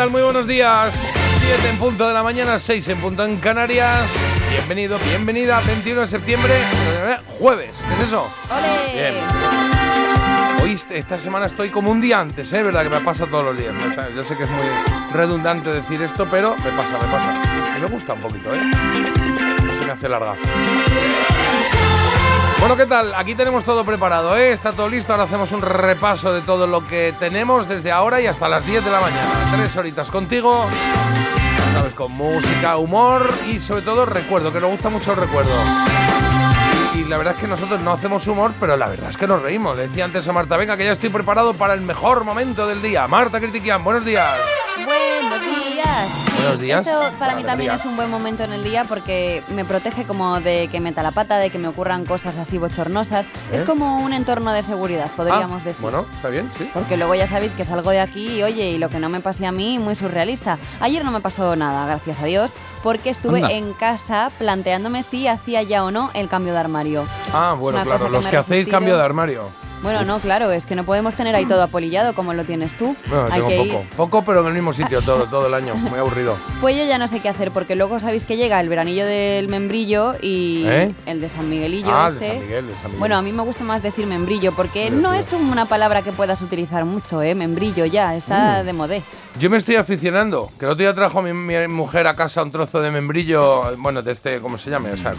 Tal? Muy buenos días. 7 en punto de la mañana, 6 en punto en Canarias. Bienvenido, bienvenida. 21 de septiembre, jueves. ¿Qué es eso? ¡Ole! Bien. Hoy, esta semana estoy como un día antes, ¿eh? ¿Verdad? Que me pasa todos los días. Yo sé que es muy redundante decir esto, pero me pasa, me pasa. Y me gusta un poquito, ¿eh? No se me hace larga. Bueno, ¿qué tal? Aquí tenemos todo preparado, ¿eh? Está todo listo. Ahora hacemos un repaso de todo lo que tenemos desde ahora y hasta las 10 de la mañana. Tres horitas contigo. ya Sabes, con música, humor y sobre todo recuerdo, que nos gusta mucho el recuerdo. Y, la verdad es que nosotros no hacemos humor, pero la verdad es que nos reímos. Decía antes a Marta, venga, que ya estoy preparado para el mejor momento del día. Marta Critiquian, buenos días. Buenos días. Sí, Buenos días. Esto para mí también es un buen momento en el día porque me protege como de que meta la pata, de que me ocurran cosas así bochornosas. Es como un entorno de seguridad, podríamos Ah, decir. Bueno, está bien, sí. Porque luego ya sabéis que salgo de aquí y oye, y lo que no me pase a mí, muy surrealista. Ayer no me pasó nada, gracias a Dios, porque estuve Anda. en casa planteándome si hacía ya o no el cambio de armario. Ah, bueno, Una claro, que los que hacéis cambio de armario. Bueno, no, claro, es que no podemos tener ahí todo apolillado como lo tienes tú. Bueno, Hay tengo que poco. ir Poco, pero en el mismo sitio todo, todo el año. Muy aburrido. Pues yo ya no sé qué hacer, porque luego sabéis que llega el veranillo del membrillo y ¿Eh? el de San Miguelillo Ah, de este. San Miguel, de San Miguel. Bueno, a mí me gusta más decir membrillo, porque no es una palabra que puedas utilizar mucho, ¿eh? Membrillo ya, Mm. está de modé. Yo me estoy aficionando. Que el otro día trajo mi, mi mujer a casa un trozo de membrillo, bueno, de este, ¿cómo se llama? O sea,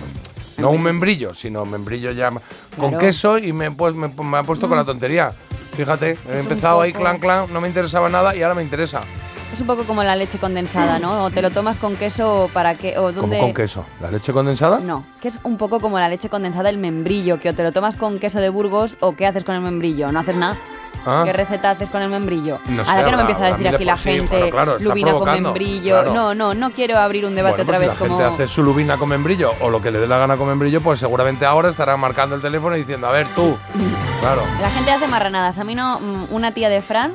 no un membrillo, sino membrillo ya con Claro. queso y me, pues, me, me ha puesto con la tontería. Fíjate, he empezado ahí clan clan, no me interesaba nada y ahora me interesa. Es un poco como la leche condensada, ¿no? O te lo tomas con queso para que... O ¿Cómo con queso? ¿La leche condensada? No, que es un poco como la leche condensada, el membrillo, que o te lo tomas con queso de Burgos o qué haces con el membrillo, no haces nada. Ah. ¿Qué receta haces con el membrillo? No sé, Ahora que no me empieza a decir aquí la gente, bueno, claro, lubina con membrillo. claro. No, no, no quiero abrir un debate Bueno, otra pues vez si la como... gente hace su lubina con membrillo o lo que le dé la gana con membrillo, pues seguramente ahora estará marcando el teléfono y diciendo, a ver tú. Claro. La gente hace marranadas. A mí no, mm, una tía de Fran,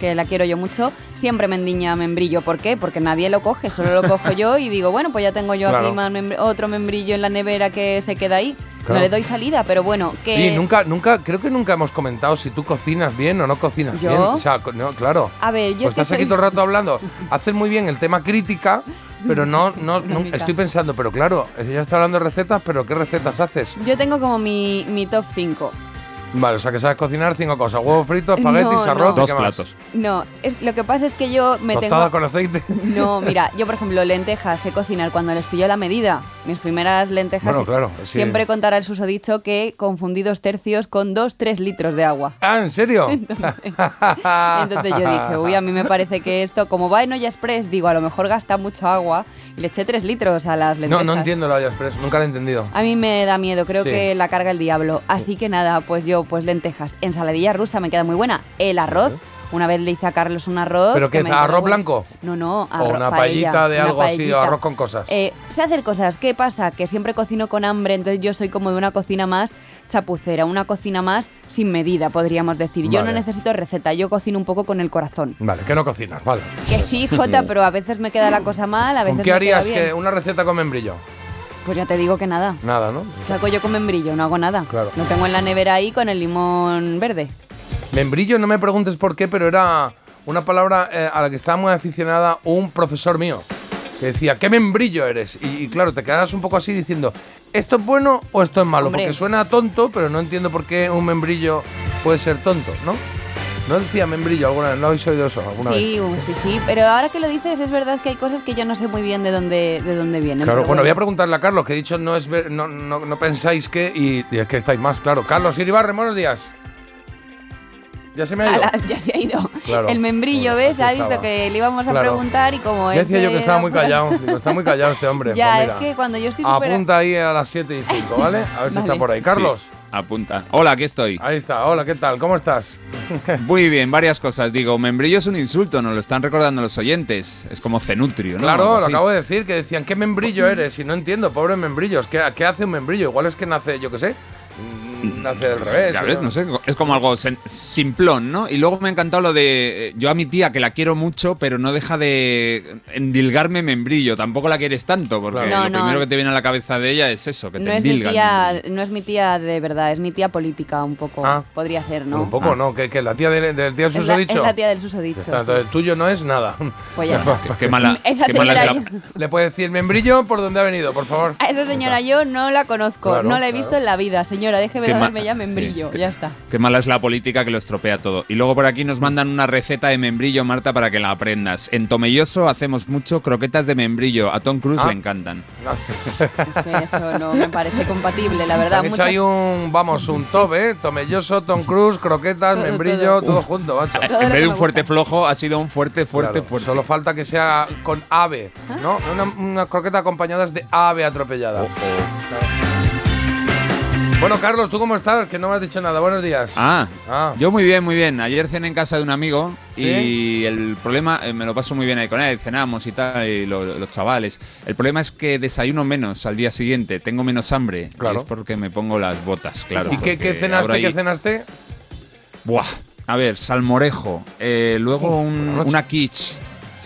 que la quiero yo mucho, siempre me endiña membrillo. ¿Por qué? Porque nadie lo coge, solo lo cojo yo y digo, bueno, pues ya tengo yo Claro. aquí otro membrillo en la nevera que se queda ahí. Claro. No le doy salida, pero bueno, que... Y nunca, nunca, creo que nunca hemos comentado si tú cocinas bien o no cocinas ¿Yo? bien. O sea, no, claro. A ver, yo Pues estás aquí todo el rato hablando. Haces muy bien el tema crítica, pero no, no, no- estoy pensando, pero claro, ella está hablando de recetas, pero ¿qué recetas haces? Yo tengo como mi, mi top 5. Vale, o sea que sabes cocinar cinco cosas: huevos fritos, espaguetis, No, arroz, no. ¿y Dos qué más? platos. No, es, lo que pasa es que yo me Tostada tengo... con aceite. No, mira, yo por ejemplo lentejas sé cocinar cuando les pillo la medida. Mis primeras lentejas Bueno, claro, sí. siempre contará el susodicho que confundí dos tercios con dos, tres litros de agua. Ah, ¿en serio? Entonces yo dije, uy, a mí me parece que esto, como va en olla express, digo, a lo mejor gasta mucho agua y le eché tres litros a las No, lentejas. no entiendo la olla express, nunca la he entendido. A mí me da miedo, creo Sí. que la carga el diablo. Así que nada, pues yo, pues lentejas. Ensaladilla rusa me queda muy buena. El arroz, una vez le hice a Carlos un arroz. ¿Pero qué que arroz blanco? No, no, O arroz. una paella, paellita de una algo así, o arroz con cosas. Eh, sé hacer cosas. ¿Qué pasa? Que siempre cocino con hambre, entonces yo soy como de una cocina más chapucera, una cocina más sin medida, podríamos decir. Yo no necesito receta, yo cocino un poco con el corazón. Vale, que no cocinas, vale. Que sí, Jota, pero a veces me queda la cosa mal, a veces ¿Con qué me queda harías bien. que una receta con membrillo? Pues ya te digo que nada. Nada, ¿no? ¿Qué hago yo con membrillo? No hago nada. Claro. Lo tengo en la nevera ahí con el limón verde. Membrillo, no me preguntes por qué, pero era una palabra eh, a la que estaba muy aficionada un profesor mío. Que decía, ¿qué membrillo eres? Y, y claro, te quedas un poco así diciendo, ¿esto es bueno o esto es malo? Hombre. Porque suena tonto, pero no entiendo por qué un membrillo puede ser tonto, ¿no? ¿No decía membrillo alguna vez? ¿No habéis oído eso alguna vez? Sí, uh, sí, sí. Pero ahora que lo dices, es verdad que hay cosas que yo no sé muy bien de dónde, de dónde vienen. Claro, pero bueno, voy a preguntarle a Carlos, que he dicho no es ver- no, no, no pensáis que, y, y es que estáis más, claro. Carlos Iribarre, buenos días. Ya se me ha ido. Ala, ya se ha ido. Claro. El membrillo, ¿ves? Ha visto estaba. que le íbamos a Claro. preguntar y como Ya él decía yo que estaba muy callado. Digo, está muy callado este hombre. Ya, Pues es que cuando yo estoy. Apunta ahí a las 7 y 5, ¿vale? A ver si está por ahí. Carlos, Sí, apunta. Hola, aquí estoy. ahí está. Hola, ¿qué tal? ¿Cómo estás? Muy bien, varias cosas. Digo, membrillo es un insulto, nos lo están recordando los oyentes. Es como cenutrio, ¿no? Claro, lo acabo de decir, que decían, ¿qué membrillo eres? Y no entiendo, pobre membrillos. ¿Qué, qué hace un membrillo? Igual es que nace, yo qué sé, nace del revés. Ya ves, no sé, es como algo simplón, ¿no? Y luego me ha encantado lo de. eh, Yo a mi tía, que la quiero mucho, pero no deja de endilgarme membrillo. Tampoco la quieres tanto, porque Claro. No, lo no. primero que te viene a la cabeza de ella es eso, que No te es, mi endilga. el tía, membrillo. no es mi tía de verdad, es mi tía política un poco. Ah. Podría ser, ¿no? Un poco, Ah. ¿no? Que, que la tía del, del tío del es, la, susodicho. es la tía del susodicho. Está, sí. el tuyo no es nada. Pues ya. Qué- Qué mala. Esa qué mala señora es la- ya- Le puede decir membrillo por dónde ha venido, por favor. A esa señora yo no la conozco, Claro, no la he claro. visto en la vida. Señora, déjeme Qué ma- darme ya membrillo, Sí, ya está. Qué mala es la política que lo estropea todo. Y luego por aquí nos mandan una receta de membrillo, Marta, para que la aprendas. En Tomelloso hacemos mucho croquetas de membrillo. A Tom Cruise Ah. le encantan. Es que eso no me parece compatible, la verdad. Han hecho muchas- ahí un, vamos, un top, ¿eh? Tomelloso, Tom Cruise, croquetas, Todo, membrillo, todo. todo junto, macho. Todo en vez de un fuerte gusta. flojo, ha sido un fuerte, fuerte, Claro, fuerte. Solo falta que sea con ave, ¿no? Una, una croqueta acompañadas de ave atropellada. Bueno, Carlos, ¿tú cómo estás? Que no me has dicho nada. Buenos días. Ah, Ah. yo muy bien, muy bien. Ayer cené en casa de un amigo ¿Sí? y el problema, eh, me lo paso muy bien ahí con él, cenamos y tal, y lo- los chavales. El problema es que desayuno menos al día siguiente, tengo menos hambre. y Claro. es porque me pongo las botas, claro. ¿Y qué, qué cenaste? ahora ¿Qué ahí- cenaste? Buah. A ver, salmorejo, eh, luego un- una quiche.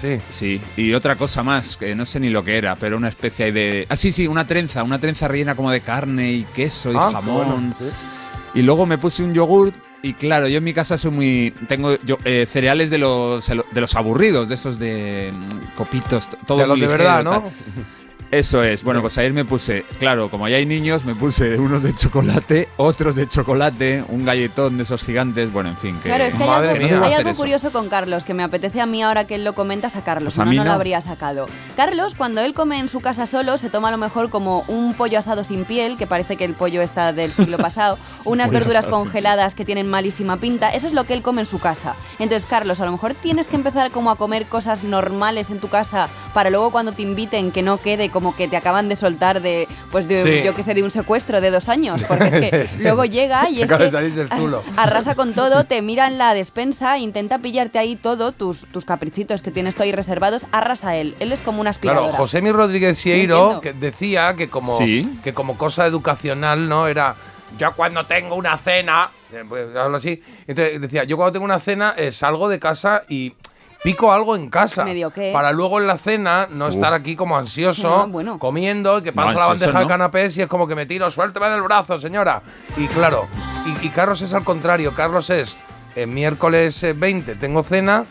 Sí. Sí, y otra cosa más, que no sé ni lo que era, pero una especie ahí de... Ah, sí, sí, una trenza, una trenza rellena como de carne y queso y Ah, jamón. bueno, sí. Y luego me puse un yogurt y claro, yo en mi casa soy muy... Tengo yo, eh, cereales de los, de los aburridos, de esos de mm, copitos, todo de los de verdad, ¿no? tal. Eso es. Bueno, pues ayer me puse, claro, como ya hay niños, me puse unos de chocolate, otros de chocolate, un galletón de esos gigantes, bueno, en fin. Que Claro, es que hay Madre algo, mía. hay algo eso. curioso con Carlos que me apetece a mí ahora que él lo comenta sacarlo, Pues si a no, mí no lo habría sacado. Carlos, cuando él come en su casa solo, se toma a lo mejor como un pollo asado sin piel, que parece que el pollo está del siglo pasado, unas verduras congeladas que tienen malísima pinta, eso es lo que él come en su casa. Entonces, Carlos, a lo mejor tienes que empezar como a comer cosas normales en tu casa para luego cuando te inviten que no quede como que te acaban de soltar de, pues de, Sí. yo que sé, de un secuestro de dos años, porque es que luego llega y es que salir del zulo. arrasa con todo, te mira en la despensa, intenta pillarte ahí todo, tus, tus caprichitos que tienes tú ahí reservados, arrasa él. Él es como una aspiradora. Claro, Josemi Rodríguez Sieiro que decía que como, Sí. que como cosa educacional, ¿no? Era, yo cuando tengo una cena, eh, pues hablo así, entonces decía, yo cuando tengo una cena eh, salgo de casa y pico algo en casa. ¿Medio qué? Para luego en la cena no estar aquí como ansioso, No, bueno. comiendo, y que No, pasa la ansioso bandeja de no. canapés y es como que me tiro, suélteme del brazo, señora. Y claro, y, y Carlos es al contrario, Carlos es, eh, miércoles eh, 20 tengo cena,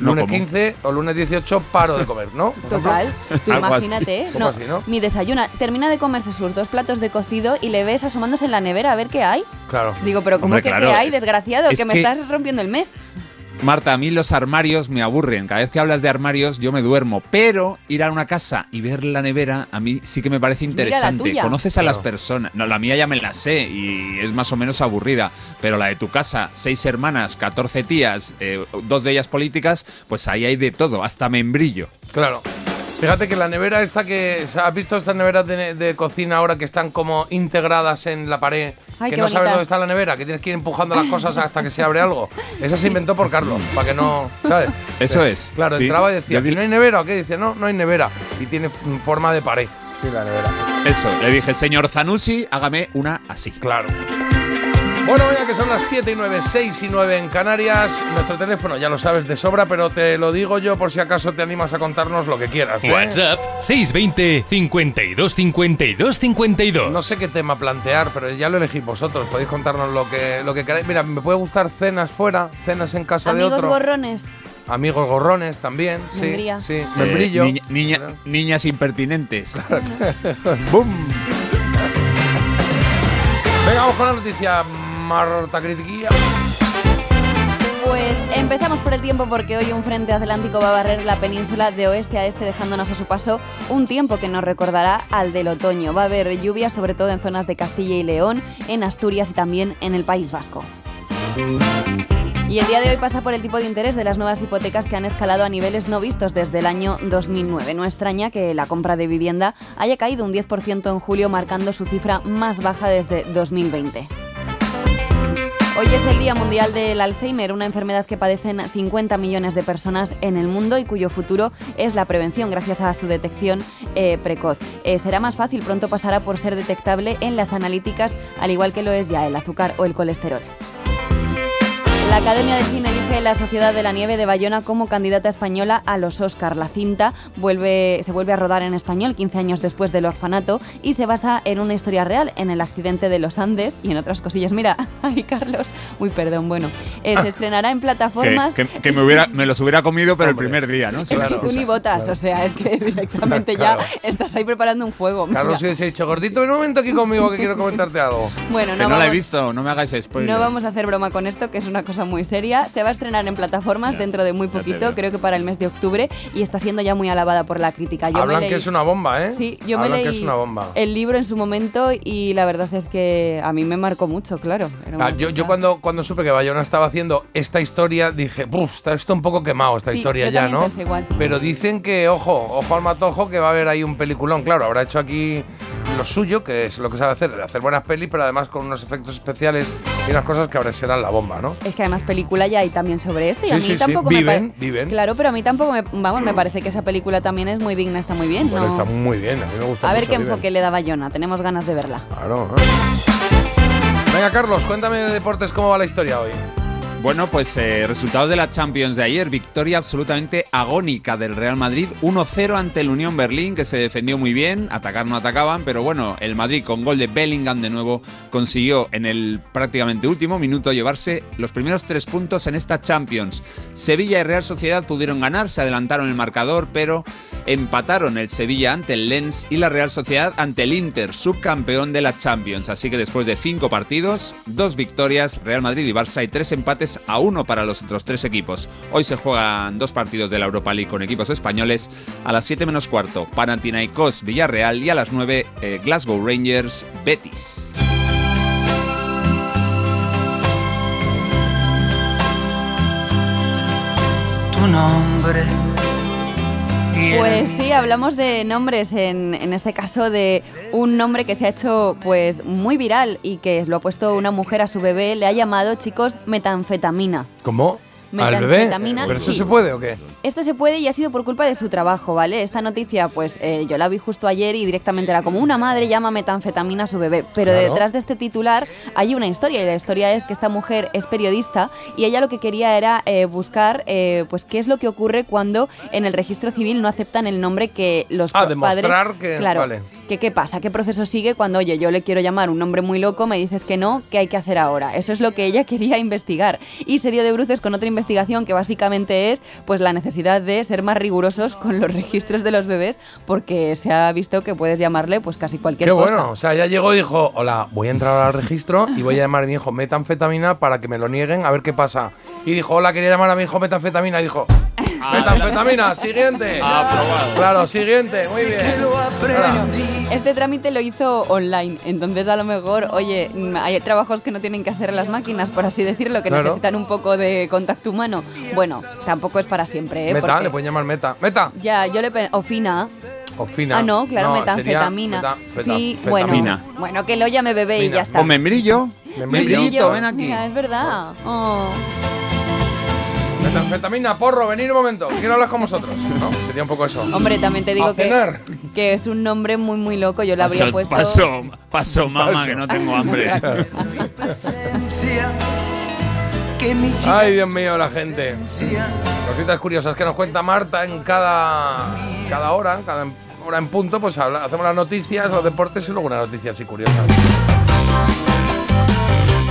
No lunes como. 15 o lunes 18 paro de comer, ¿no? Por ejemplo. Total, tú Algo así. imagínate, ¿eh? ¿Cómo no, así, no? ni desayuna, termina de comerse sus dos platos de cocido y le ves asomándose en la nevera a ver qué hay. Claro. Digo, pero ¿cómo Hombre, que claro, qué hay, es- desgraciado? es Que me que- estás rompiendo el mes. Marta, a mí los armarios me aburren. Cada vez que hablas de armarios yo me duermo. Pero ir a una casa y ver la nevera a mí sí que me parece interesante. Conoces a las personas. No, la mía ya me la sé y es más o menos aburrida. Pero la de tu casa, seis hermanas, 14 tías, eh, dos de ellas políticas, pues ahí hay de todo, hasta membrillo. Claro. Fíjate que la nevera esta que... ¿Has visto estas neveras de, de cocina ahora que están como integradas en la pared? Ay, que no sabes bonitas. dónde está la nevera, que tienes que ir empujando las cosas hasta que se abre algo. Esa se inventó por Carlos, para que no... ¿Sabes? Eso es. Claro, Sí. entraba y decía, ¿y no hay nevera o qué? Dice, no, no hay nevera. Y tiene forma de pared. Sí, la nevera. Eso. Le dije, señor Zanussi, hágame una así. Claro. Bueno, venga, que son las 7 y 9, 6 y 9 en Canarias. Nuestro teléfono ya lo sabes de sobra, pero te lo digo yo por si acaso te animas a contarnos lo que quieras. ¿eh? WhatsApp 620 52 52 52. No sé qué tema plantear, pero ya lo elegís vosotros. Podéis contarnos lo que, lo que queráis. Mira, me puede gustar cenas fuera, cenas en casa de Amigos otro. gorrones. Amigos gorrones también. Sí, Membría. sí. Eh, Membrillo. niña- niña- niñas impertinentes. ¡Bum! Venga, vamos con la noticia. Marta Critiquilla. Pues empezamos por el tiempo porque hoy un frente atlántico va a barrer la península de oeste a este dejándonos a su paso un tiempo que nos recordará al del otoño. Va a haber lluvias sobre todo en zonas de Castilla y León, en Asturias y también en el País Vasco. Y el día de hoy pasa por el tipo de interés de las nuevas hipotecas que han escalado a niveles no vistos desde el año 2009. No extraña que la compra de vivienda haya caído un 10% en julio, marcando su cifra más baja desde 2020. Hoy es el Día Mundial del Alzheimer, una enfermedad que padecen 50 millones de personas en el mundo y cuyo futuro es la prevención gracias a su detección eh, precoz. Eh, será más fácil, pronto pasará por ser detectable en las analíticas, al igual que lo es ya el azúcar o el colesterol. La Academia de Cine elige La Sociedad de la Nieve de Bayona como candidata española a los Oscar. La cinta vuelve, se vuelve a rodar en español 15 años después del orfanato y se basa en una historia real, en el accidente de los Andes y en otras cosillas. Mira, ay Carlos, uy perdón, bueno, eh, se estrenará en plataformas... Que, que- que me, hubiera, me los hubiera comido, pero el primer día, ¿no? Es que tú ni botas, o sea, es que directamente Claro. ya estás ahí preparando un fuego. mira. Carlos hubiese dicho, gordito, un momento aquí conmigo que quiero comentarte algo. Bueno, Que no, no, la he vamos- visto, no me hagáis spoiler. No vamos a hacer broma con esto, que es una cosa muy seria. Se va a estrenar en plataformas dentro de muy poquito, creo que para el mes de octubre, y está siendo ya muy alabada por la crítica. Yo me Hablan leí- que es una bomba, ¿eh? Sí, yo me leí que es una bomba. el libro en su momento y la verdad es que a mí me marcó mucho, claro. Ah, yo, yo cuando, cuando supe que Bayona estaba haciendo esta historia, dije, "Buf, está esto un poco quemado, esta Sí, historia yo ya, ¿no? igual. Pero dicen que, ojo, ojo al matojo, que va a haber ahí un peliculón. Claro, habrá hecho aquí lo suyo, que es lo que sabe hacer, hacer buenas pelis, pero además con unos efectos especiales y unas cosas que ahora serán la bomba, ¿no? Es que además película ya hay también sobre esto y a mí sí, sí, tampoco viven, me viven. Claro, pero a mí tampoco me... Vamos, me parece que esa película también es muy digna, está muy bien. Bueno, ¿no? está muy bien, a mí me gusta A ver mucho, qué Viven. enfoque le da Bayona, tenemos ganas de verla. Claro. ¿eh? Venga, Carlos, cuéntame de deportes cómo va la historia hoy. Bueno, pues eh, resultados de la Champions de ayer. Victoria absolutamente agónica del Real Madrid. 1-0 ante el Unión Berlín, que se defendió muy bien. Atacar no atacaban, pero bueno, el Madrid con gol de Bellingham de nuevo consiguió en el prácticamente último minuto llevarse los primeros tres puntos en esta Champions. Sevilla y Real Sociedad pudieron ganar, se adelantaron el marcador, pero empataron el Sevilla ante el Lens y la Real Sociedad ante el Inter, subcampeón de la Champions. Así que después de cinco partidos, dos victorias, Real Madrid y Barça y tres empates a uno para los otros tres equipos. Hoy se juegan dos partidos de la Europa League con equipos españoles. A las 7 menos cuarto, Panathinaikos Villarreal y a las 9, eh, Glasgow Rangers Betis. tu nombre. Pues sí, hablamos de nombres, en, en este caso de un nombre que se ha hecho pues muy viral y que lo ha puesto una mujer a su bebé, le ha llamado, chicos, metanfetamina. ¿Cómo? ¿Al bebé? Metanfetamina, ¿Pero eso sí. se puede o qué? Esto se puede y ha sido por culpa de su trabajo, ¿vale? Esta noticia, pues eh, yo la vi justo ayer y directamente era como una madre llama metanfetamina a su bebé. Pero Claro. detrás de este titular hay una historia y la historia es que esta mujer es periodista y ella lo que quería era eh, buscar, eh, pues, qué es lo que ocurre cuando en el registro civil no aceptan el nombre que los Ah, padres. que- Claro. vale. Que ¿Qué pasa? ¿Qué proceso sigue cuando, oye, yo le quiero llamar un nombre muy loco, me dices que no, ¿qué hay que hacer ahora? Eso es lo que ella quería investigar. Y se dio de bruces con otra investigación que básicamente es pues la necesidad de ser más rigurosos con los registros de los bebés, porque se ha visto que puedes llamarle pues casi cualquier Qué cosa. bueno, o sea, ya llegó y dijo, hola, voy a entrar ahora al registro y voy a llamar a mi hijo metanfetamina para que me lo nieguen, a ver qué pasa. Y dijo, hola, quería llamar a mi hijo metanfetamina y dijo, metanfetamina, siguiente. Aprobado. Claro, siguiente, muy bien. lo aprendí. Este trámite lo hizo online, entonces a lo mejor, oye, mm, hay trabajos que no tienen que hacer las máquinas, por así decirlo, que Claro. necesitan un poco de contacto humano. Bueno, tampoco es para siempre, ¿eh? Meta, Porque- le pueden llamar meta. Meta. Ya, yo le... pe- O fina, O fina. Ah, no, claro, sería metanfetamina. meta- feta- sí, bueno, fetamina. bueno, que lo llame bebé y ya está. O membrillo. Membrillo. Membrillito, ven aquí. Mira, es verdad. Oh. Metanfetamina, porro, venid un momento. Quiero hablar con vosotros. ¿No? Sería un poco eso. Hombre, también te digo que, que es un nombre muy, muy loco. Yo le habría Paso, puesto. paso, paso, mamá, que no tengo hambre. Ay, Dios mío, la gente. Cositas curiosas que nos cuenta Marta en cada, cada hora, cada hora en punto, pues habla- hacemos las noticias, los deportes y luego una noticia así curiosa.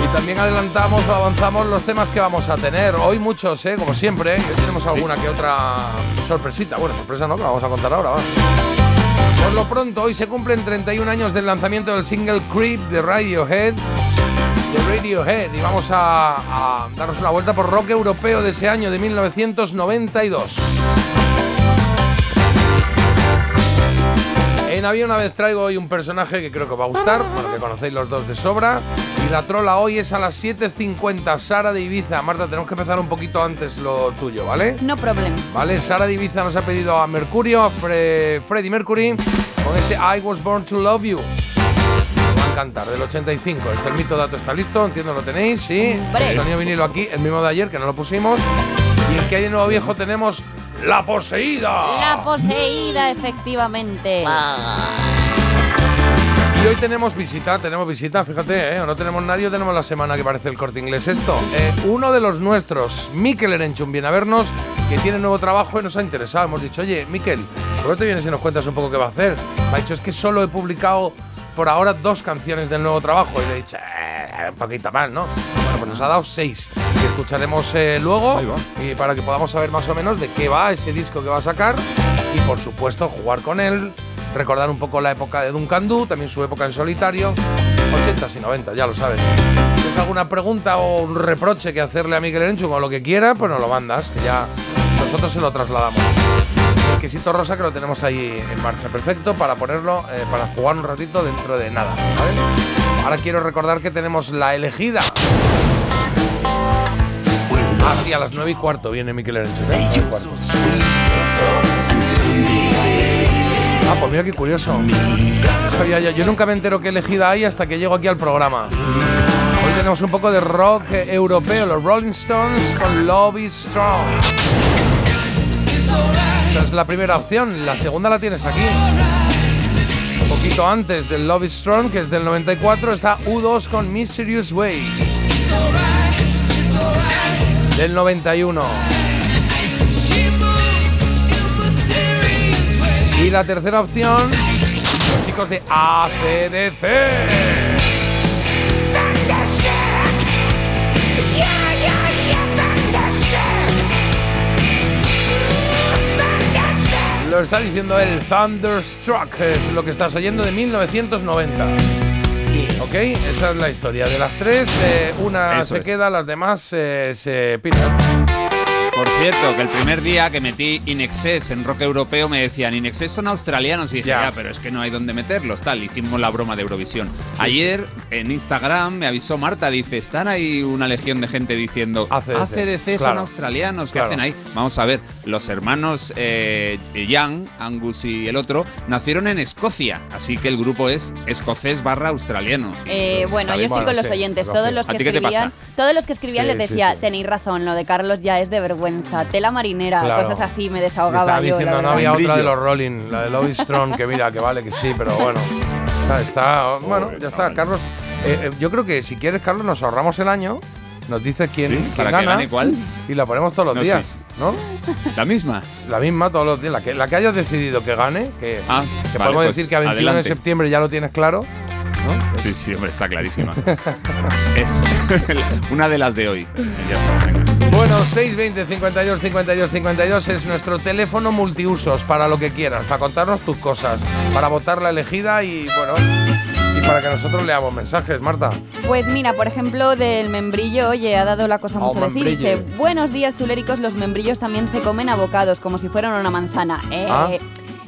Y también adelantamos o avanzamos los temas que vamos a tener. Hoy muchos, ¿eh? como siempre, ¿eh? tenemos alguna que otra sorpresita. Bueno, sorpresa no, que la vamos a contar ahora. va. Por lo pronto, hoy se cumplen 31 años del lanzamiento del single Creep de Radiohead de Radiohead y vamos a, a darnos una vuelta por rock europeo de ese año de 1992. En Había una vez traigo hoy un personaje que creo que os va a gustar, bueno, que conocéis los dos de sobra. Y la trola hoy es a las 7.50, Sara de Ibiza. Marta, tenemos que empezar un poquito antes lo tuyo, ¿vale? No problem. Vale, Sara de Ibiza nos ha pedido a Mercurio, a Fre- Freddie Mercury, con este I Was Born to Love You. Nos va a encantar, del 85. El termito dato está listo, entiendo lo tenéis, sí. El sonido vinilo aquí, el mismo de ayer, que no lo pusimos. Y en que hay de nuevo viejo tenemos La Poseída. La poseída, efectivamente. Y hoy tenemos visita, tenemos visita, fíjate, ¿eh? no tenemos nadie, tenemos la semana que parece el corte inglés esto. Eh, uno de los nuestros, Miquel Erenchun, viene a vernos, que tiene nuevo trabajo y nos ha interesado. Hemos dicho, oye, Miquel, ¿por qué te vienes y nos cuentas un poco qué va a hacer? Me ha dicho, es que solo he publicado por ahora dos canciones del nuevo trabajo. Y le he dicho, eh, un poquito más, ¿no? Bueno, pues nos ha dado seis, escucharemos eh, luego, y para que podamos saber más o menos de qué va ese disco que va a sacar. Y por supuesto, jugar con él, recordar un poco la época de Duncan Du, también su época en solitario, 80s y 90, ya lo sabes. Si tienes alguna pregunta o un reproche que hacerle a Miguel Erenchun o lo que quiera, pues nos lo mandas, que ya nosotros se lo trasladamos. El quesito rosa que lo tenemos ahí en marcha, perfecto para ponerlo, eh, para jugar un ratito dentro de nada, ¿vale? Ahora quiero recordar que tenemos la elegida. Ah, sí, a las 9 y cuarto viene Miquel Erenchun, ¿eh? 9 y cuarto. Ah, pues mira qué curioso. Ya- yo nunca me entero qué elegida hay hasta que llego aquí al programa. Hoy tenemos un poco de rock europeo, los Rolling Stones con Love is Strong. Esa es la primera opción, la segunda la tienes aquí. Un poquito antes del Love is Strong, que es del 94, está U2 con Mysterious Way. Del 91. Y la tercera opción, los chicos de ACDC. Lo está diciendo el Thunderstruck, es lo que estás oyendo de 1990. ¿Ok? Esa es la historia. De las tres, eh, una Eso se es. queda, las demás eh, se piran. Por cierto, que el primer día que metí Inexcess en rock europeo me decían Inexcess son australianos y dije, Ya. ya, pero es que no hay dónde meterlos, tal. Hicimos la broma de Eurovisión. Ayer en Instagram me avisó Marta, dice, están ahí una legión de gente diciendo ACDC, ACDC son claro. australianos, ¿qué Claro. hacen ahí? Vamos a ver, los hermanos eh, Young, Angus y el otro, nacieron en Escocia, así que el grupo es escocés barra australiano. Eh, bueno, yo sí con los oyentes, todos los ¿A que escribían, todos los que escribían Sí, les decía, sí. tenéis razón, lo de Carlos ya es de vergüenza, tela marinera, Claro. cosas así, me desahogaba estaba yo. la diciendo, no verdad. había otra de los Rolling, la de Love is Strong, que mira, que vale, que sí, pero bueno. Está, está- bueno, ya está. Carlos, eh, eh, yo creo que si quieres, Carlos, nos ahorramos el año, nos dices quién, ¿Sí? quién ¿Para que gana gane cuál? y la ponemos todos los No, días, sí. ¿no? La misma. La misma todos los días, la que, la que hayas decidido que gane, que, Ah, que vale, podemos pues, decir que a 21 adelante. de septiembre ya lo tienes claro. ¿no? Sí, sí, hombre, está clarísima. es una de las de hoy. Bueno, 620 52 52 52 es nuestro teléfono multiusos para lo que quieras, para contarnos tus cosas, para votar la elegida y bueno, para que nosotros leamos mensajes, Marta. Pues mira, por ejemplo, del membrillo, oye, ha dado la cosa Oh, mucho de sí. Dice, buenos días, chuléricos, los membrillos también se comen a bocados, como si fueran una manzana. Eh, Ah.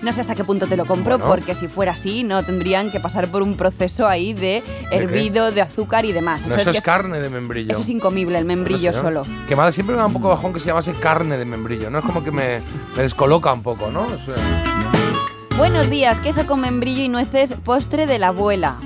No sé hasta qué punto te lo compro, Bueno. porque si fuera así, no tendrían que pasar por un proceso ahí de hervido, de azúcar y demás. No, eso es carne de membrillo. Eso es incomible, el membrillo solo. señor. Que más siempre me da un poco bajón que se llamase carne de membrillo, ¿no? Es como que me, me descoloca un poco, ¿no? Eh, Buenos días, queso con membrillo y nueces, postre de la abuela.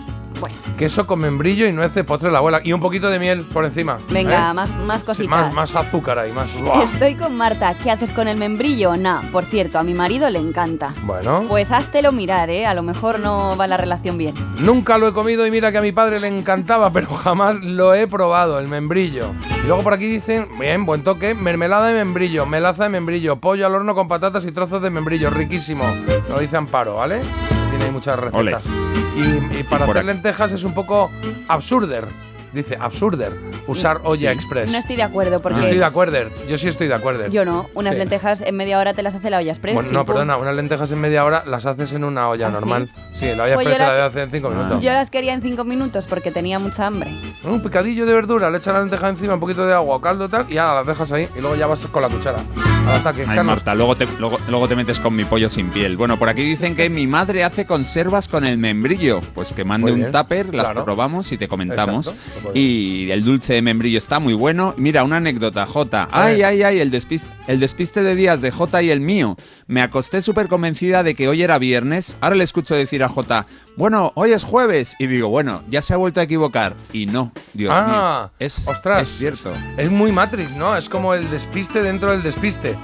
Bueno, queso con membrillo y nueces, postre de la abuela. Y un poquito de miel por encima. venga, ¿eh? más, más Sí, cositas. más, más azúcar ahí, más. ¡buah! Estoy con Marta. ¿Qué haces con el membrillo? Nah, por cierto, a mi marido le encanta. Bueno. Pues háztelo mirar, ¿eh? A lo mejor no va la relación bien. Nunca lo he comido y mira que a mi padre le encantaba, pero jamás lo he probado, el membrillo. Y luego por aquí dicen, bien, buen toque, mermelada de membrillo, melaza de membrillo, pollo al horno con patatas y trozos de membrillo, riquísimo. Nos lo dice Amparo, ¿vale? Ahí muchas recetas. Y, y para hacer lentejas es un poco absurder. Dice absurder usar olla express. No estoy de acuerdo Yo porque estoy de acuerdo, yo sí estoy de acuerdo. yo no. Unas Sí. lentejas en media hora te las hace la olla express. Bueno, no, perdona, unas lentejas en media hora las haces en una olla ¿Ah, normal. Sí, la olla Pues express yo te la hacer en cinco minutos. Yo las quería en cinco minutos porque tenía mucha hambre. Un picadillo de verdura, le echas la lenteja encima, un poquito de agua o caldo tal, y ahora las dejas ahí y luego ya vas con la cuchara al ataque. Ay. Marta, luego te, luego, luego te metes con mi pollo sin piel. Bueno, por aquí dicen que mi madre hace conservas con el membrillo. Pues que mande un tupper, las claro. probamos y te comentamos. Exacto. Y el dulce de membrillo está muy bueno. Mira, una anécdota, Jota. Ay, ay, ay, el despiste, el despiste de días de Jota y el mío. Me acosté súper convencida de que hoy era viernes. Ahora le escucho decir a Jota, bueno, hoy es jueves. Y digo, bueno, ya se ha vuelto a equivocar. Y no, Dios Ah, mío. Es, ostras. es cierto. Es muy Matrix, ¿no? Es como el despiste dentro del despiste.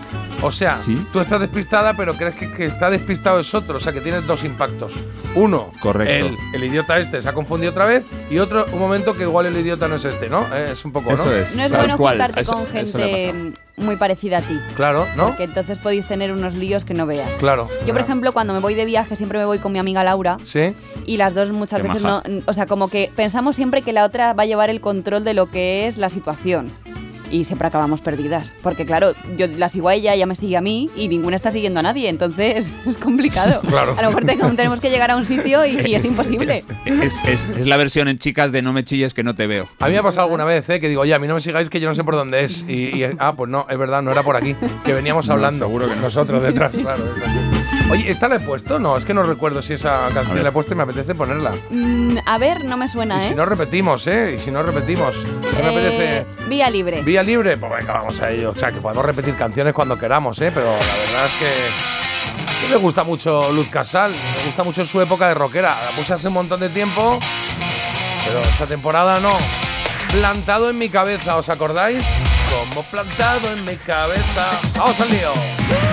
O sea, Sí. tú estás despistada, pero crees que, que está despistado es otro. O sea, que tienes dos impactos. Uno, Correcto. El, el idiota este se ha confundido otra vez. Y otro, un momento que igual el idiota no es este, ¿no? Eh, es un poco, ¿no? Eso es. No es Tal bueno cual, juntarte eso- con eso le ha gente. Muy parecida a ti. Claro, ¿no? Porque entonces podéis tener unos líos que no veas. Claro. Yo, por ejemplo, cuando me voy de viaje, siempre me voy con mi amiga Laura. Sí. Y las dos muchas Qué veces maja. no. O sea, como que pensamos siempre que la otra va a llevar el control de lo que es la situación. Y siempre acabamos perdidas. Porque, claro, yo la sigo a ella, ella me sigue a mí y ninguna está siguiendo a nadie. Entonces es complicado. Claro. A lo mejor te- tenemos que llegar a un sitio y, y es imposible. Es, es- es la versión en chicas de no me chilles que no te veo. A mí me ha pasado alguna vez, ¿eh? Que digo, oye, a mí no me sigáis que yo no sé por dónde es. Y, y- ah, pues no, es verdad, no era por aquí. Que veníamos No, hablando. seguro que no. Nosotros detrás, claro. es así. Oye, ¿esta la he puesto? No, es que no recuerdo si esa canción la he puesto y me apetece ponerla. Mm, a ver, no me suena, Y ¿eh? si no repetimos, ¿eh? Y si no repetimos. ¿Qué me apetece? Eh, vía libre. ¿Vía libre? Pues venga, vamos a ello. O sea, que podemos repetir canciones cuando queramos, ¿eh? Pero la verdad es que. a mí me gusta mucho Luz Casal. Me gusta mucho su época de rockera. La puse hace un montón de tiempo. Pero esta temporada no. Plantado en mi cabeza, ¿os acordáis? Como plantado en mi cabeza. ¡Vamos al lío!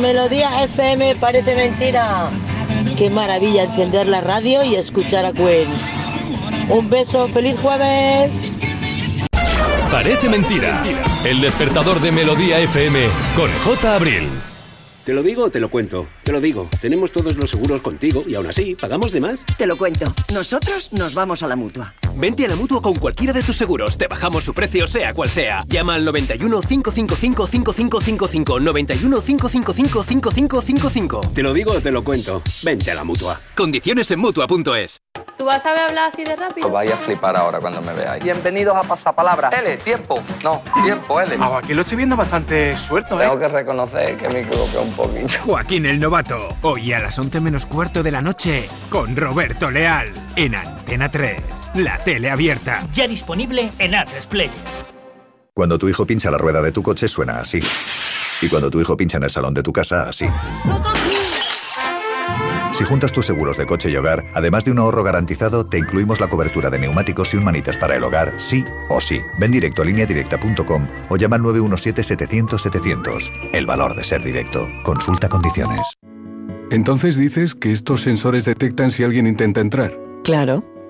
Melodía FM parece mentira. Qué maravilla encender la radio y escuchar a Queen. Un beso, feliz jueves. Parece mentira. El despertador de Melodía FM con J. Abril. ¿Te lo digo o te lo cuento? Te lo digo. Tenemos todos los seguros contigo y aún así, ¿pagamos de más? Te lo cuento. Nosotros nos vamos a la mutua. Vente a la mutua con cualquiera de tus seguros. Te bajamos su precio, sea cual sea. Llama al 91 555 5555. 91 555 5555. Te lo digo o te lo cuento. Vente a la mutua. Condiciones en mutua.es. ¿Tú vas a hablar así de rápido? Os vais a flipar ahora cuando me veáis. Bienvenidos a Pasapalabra. L, tiempo. No, tiempo, L. Ah, aquí lo estoy viendo bastante suelto, ¿eh? Tengo que reconocer que me equivoqué un poquito. Joaquín el Novato, hoy a las 11 menos cuarto de la noche, con Roberto Leal, en Antena 3, la tele abierta. Ya disponible en A3 Player. Cuando tu hijo pincha la rueda de tu coche suena así. Y cuando tu hijo pincha en el salón de tu casa, así. Si juntas tus seguros de coche y hogar, además de un ahorro garantizado, te incluimos la cobertura de neumáticos y un manitas para el hogar, sí o sí. Ven directo a lineadirecta.com o llama al 917-700-700. El valor de ser directo. Consulta condiciones. Entonces dices que estos sensores detectan si alguien intenta entrar. Claro,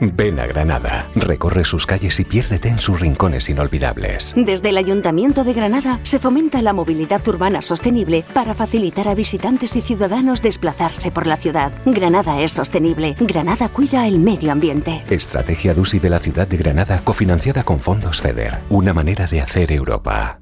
Ven a Granada, recorre sus calles y piérdete en sus rincones inolvidables. Desde el Ayuntamiento de Granada se fomenta la movilidad urbana sostenible para facilitar a visitantes y ciudadanos desplazarse por la ciudad. Granada es sostenible. Granada cuida el medio ambiente. Estrategia DUSI de la ciudad de Granada cofinanciada con fondos FEDER. Una manera de hacer Europa.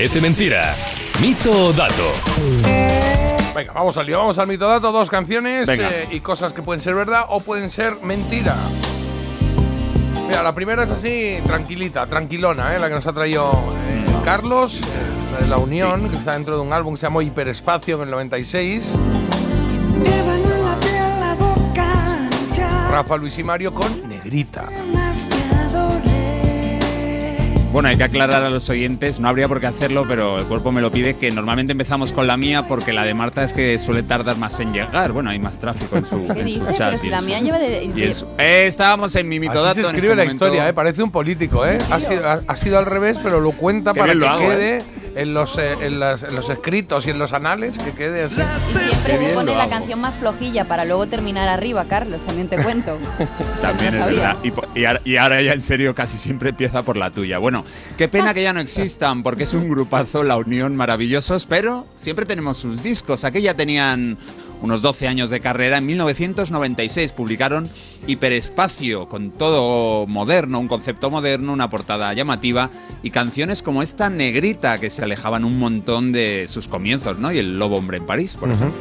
Parece Mentira, mito o dato. Venga, vamos al lío, vamos al mito dato, dos canciones eh, y cosas que pueden ser verdad o pueden ser mentira. Mira, la primera es así, tranquilita, tranquilona, ¿eh? la que nos ha traído eh, Carlos, eh, la de La Unión, que está dentro de un álbum que se llamó Hiperespacio en el 96. Rafa Luis y Mario con Negrita. Bueno, hay que aclarar a los oyentes, no habría por qué hacerlo, pero el cuerpo me lo pide, que normalmente empezamos con la mía porque la de Marta es que suele tardar más en llegar. Bueno, hay más tráfico en su, ¿Qué en su chat. Pero si y la mía lleva de... y Eh, estábamos en Mimito Así Dato. se en escribe este la momento. historia, ¿eh? parece un político, ¿eh? Ha sido, ha- ha sido al revés, pero lo cuenta Qué para que lo hago, quede en, los, eh, en, las- en los escritos y en los anales, que quede así. Y siempre se pone la canción más flojilla para luego terminar arriba, Carlos, también te cuento. También No es verdad. Y, ahora, y ahora ya en serio casi siempre empieza por la tuya. Bueno, qué pena que ya no existan, porque es un grupazo, La Unión, maravillosos, pero siempre tenemos sus discos. Aquella tenían unos 12 años de carrera. En 1996 publicaron Hiperespacio, con todo moderno, un concepto moderno, una portada llamativa y canciones como esta negrita que se alejaban un montón de sus comienzos, ¿no? Y el Lobo Hombre en París, por ejemplo.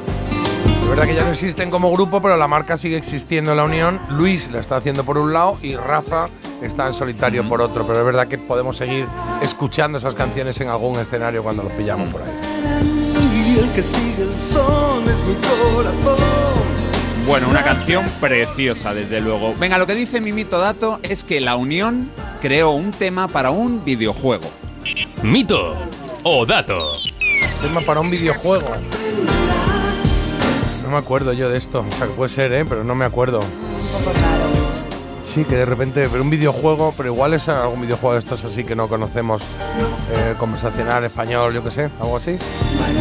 Es verdad que ya no existen como grupo, pero la marca sigue existiendo en la Unión. Luis la está haciendo por un lado y Rafa está en solitario por otro. Pero es verdad que podemos seguir escuchando esas canciones en algún escenario cuando los pillamos por ahí. Y el que sigue el son es mi corazón. Bueno, una canción preciosa, desde luego. Venga, lo que dice Mimito Dato es que la Unión creó un tema para un videojuego. Mito o dato. Tema para un videojuego. No me acuerdo yo de esto. O sea, que puede ser, ¿eh? Pero no me acuerdo. Un poco raro. Sí, que de repente, pero un videojuego, pero igual es algún videojuego de estos así que no conocemos, eh, conversacional, español, yo qué sé, algo así.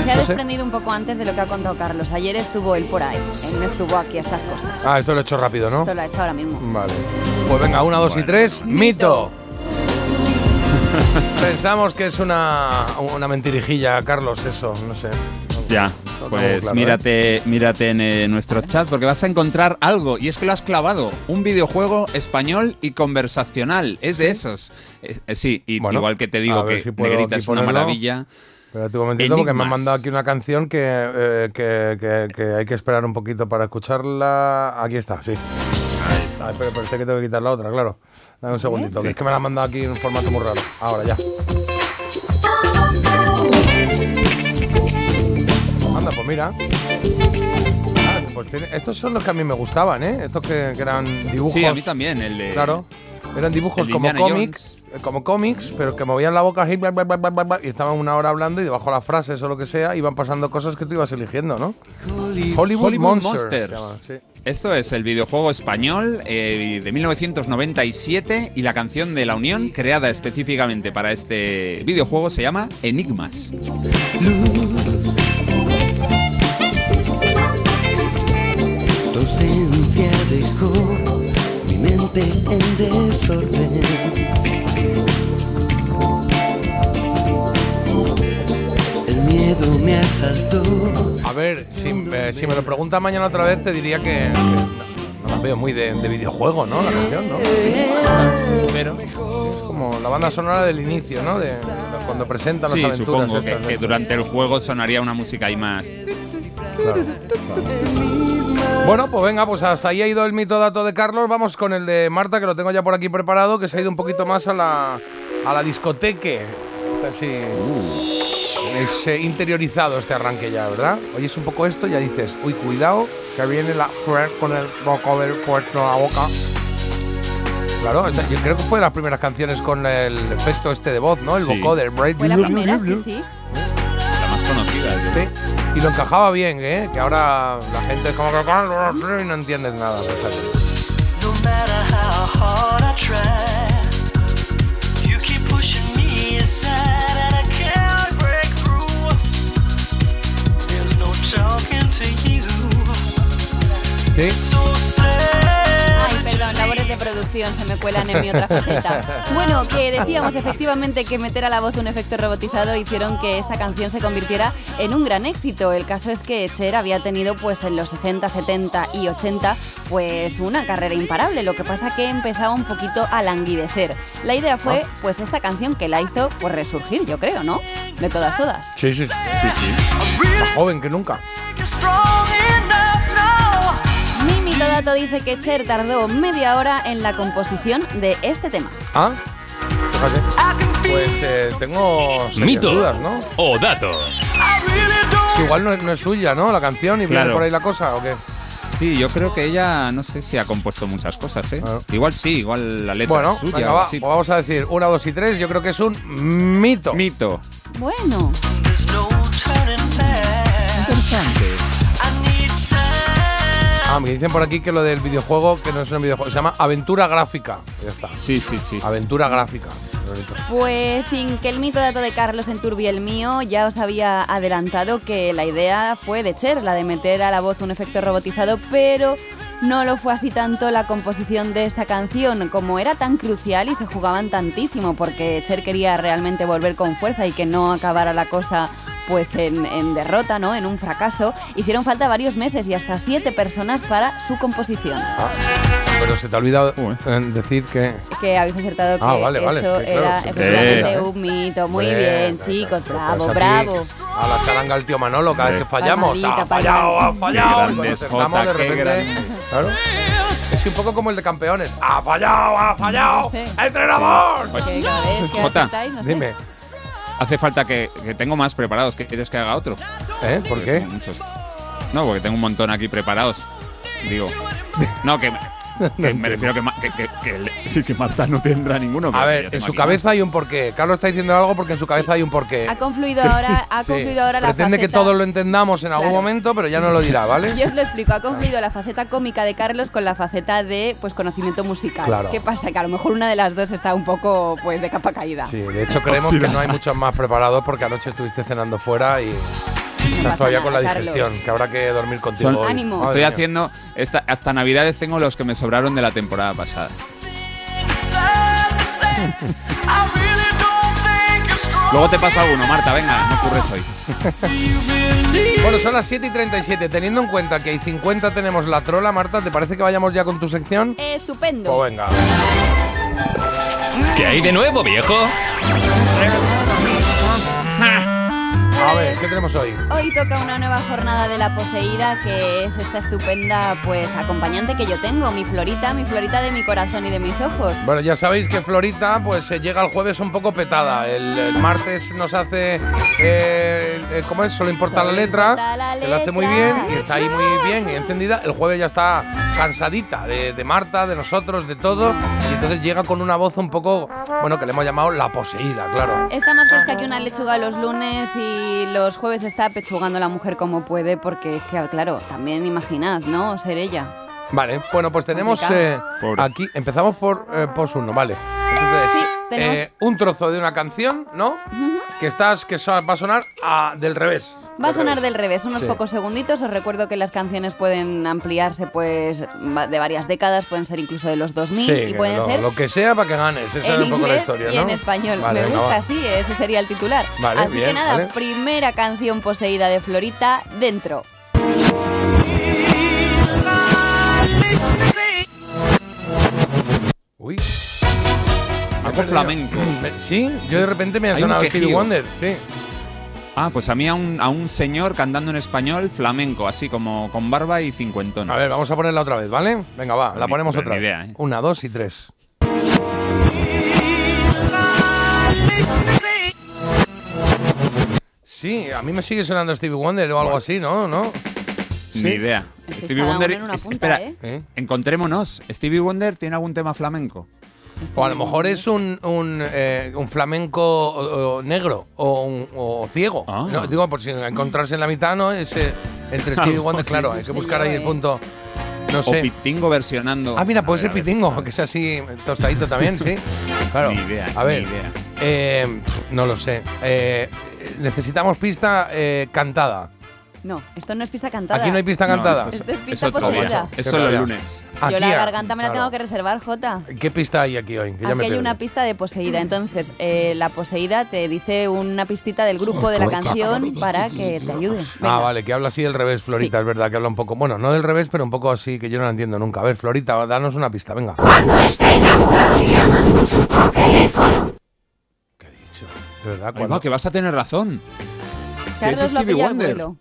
Se ha No sé. desprendido un poco antes de lo que ha contado Carlos. Ayer estuvo él por ahí. Él no estuvo aquí a estas cosas. Ah, esto lo he hecho rápido, ¿no? Esto lo ha hecho ahora mismo. Vale. Pues venga, una, dos y tres, mito. Pensamos que es una, una mentirijilla, Carlos, eso, no sé. Ya, No tengo pues claro, ¿eh? mírate, mírate en eh, nuestro chat porque vas a encontrar algo y es que lo has clavado, un videojuego español y conversacional, es de esos. Eh, eh, sí, y Bueno, igual que te digo que si Negrita es una maravilla. Espérate un momentito porque me han Enigmas. mandado aquí una canción que, eh, que, que- que hay que esperar un poquito para escucharla. Aquí está, sí. Espera, pero este que tengo que quitar la otra, claro. Dame un segundito, que es que me la han mandado aquí en un formato muy raro. Ahora ya. Mira. Ah, pues tiene- estos son los que a mí me gustaban, ¿eh? Estos que, que eran dibujos. Sí, a mí también, el de... Claro. Eran dibujos de como Indiana cómics, eh, como cómics, pero que movían la boca así, bla, bla, bla, bla, bla, bla, y estaban una hora hablando y debajo las frases o lo que sea iban pasando cosas que tú ibas eligiendo, ¿no? Hollywood, Hollywood Monsters. Monsters. se llama, sí. Esto es el videojuego español eh, de 1997 y la canción de la Unión creada específicamente para este videojuego se llama Enigmas. Ausencia dejó mi mente en desorden. El miedo me asaltó. A ver, si, eh, si me lo preguntas mañana otra vez, te diría que, que no, no la veo muy de, de videojuego, ¿no? La canción, ¿no? Pero es como la banda sonora del inicio, ¿no? De, de cuando presentan las Sí, aventuras. supongo que, estas, que ¿no? durante el juego sonaría una música ahí más. Claro, claro. Bueno, pues venga, pues hasta ahí ha ido el mito dato de Carlos. Vamos con el de Marta, que lo tengo ya por aquí preparado, que se ha ido un poquito más a la, a la discoteque. Está así. Es eh, interiorizado este arranque ya, ¿verdad? Oyes un poco esto y ya dices, uy, cuidado, que viene la Fred con el vocoder puesto a la boca. Claro, esta- yo creo que fue de las primeras canciones con el efecto este de voz, ¿no? El Sí. vocoder. Fue la primera, sí, sí. La más conocida. es Sí, y lo encajaba bien, ¿eh? Que ahora la gente es como que y no entiendes nada. Sí. Ay, perdón, labores de producción se me cuelan en mi otra faceta. Bueno, que decíamos efectivamente que meter a la voz un efecto robotizado hicieron que esta canción se convirtiera en un gran éxito. El caso es que Cher había tenido pues en los 60, 70 y 80 pues una carrera imparable. Lo que pasa que empezaba un poquito a languidecer. La idea fue pues esta canción que la hizo pues resurgir, yo creo, ¿no? De todas, todas. Sí, sí, sí, sí. Más joven que nunca. Mito dato dice que Cher tardó media hora en la composición de este tema. ¿Ah? Fíjate. Pues eh, tengo Mito dudas, ¿no? o dato. Que igual no, es- no es suya, ¿no? La canción y viene Claro. por ahí la cosa, ¿o qué? Sí, yo creo que ella, no sé si ha compuesto muchas cosas, ¿eh? Igual sí, igual la letra Bueno, es suya. venga, o va, así. pues vamos a decir una, dos y tres. Yo creo que es un mito. Mito. Bueno. Ah, me dicen por aquí que lo del videojuego, que no es un videojuego, se llama Aventura Gráfica. Ya está. Sí, sí, sí. Aventura Gráfica. Pues sin que el mito dato de Carlos enturbie el mío, ya os había adelantado que la idea fue de Cher, la de meter a la voz un efecto robotizado, pero no lo fue así tanto la composición de esta canción, como era tan crucial y se jugaban tantísimo, porque Cher quería realmente volver con fuerza y que no acabara la cosa pues en, en derrota, ¿no? En un fracaso. Hicieron falta varios meses y hasta siete personas para su composición. Ah, pero se te ha olvidado eh, decir que. Que habéis acertado que Ah, vale, vale, esto es que, claro, era sí. efectivamente Sí. un mito. Muy Bien, bien, bien, chicos, Pues bravo, aquí, bravo. A la charanga el tío Manolo, cada vez que fallamos. Palmadita, Ha fallado, ha fallado. Jota, de repente. Claro. Es un poco como el de campeones. ¡Ha fallado, ha fallado! ¡Entrenador! Que cada vez que Jota, no sé. Dime. Hace falta que, que tengo más preparados. ¿Qué quieres que haga otro? ¿Eh? ¿Por qué? Muchos. No, porque tengo un montón aquí preparados. Digo. No, que, que me refiero que, que, que, sí que Marta no tendrá ninguno. A ver, en su aquí cabeza hay un porqué. Carlos está diciendo algo porque en su cabeza hay un porqué. Ha confluido ahora, ha Sí. confluido ahora la Pretende que todos lo entendamos en algún Claro. momento, pero ya no lo dirá, ¿vale? Yo os lo explico, ha confluido la faceta cómica de Carlos con la faceta de pues conocimiento musical. Claro. ¿Qué pasa? Que a lo mejor una de las dos está un poco pues de capa caída. Sí, de hecho creemos que no hay muchos más preparados porque anoche estuviste cenando fuera y estás todavía con la Carlos. digestión, que habrá que dormir contigo Son- hoy. Ánimo. Estoy haciendo. Esta, hasta Navidades tengo los que me sobraron de la temporada pasada. Luego te paso alguno, Marta, venga, no ocurres hoy. Bueno, son las 7 y 37. Teniendo en cuenta que hay 50 tenemos la trola, Marta, ¿te parece que vayamos ya con tu sección? Estupendo. Pues venga. ¿Qué hay de nuevo, viejo? A ver, ¿qué tenemos hoy? Hoy toca una nueva jornada de la poseída, que es esta estupenda pues acompañante que yo tengo, mi Florita, mi Florita de mi corazón y de mis ojos. Bueno, ya sabéis que Florita pues se llega el jueves un poco petada. El, el martes nos hace, eh, eh, ¿cómo es? Solo importa la letra, importa la que lo hace muy letra. bien y está ahí muy bien y encendida. El jueves ya está cansadita de, de Marta, de nosotros, de todo. Y entonces llega con una voz un poco, bueno, que le hemos llamado la poseída, claro. Está más fresca que una lechuga los lunes y los jueves está pechugando la mujer como puede, porque es que, claro, también imaginad, ¿no? Ser ella. Vale, bueno, pues tenemos eh, aquí, empezamos por eh, pos uno, vale. Entonces, Sí, tenemos- eh, un trozo de una canción, ¿no? Que estás, que so- va a sonar a- del revés. Va a sonar revés. del revés, unos Sí. pocos segunditos. Os recuerdo que las canciones pueden ampliarse pues de varias décadas, pueden ser incluso de los 2000 Sí, y que pueden lo, ser lo que sea para que ganes. Esa en es un poco la inglés historia, y ¿no? en español. Vale, Me gusta va. así, ese sería el titular. Vale, así que bien, nada, vale. primera canción poseída de Florita dentro. Uy. Algo flamenco. Me- Sí, yo de repente me ha Hay un sonado Stevie quejío. Wonder. Sí. Ah, pues a mí a un, a un señor cantando en español flamenco, así como con barba y cincuentón. A ver, vamos a ponerla otra vez, ¿vale? Venga, va, la Ni- ponemos pero otra ni vez. idea, ¿eh? Una, dos y tres. Sí, a mí me sigue sonando Stevie Wonder o algo así, ¿no? ¿No? Ni Sí. idea. Es que Stevie cada Wonder. uno en una es- punta, espera, ¿eh? ¿Eh? encontrémonos. ¿Stevie Wonder tiene algún tema flamenco? O a lo mejor es un, un, eh, un flamenco o- o negro o, un- o ciego. Ah. No, digo, por si encontrarse en la mitad, ¿no? Es, eh, entre Stevie Algo Wonder, claro, hay que buscar ahí el eh. punto. No O sé. Pitingo versionando. Ah, mira, A puede ser pitingo, que es así tostadito también, sí. Claro. Ni idea, A ver, ni idea. eh, no lo sé. Eh, necesitamos pista eh, cantada. No, esto no es pista cantada. Aquí no hay pista No, cantada. Esto es pista poseída. Eso los rabia. lunes. Yo la garganta me la claro. tengo que reservar, Jota. ¿Qué pista hay aquí hoy? Que ya Aquí me hay perdí. una pista de poseída. Entonces, eh, la poseída te dice una pistita del grupo de la canción para que te ayude. Ah, vale, que habla así del revés, Florita, Sí. es verdad que habla un poco. Bueno, no del revés, pero un poco así que yo no la entiendo nunca. A ver, Florita, danos una pista, venga. ¿Qué he dicho? De verdad, cuando. va, que vas a tener razón. Carlos es lo Stevie Wonder. vuelo.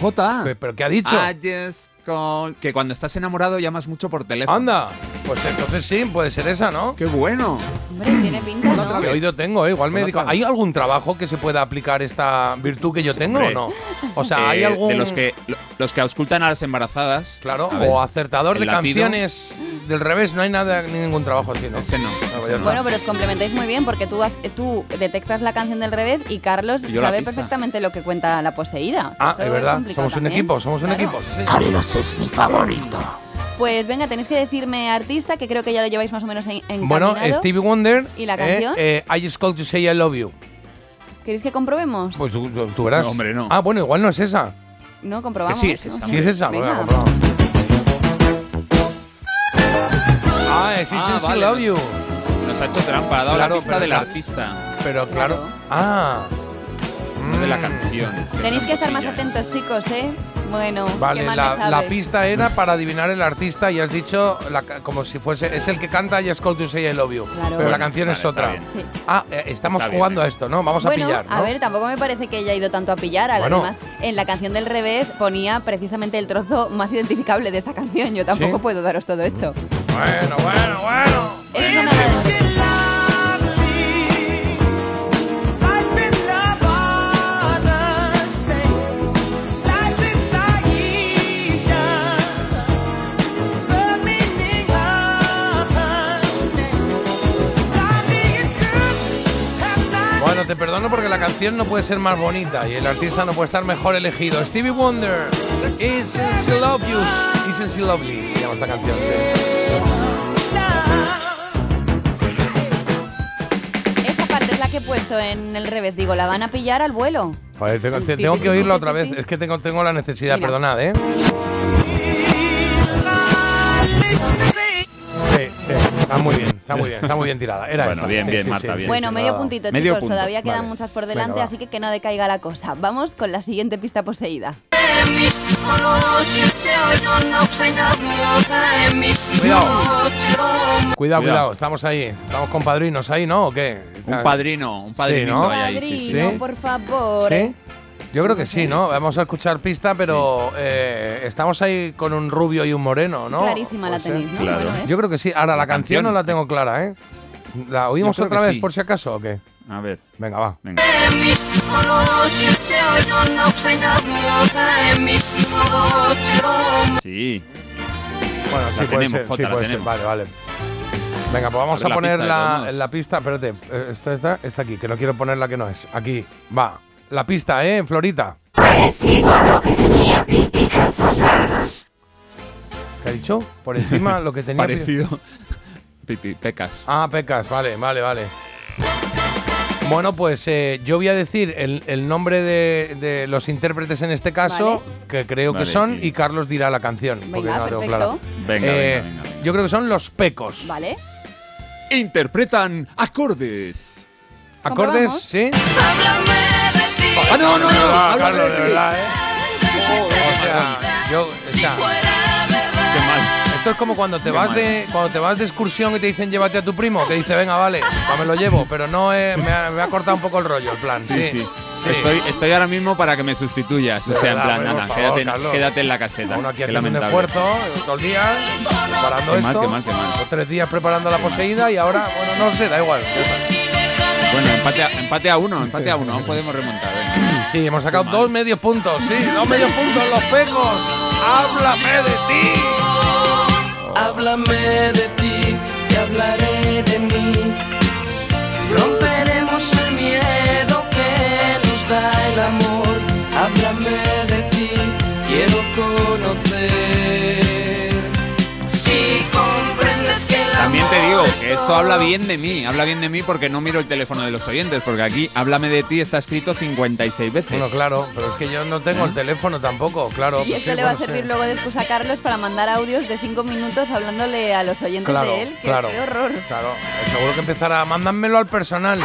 Jota. ¿Pero- ¿Pero qué ha dicho? I just con- que cuando estás enamorado llamas mucho por teléfono. Anda, pues entonces sí, puede ser esa, ¿no? ¡Qué bueno! Hombre, tiene pinta, ¿no? ¿Qué oído tengo, eh? Igual me dedico. ¿Hay algún trabajo que se pueda aplicar esta virtud que yo tengo hombre. o no? O sea, ¿hay Eh, algún. De los que, lo- los que auscultan a las embarazadas. Claro, ver, o acertador de latido. canciones del revés, no hay nada, ningún trabajo así, ¿no? Ese no. pues ese no. está. Bueno, pero os complementáis muy bien porque tú, tú detectas la canción del revés y Carlos Y sabe perfectamente lo que cuenta la poseída. Ah, Eso es verdad. Somos un también. equipo, somos un equipo. sí, sí. Es mi favorito. Pues venga, tenéis que decirme artista, que creo que ya lo lleváis más o menos en. Bueno, Stevie Wonder. ¿Y la eh, canción? eh, I just called to say I love you. ¿Queréis que comprobemos? Pues tú, tú- verás. No, hombre, no. Ah, bueno, igual no es esa. No, comprobamos. sí es esa, Sí es esa. Venga. venga. Ah, es Isn't Ah, vale, Love You. Nos ha hecho trampa, ha dado Claro, la pista del la- artista, Pero claro. Ah. no de la Mm. canción. Tenéis que estar más atentos, chicos, ¿eh? Bueno, qué Vale, mal la, me la sabes. pista era para adivinar el artista y has dicho la ca- como si fuese. Es el que canta Just Call to Say I Love You. Claro. Pero la canción vale, es otra. Sí. Ah, eh, estamos Está jugando eh. a esto, ¿no? Vamos bueno, a pillar. ¿no? a ver, tampoco me parece que haya ido tanto a pillar. Bueno. Además, en la canción del revés ponía precisamente el trozo más identificable de esta canción. Yo tampoco ¿Sí? puedo daros todo hecho. Bueno, bueno, bueno. Es una Bueno, te perdono porque la canción no puede ser más bonita y el artista no puede estar mejor elegido. Stevie Wonder, Isn't She Love You? Isn't She Lovely se llama esta canción. sí. Esa parte es la que he puesto en el revés. Digo, la van a pillar al vuelo. Joder, tengo, te- que oírla otra vez. Es que tengo, tengo la necesidad, Mira. perdonad, ¿eh? Sí, sí, está muy bien, está muy bien, está muy bien tirada. Era Bueno, esta. bien, Sí, bien, sí, Marta, sí, bien. sí, Bueno, medio puntito, Medio chicos. punto. Todavía quedan Vale. muchas por delante, así que que no decaiga la cosa. Vamos con la siguiente pista poseída. Cuidado. Cuidado, Cuidado. estamos ahí. Estamos con padrinos ahí, ¿no? ¿O qué? Un padrino, un. Padrino, ¿Sí? por favor. ¿Sí? Yo creo que sí, ¿no? Vamos a escuchar pista, pero eh, estamos ahí con un rubio y un moreno, ¿no? Clarísima la Puede ser. tenéis, ¿no? Claro. Bueno, ¿eh? Yo creo que sí. Ahora, la, La canción, canción. no la tengo clara, ¿eh? ¿La oímos otra vez sí. por si acaso o qué? A ver, Venga, va. venga. Sí. Bueno, La sí, puede tenemos, ser, Jota, sí, la puede ser. Vale, vale. Venga, pues vamos a la poner pista, la, modos. la pista. Espérate, eh, esta está aquí, que no quiero poner la que no es. Aquí, va. La pista, ¿eh, Florita? Parecido a lo que tenía Pipi calzas largas. ¿Qué ha dicho? Por encima lo que tenía. Parecido. Pipi, pecas. Ah, pecas, vale, vale, vale. Bueno, pues eh, yo voy a decir el, el nombre de, de los intérpretes en este caso, que creo que son, y Carlos dirá la canción. porque Venga, no la tengo perfecto. clara. Venga, Eh, venga, venga, venga. Yo creo que son los pecos. Vale. Interpretan acordes. ¿Acordes? ¿Sí? ¡Ah, no, no, no! Ah, Carlos, de verdad, ¿eh? O sea, yo, o sea, Qué mal. esto es como cuando te vas de cuando te vas de excursión y te dicen llévate a tu primo, te dice venga vale, va, me lo llevo, pero no eh, me, ha, me ha cortado un poco el rollo el plan. Sí, Sí, sí. Estoy, estoy ahora mismo para que me sustituyas. O sea, en plan, nada, quédate, en- quédate en la caseta. Uno aquí Qué haciendo un lamentable. esfuerzo eh, todo el día preparando Qué esto. mal, qué mal, qué mal. Los tres días preparando la poseída y ahora, bueno, no sé, da igual. ya está. Bueno, empate a, empate a uno, empate a uno. Aún podemos remontar. venga. Sí, hemos sacado dos medios puntos, sí, dos medios puntos los pecos. Háblame de ti. Háblame de ti, te hablaré de mí. Romperemos el miedo que nos da el amor. También te amor digo es que esto habla bien de mí. Habla bien de mí porque no miro el teléfono de los oyentes. Porque aquí, háblame de ti, está escrito 56 veces. Bueno, claro, pero es que yo no tengo el teléfono tampoco, claro. Y pues esto sí, le va a servir sí. luego de excusa a Carlos para mandar audios de cinco minutos hablándole a los oyentes Claro, de él. Qué, claro, qué horror. Claro, seguro que empezará. Mándamelo al personal,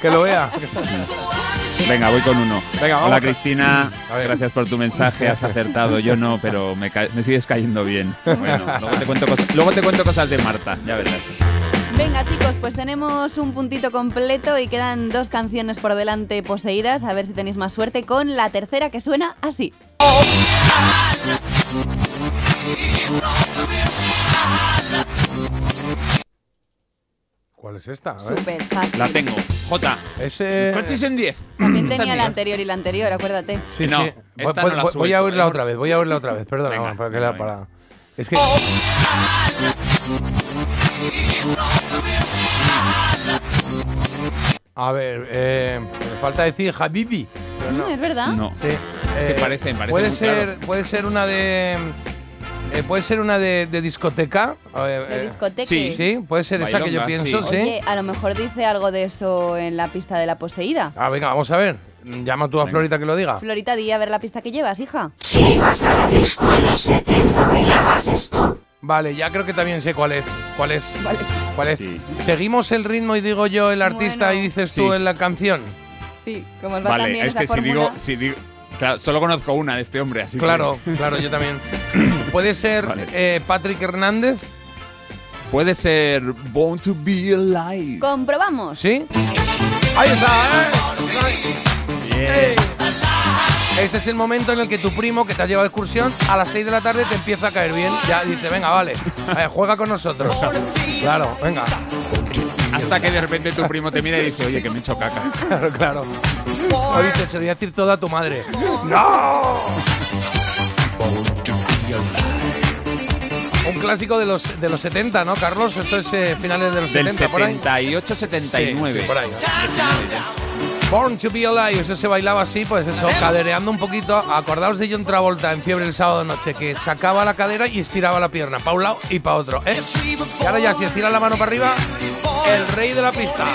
que lo vea. Venga, voy con uno. Venga, vamos Hola Cristina, gracias por tu mensaje, has acertado. Yo no, pero me, ca- me sigues cayendo bien. Bueno, luego te, cuento cosas, luego te cuento cosas de Marta, ya verás. Venga, chicos, pues tenemos un puntito completo y quedan dos canciones por delante poseídas. A ver si tenéis más suerte con la tercera que suena así. ¿Cuál es esta? A ver. Súper fácil. La tengo. J. Ese. Coches en 10. También tenía la mía. anterior y la anterior, acuérdate. Sí, No, sí. esta Voy- no la voy- voy suelto, a oírla ¿eh? otra vez, voy a oírla otra vez, perdona, Venga, vamos, para que venga, la para. Es que. A ver, eh, me falta decir Habibi. no. Es verdad. No. Sí. Es que eh, parece, parece puede muy ser, claro. puede ser una de. Eh, puede ser una de, de discoteca. De eh, discoteca. sí. Sí, puede ser esa que yo pienso, sí. Oye, a lo mejor dice algo de eso en la pista de la poseída. Ah, venga, vamos a ver. Llama tú a Florita que lo diga. Florita, di a ver la pista que llevas, hija. Si ibas a la disco en los 70, bailabas esto. Vale, ya creo que también sé cuál es. ¿Cuál es? Vale. ¿Cuál es? Sí. Seguimos el ritmo y digo yo el artista Bueno. y dices tú en la canción. Sí, como os va Vale, bien es esa que si digo, si digo. Claro, solo conozco una de este hombre, así que- Claro, claro, yo también. Puede ser Vale. eh, Patrick Hernández, Puede ser Born to be Alive. Comprobamos. ¿sí? Ahí está, ¿eh? Este es el momento en el que tu primo que te ha llevado de excursión a las 6 de la tarde te empieza a caer bien. Ya dice, venga, vale, eh, juega con nosotros. Claro, venga. Hasta que de repente tu primo te mira y dice, oye, que me he hecho caca. Claro, claro. O dice, se lo voy a decir todo a tu madre. ¡No! Un clásico de los, de los 70, ¿no, Carlos? Esto es eh, finales de los Del 70, por ahí. 78-79. Sí, sí, por ahí. Born to be alive, eso se bailaba así, pues eso, cadereando un poquito. Acordaos de John Travolta en Fiebre el sábado noche, que sacaba la cadera y estiraba la pierna, para un lado y para otro. ¿eh? Y ahora ya, si estira la mano para arriba, el rey de la pista.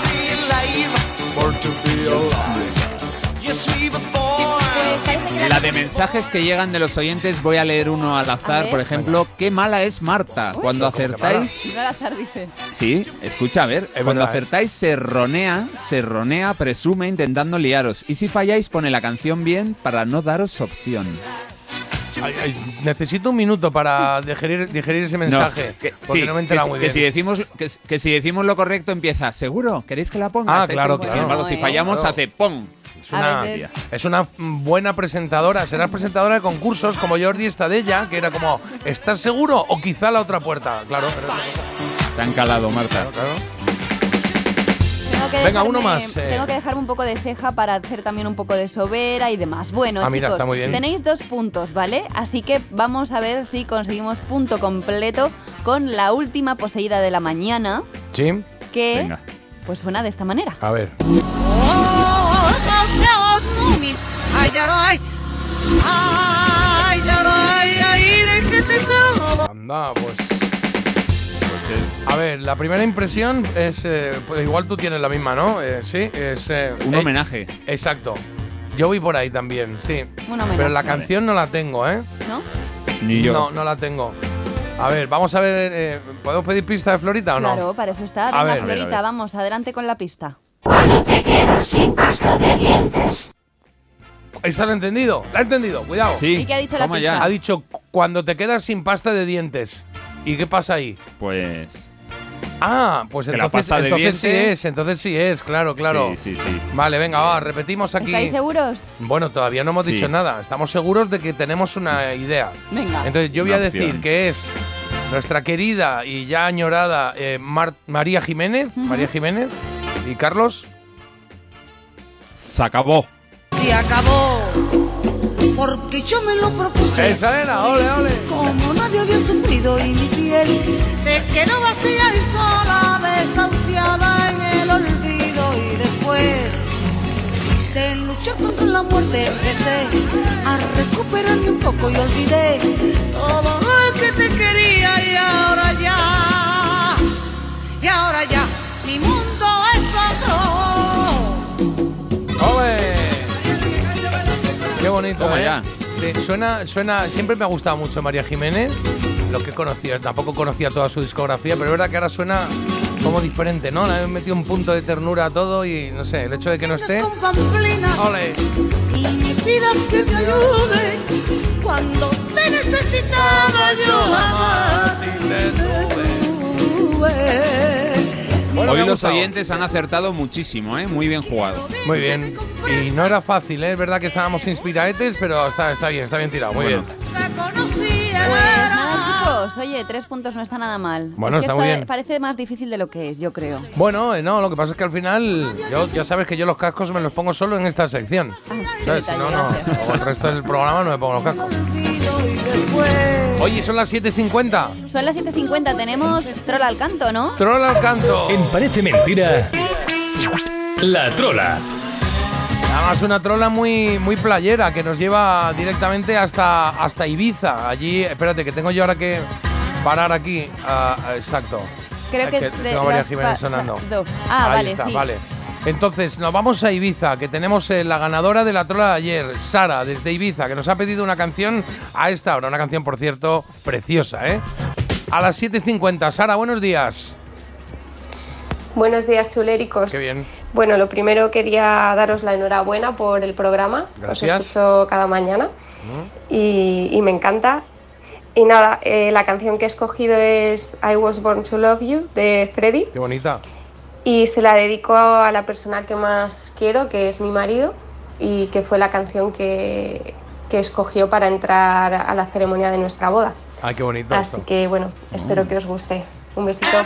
La de mensajes que llegan de los oyentes, voy a leer uno al azar. Por ejemplo, qué mala es Marta. Uy. Cuando ¿Cómo que acertáis, No al azar dice. sí, escucha, a ver. Es Cuando verdad, ¿eh? acertáis, se ronea, se ronea, presume, intentando liaros. Y si falláis, pone la canción bien para no daros opción. Ay, ay, necesito un minuto para digerir, digerir ese mensaje. que, porque sí, no me que, si- muy que bien. si decimos, que, que si decimos lo correcto empieza, ¿seguro? ¿Queréis que la ponga? Ah, ¿Estáis claro, claro. Sin embargo, No, si fallamos, Claro. hace ¡pum! Es una, veces- es una buena presentadora. Serás presentadora de concursos como Jordi Estadella, que era como, ¿estás seguro? O quizá la otra puerta. Claro, pero- Te han calado, Marta. claro. Tengo que Venga, dejarme- uno más, eh. Tengo que dejarme un poco de ceja para hacer también un poco de sobera y demás. Bueno, Ah, mira, chicos, está muy bien. tenéis dos puntos, ¿vale? Así que vamos a ver si conseguimos punto completo con la última poseída de la mañana, Sí, que Venga. pues suena de esta manera. a ver. Anda, pues. A ver, la primera impresión es. eh, pues igual tú tienes la misma, ¿no? Eh, sí, es. eh, Un eh, homenaje. Exacto. Yo voy por ahí también, sí. Un homenaje. Pero la Vale. canción no la tengo, ¿eh? ¿No? Ni yo. No, no la tengo. A ver, vamos a ver. eh, ¿Podemos pedir pista de Florita o no? Claro, para eso está. A Venga, ver, a ver, a Florita, ver. vamos, adelante con la pista. Cuando te quedas sin pasta de dientes. ¿Esta la he entendido? La he entendido, cuidado. Sí, ¿Y qué ha dicho la toma pista? ya. Ha dicho cuando te quedas sin pasta de dientes. ¿Y qué pasa ahí? Pues. Ah, pues Que la entonces, pasta de entonces sí dientes- es, entonces sí es, claro, claro. Sí, sí, sí. Vale, venga, va, repetimos aquí. ¿Estáis seguros? Bueno, todavía no hemos Sí. dicho nada. Estamos seguros de que tenemos una idea. Venga. Entonces yo voy Una a decir que es nuestra querida y ya añorada eh, Mar- María Jiménez. María Jiménez. ¿Y Carlos? Se acabó. Se acabó. Porque yo me lo propuse. Esa era, ole, ole. Como nadie había sufrido y mi piel se quedó vacía y sola, desahuciada en el olvido. Y después de luchar contra la muerte empecé a recuperarme un poco y olvidé todo lo que te quería y ahora ya, y ahora ya, mi mundo es otro. ¡Ole! Qué bonito, Toma ¿eh? ya. Sí, suena, suena, siempre me ha gustado mucho María Jiménez, lo que conocía, tampoco conocía toda su discografía, pero es verdad que ahora suena como diferente, ¿no? Le han metido un punto de ternura a todo y no sé, el hecho de que no esté. ¡Ole! y me pidas que te ayude cuando te necesitaba yo jamás te tuve. Bueno, Hoy los oyentes han acertado muchísimo, ¿eh? Muy bien jugado. Muy bien. Y no era fácil, ¿eh? Es verdad que estábamos inspiraetes, pero está, está bien, está bien tirado. Muy Bueno. bien. Pues nada. Oye, tres puntos no está nada mal. Bueno, Es que está muy bien. Parece más difícil de lo que es, yo creo. Bueno, eh, no, lo que pasa es que al final, yo, ya sabes que yo los cascos me los pongo solo en esta sección. ¿Sabes? Si no, no, luego el resto del programa no me pongo los cascos. Oye, son las 7.50. Son las 7.50, tenemos troll al canto, ¿no? Troll al canto. En Parece Mentira, la trola. Además, una trola muy, muy playera que nos lleva directamente hasta, hasta Ibiza. Allí, espérate, que tengo yo ahora que parar aquí. Ah, exacto. Creo que, que de tengo María Jiménez sonando. Ah, Ahí vale, está, sí. vale. Entonces, nos vamos a Ibiza, que tenemos eh, la ganadora de la trola de ayer, Sara, desde Ibiza, que nos ha pedido una canción a esta hora. Una canción, por cierto, preciosa, ¿eh? A las 7.50. Sara, buenos días. Buenos días, chuléricos. Qué bien. Bueno, lo primero quería daros la enhorabuena por el programa. Gracias. Os escucho cada mañana y, y me encanta. Y nada, eh, la canción que he escogido es I Was Born to Love You de Freddy Qué bonita. Y se la dedico a la persona que más quiero, que es mi marido, y que fue la canción que, que escogió para entrar a la ceremonia de nuestra boda. Ay, qué bonito. Así esto. que bueno, espero que os guste. Un besito.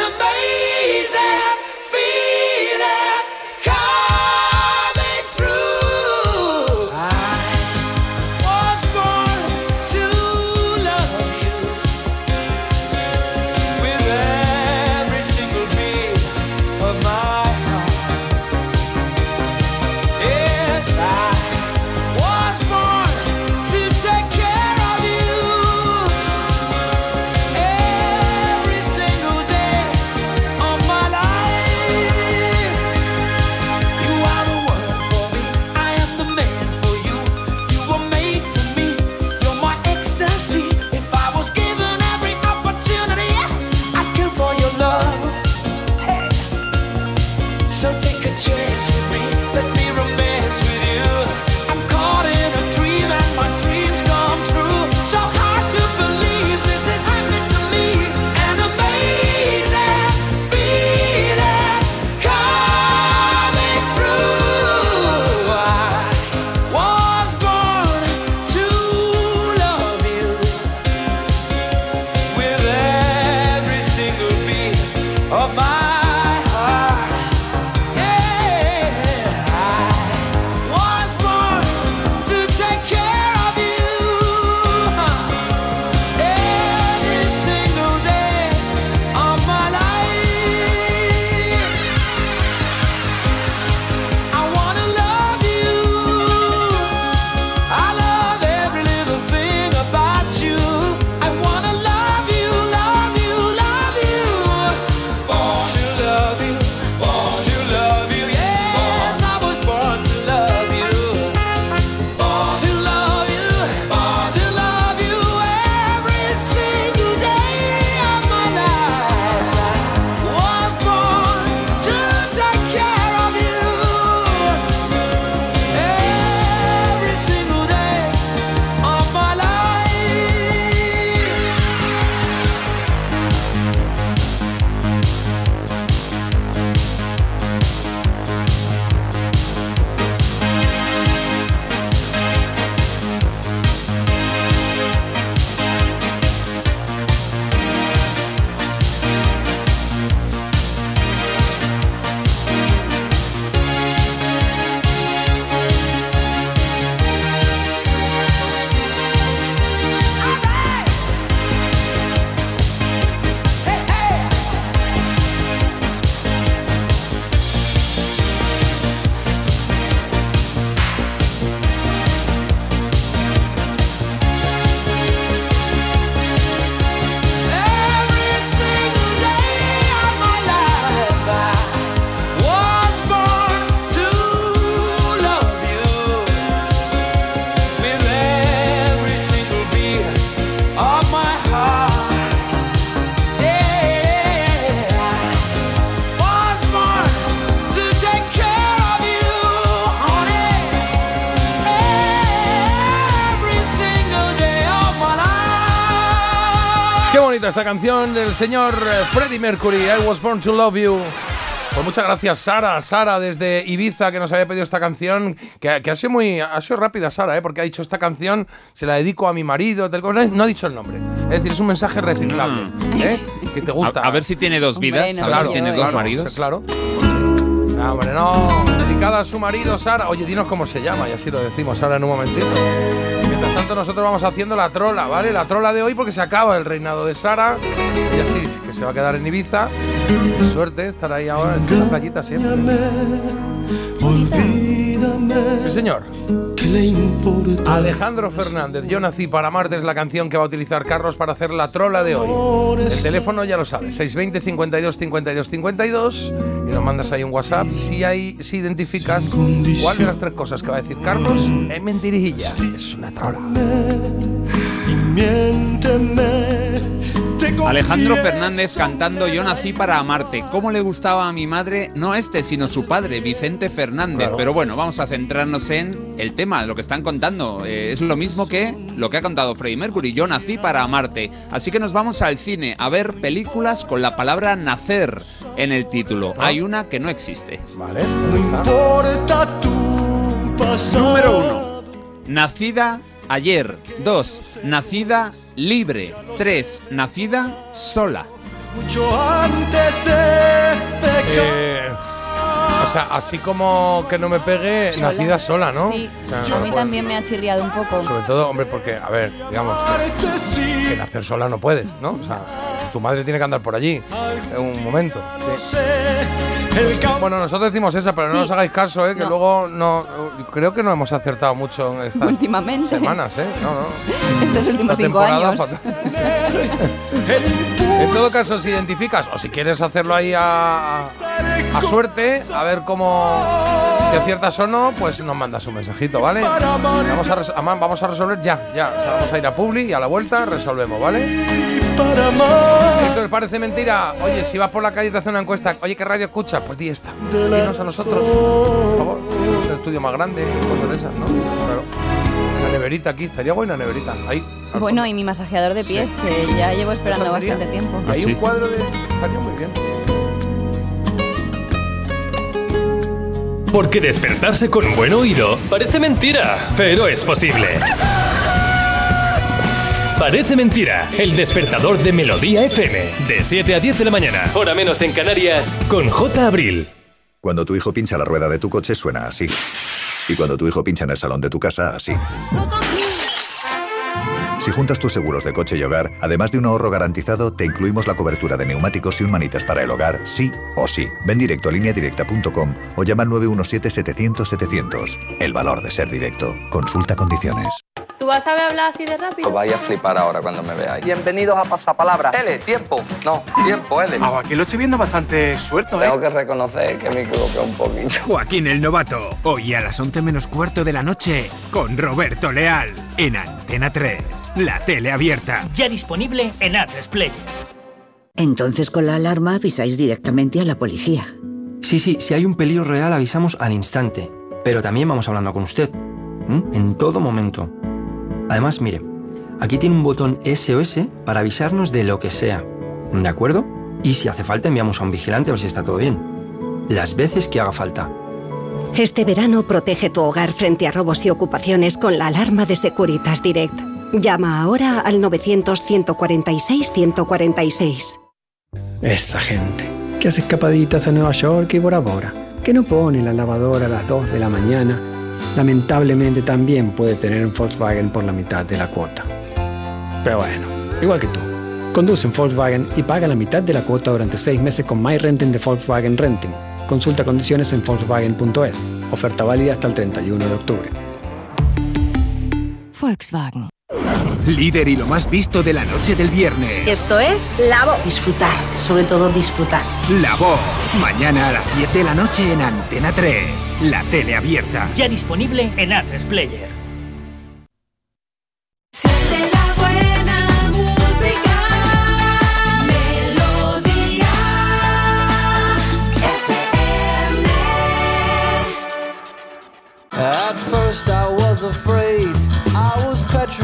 Esta canción del señor eh, Freddie Mercury, I Was Born to Love You. Pues muchas gracias, Sara. Sara, desde Ibiza, que nos había pedido esta canción. Que, que ha sido muy. Ha sido rápida, Sara, ¿eh? porque ha dicho esta canción se la dedico a mi marido. No ha dicho el nombre. Es decir, es un mensaje reciclable. ¿eh? Que te gusta. A, a ver si tiene dos Hombre, vidas, no a ver sé si tiene eh. dos Claro, maridos. Claro. No, hombre, no. Dedicada a su marido, Sara. Oye, dinos cómo se llama y así lo decimos ahora en un momentito. Tanto, nosotros vamos haciendo la trola, ¿vale? La trola de hoy porque se acaba el reinado de Sara. Y así, que se va a quedar en Ibiza. Suerte estar ahí ahora en la playita siempre. Sí, señor. Alejandro Fernández, yo nací para amarte es la canción que va a utilizar Carlos para hacer la trola de hoy. El teléfono ya lo sabes, 620 52 52 52 y nos mandas ahí un WhatsApp si hay si identificas cuál de las tres cosas que va a decir Carlos es mentirijilla, es una trola. Alejandro Fernández cantando Yo nací para amarte. ¿Cómo le gustaba a mi madre? No este, sino su padre, Vicente Fernández. Pero bueno, vamos a centrarnos en el tema, lo que están contando. Eh, es lo mismo que lo que ha contado Freddie Mercury. Yo nací para amarte. Así que nos vamos al cine a ver películas con la palabra nacer en el título. Hay una que no existe. Vale. Número uno. Nacida ayer. Dos. Nacida libre. Tres. Nacida sola. Eh, o sea, así como que no me pegue, Sola. nacida sola, ¿no? Sí, O sea, a mí puede- también me ha chirriado un poco. Sobre todo, hombre, porque, a ver, digamos, que, que nacer sola no puedes, ¿no? O sea, tu madre tiene que andar por allí en un momento. sí. Bueno, nosotros decimos esa, pero no Sí. nos hagáis caso, ¿eh? Que No. luego no. Creo que no hemos acertado mucho en estas Últimamente. semanas, ¿eh? No, no. Estos últimos Esta cinco temporada años. fatal. En todo caso, si identificas o si quieres hacerlo ahí a, a suerte, a ver cómo si aciertas o no, pues nos mandas un mensajito, ¿vale? Vamos a, res- vamos a resolver ya, ya. O sea, vamos a ir a Publi y a la vuelta resolvemos, ¿vale? Entonces parece mentira. Oye, si vas por la calle y te hace una encuesta, oye, ¿qué radio escuchas? Pues di esta. Dinos a nosotros, por favor. Es el estudio más grande, cosas de esas, ¿no? Claro. La neverita aquí, estaría buena neverita. Ahí. Bueno, y mi masajeador de pies, que ya llevo esperando bastante tiempo. Hay un cuadro de. Estaría muy bien. Porque despertarse con un buen oído parece mentira, pero es posible. Parece mentira, el despertador de Melodía FM, de 7 a 10 de la mañana, hora menos en Canarias, con J. Abril. Cuando tu hijo pincha la rueda de tu coche suena así. Y cuando tu hijo pincha en el salón de tu casa, así. Si juntas tus seguros de coche y hogar, además de un ahorro garantizado, te incluimos la cobertura de neumáticos y un manitas para el hogar, sí o sí. Ven directo a lineadirecta.com o llama al 917-700-700. El valor de ser directo. Consulta condiciones. ¿Tú vas a saber hablar así de rápido? Os vais a flipar ahora cuando me veáis. Bienvenidos a Pasapalabra. L, tiempo. No, tiempo, L. Ah, aquí lo estoy viendo bastante suelto, ¿eh? Tengo que reconocer que me equivoqué un poquito. Joaquín el Novato, hoy a las 11 menos cuarto de la noche, con Roberto Leal, en Antena 3, la tele abierta. Ya disponible en Atresplayer. Entonces con la alarma avisáis directamente a la policía. Sí, sí, si hay un peligro real avisamos al instante. Pero también vamos hablando con usted. ¿m? En todo momento. Además, mire, aquí tiene un botón SOS para avisarnos de lo que sea. ¿De acuerdo? Y si hace falta enviamos a un vigilante a ver si está todo bien. Las veces que haga falta. Este verano protege tu hogar frente a robos y ocupaciones con la alarma de Securitas Direct. Llama ahora al 900-146-146. Esa gente que hace escapaditas a Nueva York y Bora Bora, que no pone la lavadora a las 2 de la mañana, lamentablemente también puede tener un Volkswagen por la mitad de la cuota. Pero bueno, igual que tú. Conduce un Volkswagen y paga la mitad de la cuota durante 6 meses con My Renting de Volkswagen Renting. Consulta condiciones en Volkswagen.es. Oferta válida hasta el 31 de octubre. Volkswagen. Líder y lo más visto de la noche del viernes. Esto es La Voz. Disfrutar, sobre todo disfrutar. La voz. Mañana a las 10 de la noche en Antena 3, la tele abierta. Ya disponible en Atresplayer. Siente la buena música, melodía, At first I was afraid,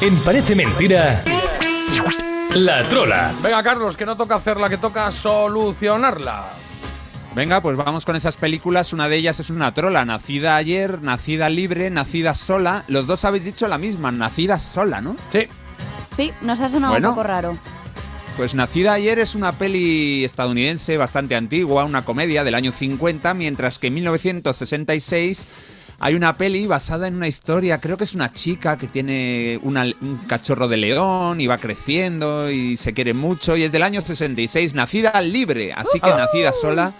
En Parece Mentira, La Trola. Venga, Carlos, que no toca hacerla, que toca solucionarla. Venga, pues vamos con esas películas. Una de ellas es una trola, nacida ayer, nacida libre, nacida sola. Los dos habéis dicho la misma, nacida sola, ¿no? Sí. Sí, nos ha sonado Bueno. un poco raro. Pues Nacida ayer es una peli estadounidense bastante antigua, una comedia del año 50, mientras que en 1966 hay una peli basada en una historia, creo que es una chica que tiene una- un cachorro de león y va creciendo y se quiere mucho y es del año 66, Nacida libre, así que nacida sola,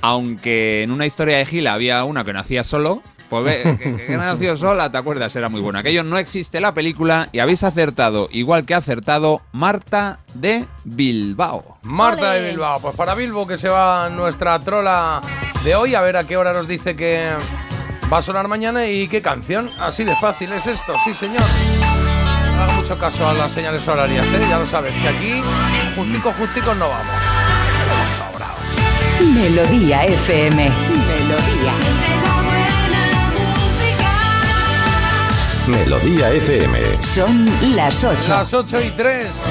aunque en una historia de Gila había una que nacía solo. Pues ve, que, que- que nació sola, ¿te acuerdas? Era muy buena. Aquello no existe la película y habéis acertado, igual que ha acertado Marta de Bilbao. Marta de Bilbao. Pues para Bilbo que se va nuestra trola de hoy, a ver a qué hora nos dice que va a sonar mañana y qué canción. Así de fácil es esto, sí señor. No haga mucho caso a las señales horarias, ¿eh? ya lo sabes, que aquí justico, justico no vamos. Melodía FM. Melodía. Melodía FM. Son las 8. Las 8 y 3.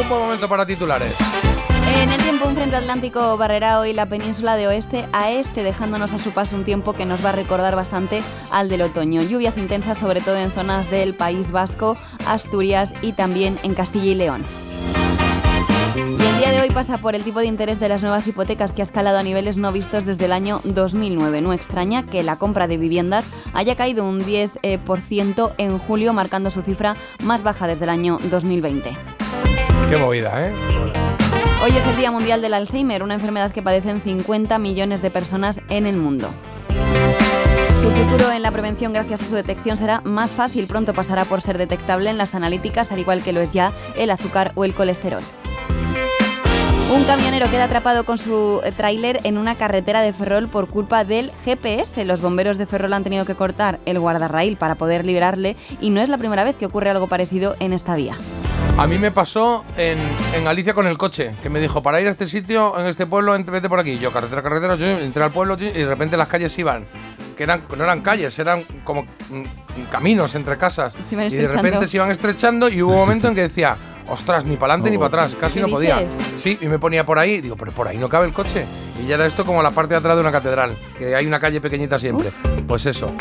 Un buen momento para titulares. En el tiempo, un frente atlántico barrerá hoy la península de oeste a este, dejándonos a su paso un tiempo que nos va a recordar bastante al del otoño. Lluvias intensas, sobre todo en zonas del País Vasco, Asturias y también en Castilla y León. Y el día de hoy pasa por el tipo de interés de las nuevas hipotecas que ha escalado a niveles no vistos desde el año 2009. No extraña que la compra de viviendas haya caído un 10% eh, en julio, marcando su cifra más baja desde el año 2020. Qué movida, ¿eh? Hoy es el Día Mundial del Alzheimer, una enfermedad que padecen 50 millones de personas en el mundo. Su futuro en la prevención gracias a su detección será más fácil, pronto pasará por ser detectable en las analíticas, al igual que lo es ya el azúcar o el colesterol. Un camionero queda atrapado con su eh, tráiler en una carretera de Ferrol por culpa del GPS. Los bomberos de Ferrol han tenido que cortar el guardarraíl para poder liberarle y no es la primera vez que ocurre algo parecido en esta vía. A mí me pasó en, en Galicia con el coche, que me dijo, para ir a este sitio, en este pueblo, vete por aquí. Yo, carretera, carretera, yo entré al pueblo y de repente las calles iban, que eran, no eran calles, eran como mm, caminos entre casas. Y de repente se iban estrechando y hubo un momento en que decía, ostras, ni para adelante ni para atrás, casi ¿Qué no podía. Sí, y me ponía por ahí, digo, pero por ahí no cabe el coche. Y ya era esto como la parte de atrás de una catedral, que hay una calle pequeñita siempre. Pues eso.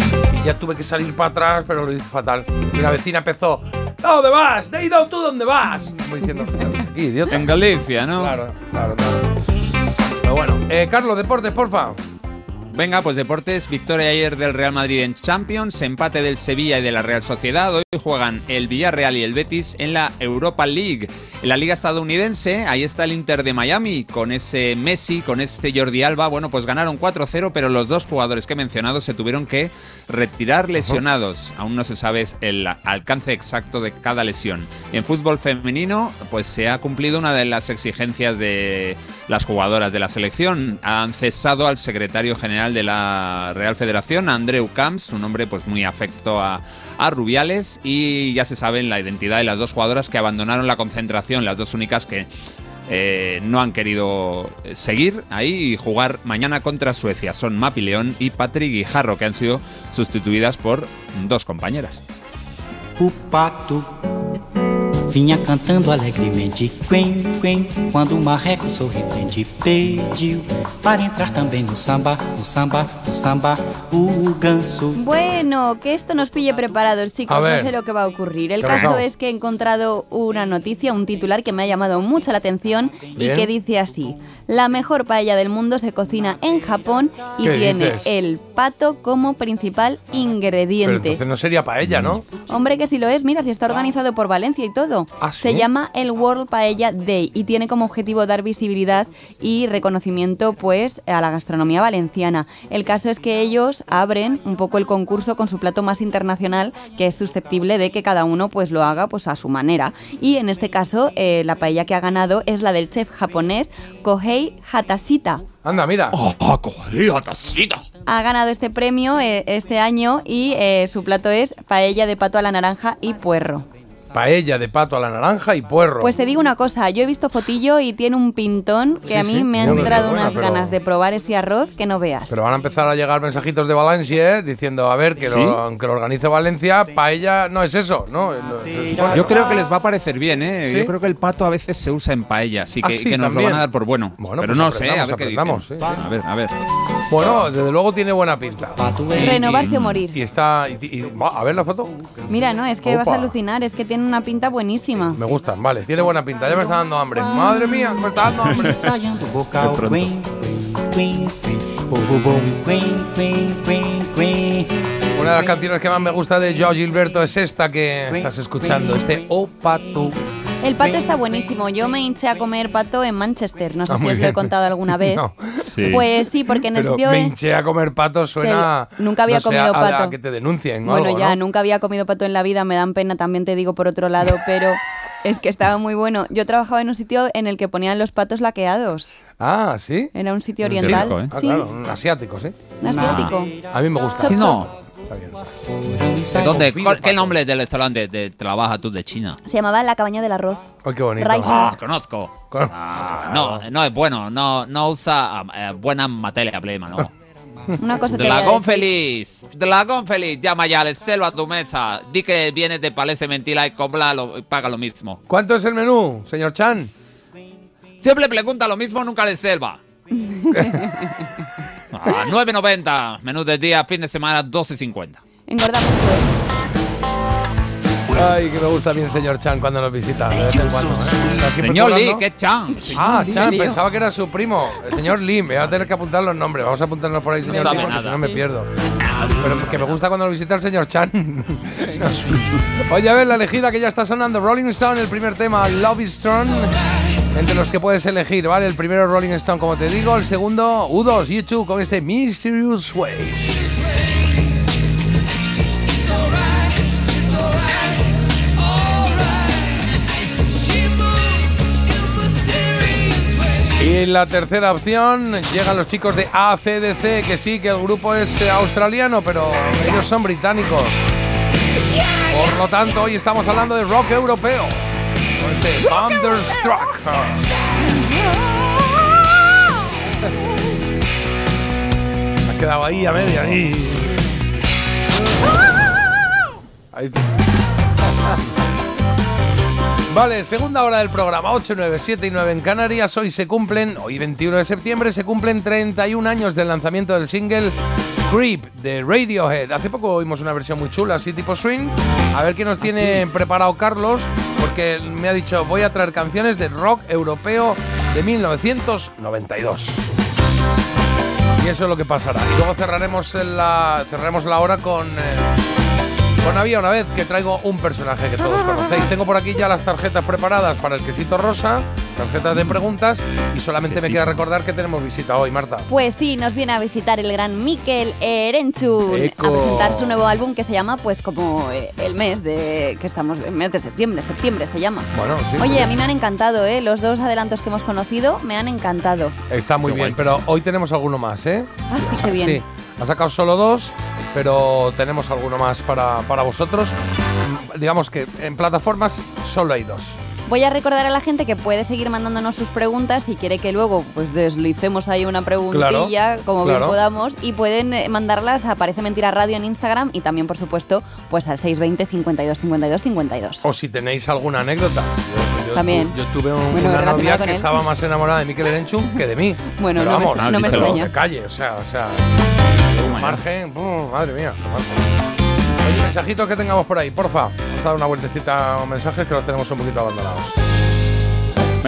Y ya tuve que salir para atrás, pero lo hice fatal. Y una vecina empezó, ¿a dónde vas? ¿De ahí tú dónde vas? Como diciendo, aquí, idiota. En Galicia, ¿no? Claro, claro, claro. Pero bueno, eh, Carlos, deportes, porfa. Venga, pues deportes, victoria ayer del Real Madrid en Champions, empate del Sevilla y de la Real Sociedad. Hoy juegan el Villarreal y el Betis en la Europa League. En la liga estadounidense, ahí está el Inter de Miami con ese Messi, con este Jordi Alba. Bueno, pues ganaron 4-0, pero los dos jugadores que he mencionado se tuvieron que retirar lesionados. Aún no se sabe el alcance exacto de cada lesión. En fútbol femenino, pues se ha cumplido una de las exigencias de las jugadoras de la selección. Han cesado al secretario general de la Real Federación, Andreu Camps, un hombre pues muy afecto a, Rubiales y ya se sabe la identidad de las dos jugadoras que abandonaron la concentración, las dos únicas que eh, no han querido seguir ahí y jugar mañana contra Suecia. Son Mapi León y Patrick Guijarro, que han sido sustituidas por dos compañeras. Vinha cantando alegremente, quen, quen, quando o marreco sorridente pediu para entrar também no samba, no samba, no samba, o ganso. Bueno, que esto nos pille preparados, chicos. A No sé lo que va a ocurrir. El ¿Qué ha caso es que he encontrado una noticia, un titular que me ha llamado mucho la atención Bien. y que dice así. La mejor paella del mundo se cocina en Japón y ¿Qué tiene dices? el pato como principal Pero ingrediente. entonces no sería paella, ¿no? Hombre, que si lo es, mira, si está organizado por Valencia y todo. ¿Ah, Se llama el World Paella Day y tiene como objetivo dar visibilidad y reconocimiento pues a la gastronomía valenciana. El caso es que ellos abren un poco el concurso con su plato más internacional que es susceptible de que cada uno pues lo haga pues a su manera. Y en este caso eh, la paella que ha ganado es la del chef japonés Kohei Hatashita. Anda, mira. Ha ganado este premio eh, este año y eh, su plato es paella de pato a la naranja y puerro. Paella de pato a la naranja y puerro. Pues te digo una cosa, yo he visto fotillo y tiene un pintón que Sí, a mí sí, me han entrado buena, unas pero- ganas de probar ese arroz que no veas. Pero van a empezar a llegar mensajitos de Valencia ¿eh? diciendo, a ver, que, ¿Sí? lo, que lo organice Valencia, paella no es eso, ¿no? Supone- Yo creo que les va a parecer bien, ¿eh? ¿Sí? Yo creo que el pato a veces se usa en paella, así Ah, que, sí, que nos lo van a dar por bueno. Bueno, Pero pues no sé, a aprendamos, ver qué dicen. sí, sí. A ver, a ver. Bueno, desde luego tiene buena pinta. Y- Renovarse y- o morir. Y está... y- y- va, a ver la foto. Mira, no, es que vas a Opa. alucinar, es que tiene una pinta buenísima. Me gustan, vale, tiene buena pinta. Ya me está dando hambre. Madre mía, me está dando hambre. Una de las canciones que más me gusta de Joe Gilberto es esta que estás escuchando, este O Pato. El pato está buenísimo. Yo me hinché a comer pato en Manchester. No sé Ah, si os lo he contado alguna vez. No. Pues sí, porque en el Pero sitio. me hinché a comer pato suena. Nunca había no comido pato. A que te denuncien o Bueno, algo, ya, ¿no? nunca había comido pato en la vida, me dan pena, también te digo por otro lado, pero es que estaba muy bueno. Yo trabajaba en un sitio en el que ponían los patos laqueados. Ah, ¿sí? Era un sitio oriental. ¿eh? Ah, Sí, claro, un asiático, ¿sí? un asiático. A mí me gusta. Chop, no. ¿De dónde? Confío, ¿Cuál- ¿Qué nombre del restaurante de, trabajas tú de China? Se llamaba La cabaña del arroz. Ay, qué bonito. Rising. Ah, conozco. Ah, no, no es bueno. No, no usa eh, buena materia prima, no. Una cosa Dragón feliz, dragón feliz, llama ya al celo a tu mesa. Di que vienes de Palais Mentira y cobra lo, y paga lo mismo. ¿Cuánto es el menú, señor Chan? Siempre pregunta lo mismo, nunca le selva. Ah, 9.90, menú de día, fin de semana, 12.50. Engorda mucho. Ay, que me gusta bien señor Chan cuando nos visita. de vez en cuando, ¿eh? Señor Lee, currando. ¿qué Chan? Ah, Lee. Chan, pensaba que era su primo, el señor Lim. Voy a tener que apuntar los nombres. Vamos a apuntarnos por ahí, señor sabe Lim, porque si no me pierdo. Pero que me gusta cuando lo visita el señor Chan. Oye, a ver, la elegida que ya está sonando. Rolling Stone, el primer tema, Love is Strong. Entre los que puedes elegir, ¿vale? El primero Rolling Stone, como te digo. El segundo, U2, YouTube, con este Mysterious Ways. Y la tercera opción, llegan los chicos de ACDC, que sí, que el grupo es eh, australiano, pero ellos son británicos. Por lo tanto, hoy estamos hablando de rock europeo. Thunderstruck. Me ha quedado ahí a media. Ahí. Ahí está. Vale, segunda hora del programa, 8, 9, 7 y 9 en Canarias. Hoy se cumplen, hoy 21 de septiembre, se cumplen 31 años del lanzamiento del single Creep de Radiohead. Hace poco oímos una versión muy chula, así tipo swing. A ver qué nos tiene preparado Carlos, porque me ha dicho, voy a traer canciones de rock europeo de 1992. Y eso es lo que pasará. Y luego cerraremos la, cerraremos la hora con. eh, con Había una vez que traigo un personaje que todos conocéis. Tengo por aquí ya las tarjetas preparadas para el quesito rosa, tarjetas de preguntas, y solamente me queda recordar que tenemos visita hoy, Marta. Pues sí, nos viene a visitar el gran Mikel Erenchun Eco. a presentar su nuevo álbum que se llama, pues como eh, el mes de que estamos, el mes de septiembre, septiembre se llama. Bueno, sí, Oye, sí. a mí me han encantado, ¿eh? Los dos adelantos que hemos conocido me han encantado. Está muy Qué bien, guay. pero hoy tenemos alguno más, ¿eh? Ah, sí, qué bien. Sí, ha sacado solo dos, pero tenemos alguno más para, para vosotros. Digamos que en plataformas solo hay dos. Voy a recordar a la gente que puede seguir mandándonos sus preguntas si quiere que luego pues deslicemos ahí una preguntilla como bien claro. podamos y pueden eh, mandarlas a Parece Mentira Radio en Instagram y también por supuesto pues al 620 52 52 52. O si tenéis alguna anécdota. Yo, yo También. yo tuve un- Bueno, una novia que él. estaba más enamorada de Mikel Erenchun que de mí. Bueno, Pero no me vamos, extra- no me díselo, extraña. Calle, o sea, o sea. Margen, ¡pum! madre mía. margen. Oye, mensajitos que tengamos por ahí, porfa. Vamos a dar una vueltecita a mensajes que los tenemos un poquito abandonados.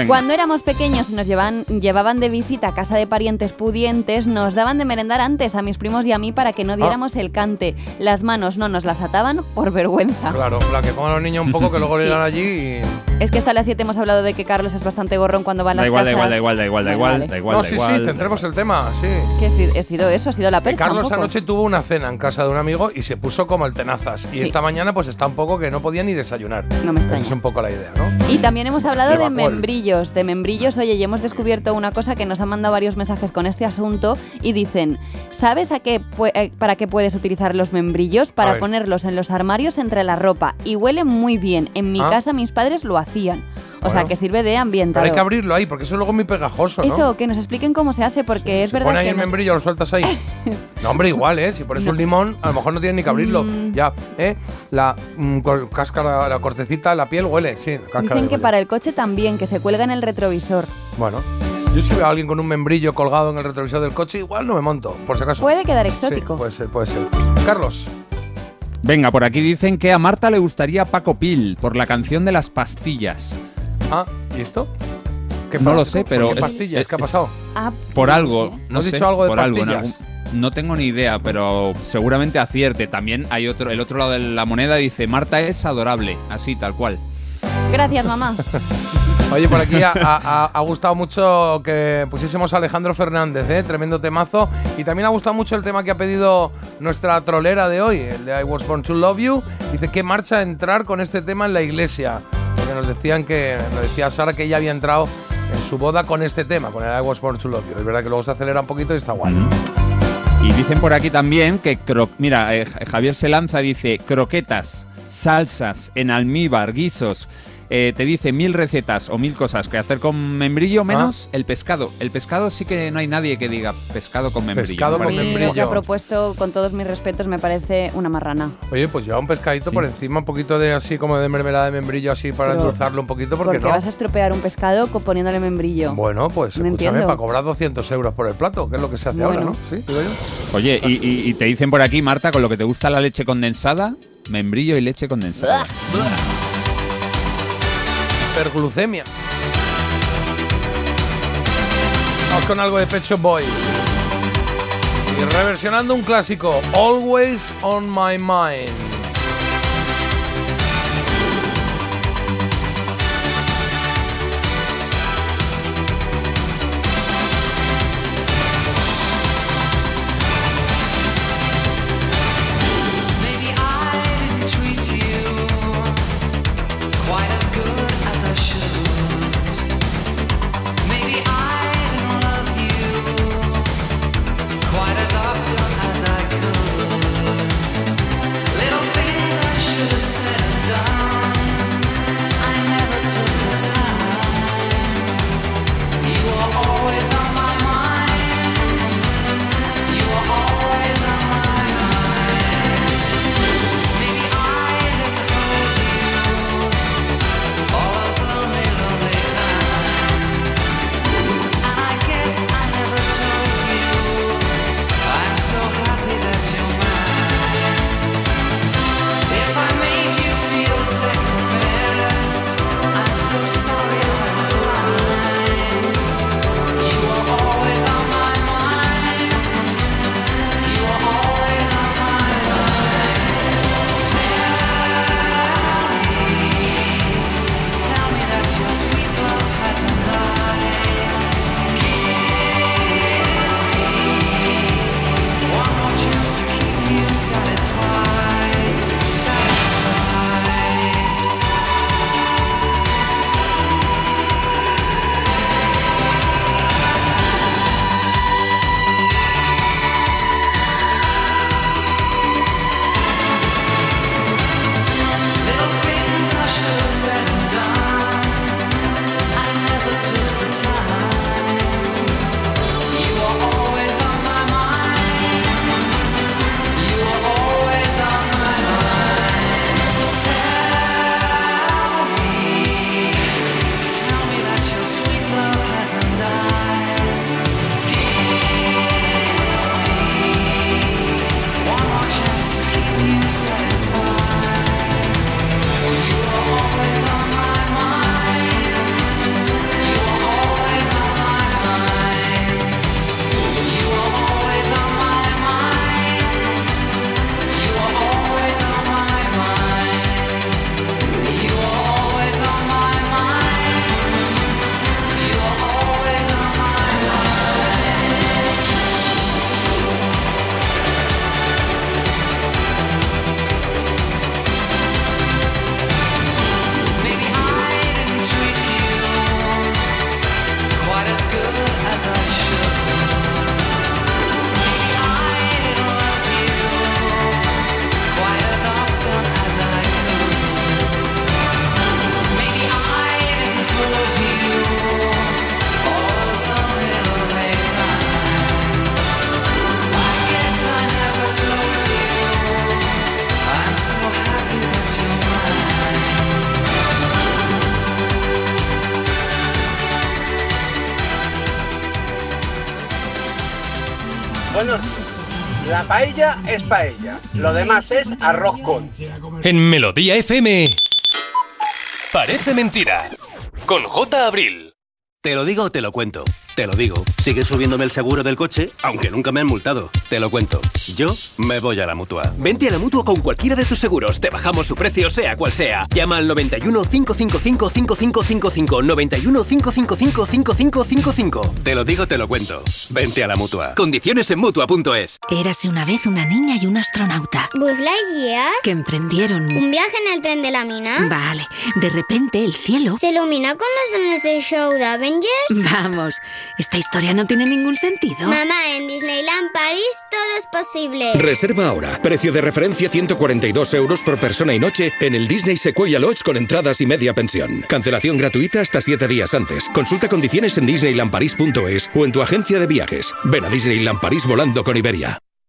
Cuando éramos pequeños y nos llevaban, llevaban de visita a casa de parientes pudientes, nos daban de merendar antes a mis primos y a mí para que Ah. no diéramos el cante. Las manos no nos las ataban por vergüenza. Claro, la que pongan los niños un poco que luego Sí. llegan allí y. Es que hasta las 7 hemos hablado de que Carlos es bastante gorrón cuando va a las Da igual, da casas. igual, da igual, da igual, da igual, vale. da igual, no, da sí, igual. sí, centremos el tema, sí. Que sí, ha sido eso, ha sido la percha. Carlos anoche tuvo una cena en casa de un amigo y se puso como el tenazas. Y Sí. esta mañana pues está un poco que no podía ni desayunar. No me extraña. es un poco la idea, ¿no? Y también hemos hablado De de, vapor. Membrillos, de membrillos. Oye, y hemos descubierto una cosa que nos han mandado varios mensajes con este asunto y dicen, ¿sabes a qué eh, para qué puedes utilizar los membrillos? Para ponerlos en los armarios entre la ropa y huelen muy bien. En mi Ah. casa mis padres lo hacían. O sea, que sirve de Pero ambientador. hay que abrirlo ahí porque eso es luego muy pegajoso, ¿no? Eso, que nos expliquen cómo se hace, porque es Se verdad pone ahí que el nos- membrillo, lo sueltas ahí. No, hombre, igual, ¿eh? Si pones un limón, a lo mejor no tienes ni que abrirlo. Mm. Ya, ¿eh? La mm, cáscara, la cortecita, la piel huele, sí. Dicen que huele. para el coche también, que se cuelga en el retrovisor. Bueno, yo si veo a alguien con un membrillo colgado en el retrovisor del coche, igual no me monto, por si acaso. Puede quedar Sí, exótico. puede ser, puede ser. Carlos. Venga, por aquí dicen que a Marta le gustaría Paco Pil por la canción de las pastillas. Ah, ¿y esto? ¿Qué No lo sé, pero qué es- pastillas? es- ¿Qué ha pasado? Ah, Por algo, no ¿Has sé, dicho algo de por algo, pastillas? algún- no tengo ni idea, pero seguramente acierte. También hay otro, el otro lado de la moneda dice Marta es adorable, así tal cual. Gracias, mamá. Oye, por aquí ha, ha- ha gustado mucho que pusiésemos a Alejandro Fernández, ¿eh? tremendo temazo. Y también ha gustado mucho el tema que ha pedido nuestra trolera de hoy, el de I Was Born to Love You. Dice que marcha a entrar con este tema en la iglesia. Nos decían que, nos decía Sara que ella había entrado en su boda con este tema, con el I Was Born to Love You. Es verdad que luego se acelera un poquito y está guay. Y dicen por aquí también que, mira, eh, Javier se lanza, dice croquetas, salsas, en almíbar, guisos. Eh, te dice mil recetas o mil cosas que hacer con membrillo menos Ah. el pescado. El pescado sí que no hay nadie que diga pescado con membrillo. Pescado con membrillo. lo que ha propuesto, con todos mis respetos, me parece una marrana. Oye, pues lleva un pescadito por encima, un poquito de así como de mermelada de membrillo así para Pero, endulzarlo un poquito, ¿Por porque qué no? vas a estropear un pescado poniéndole membrillo? Bueno, pues No escúchame, entiendo. para cobrar 200 euros por el plato, que es lo que se hace ahora. ¿no? Sí, digo yo. Oye, y, y- y te dicen por aquí, Marta, con lo que te gusta la leche condensada, membrillo y leche condensada. Hiperglucemia. Vamos con algo de Pet Shop Boys. Y reversionando un clásico, Always on My Mind. Es paella. Lo demás es arroz con. En Melodía FM. Parece mentira. Con J. Abril. Te lo digo o te lo cuento. Te lo digo. Sigue subiéndome el seguro del coche, aunque nunca me han multado. Te lo cuento. Yo me voy a la mutua. Vente a la mutua con cualquiera de tus seguros. Te bajamos su precio, sea cual sea. Llama al 91 555 5555. 91 555 5555. Te lo digo, te lo cuento. Vente a la mutua. Condiciones en mutua.es. Érase una vez una niña y un astronauta ¿Buzz Lightyear? que emprendieron. ¿Un viaje en el tren de la mina? Vale, de repente el cielo. ¿Se ilumina con los dones del show de Avengers? Vamos, esta historia no tiene ningún sentido. Mamá, en Disneyland París todo es posible. Reserva ahora. Precio de referencia 142 euros por persona y noche en el Disney Sequoia Lodge con entradas y media pensión. Cancelación gratuita hasta 7 días antes. Consulta condiciones en disneylandparis.es o en tu agencia de viajes. Ven a Disneyland París volando con Iberia.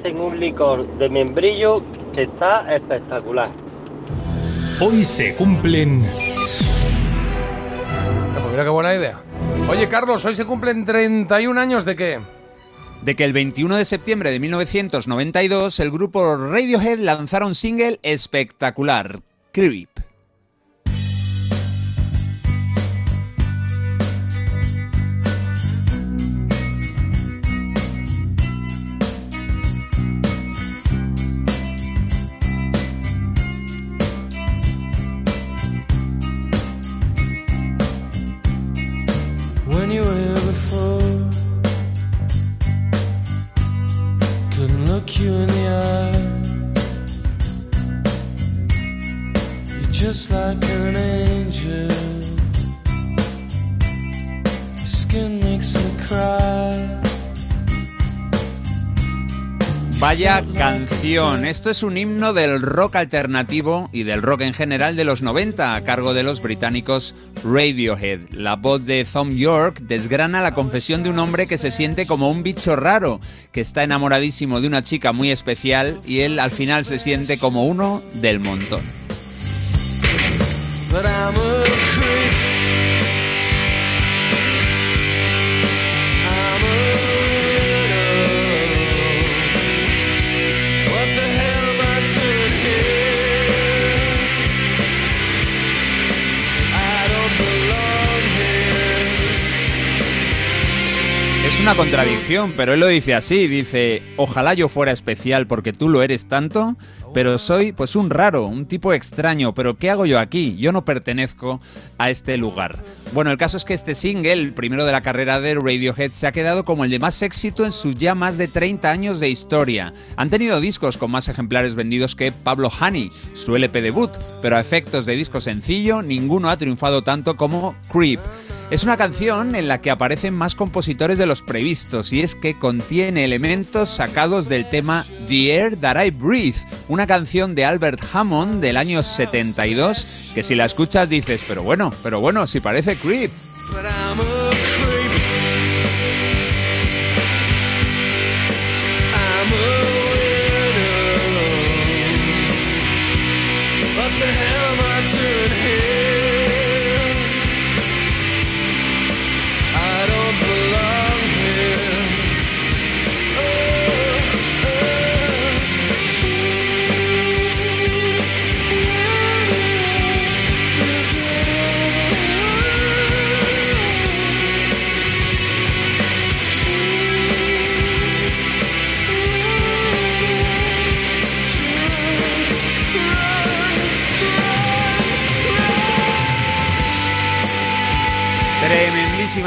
Hacen un licor de membrillo que está espectacular. Hoy se cumplen. Pues mira qué buena idea. Oye, Carlos, hoy se cumplen 31 años de qué? De que el 21 de septiembre de 1992 el grupo Radiohead lanzara un single espectacular, Creep. Esto es un himno del rock alternativo y del rock en general de los 90 a cargo de los británicos Radiohead. La voz de Tom York desgrana la confesión de un hombre que se siente como un bicho raro, que está enamoradísimo de una chica muy especial y él al final se siente como uno del montón. Una contradicción, pero él lo dice así, dice, ojalá yo fuera especial porque tú lo eres tanto, pero soy pues un raro, un tipo extraño, pero ¿qué hago yo aquí? Yo no pertenezco a este lugar. Bueno, el caso es que este single, el primero de la carrera de Radiohead, se ha quedado como el de más éxito en sus ya más de 30 años de historia. Han tenido discos con más ejemplares vendidos que Pablo Honey, su LP debut, pero a efectos de disco sencillo, ninguno ha triunfado tanto como Creep. Es una canción en la que aparecen más compositores de los previstos y es que contiene elementos sacados del tema The Air That I Breathe, canción de Albert Hammond del año 72 que si la escuchas dices, pero bueno, pero bueno, si parece creep.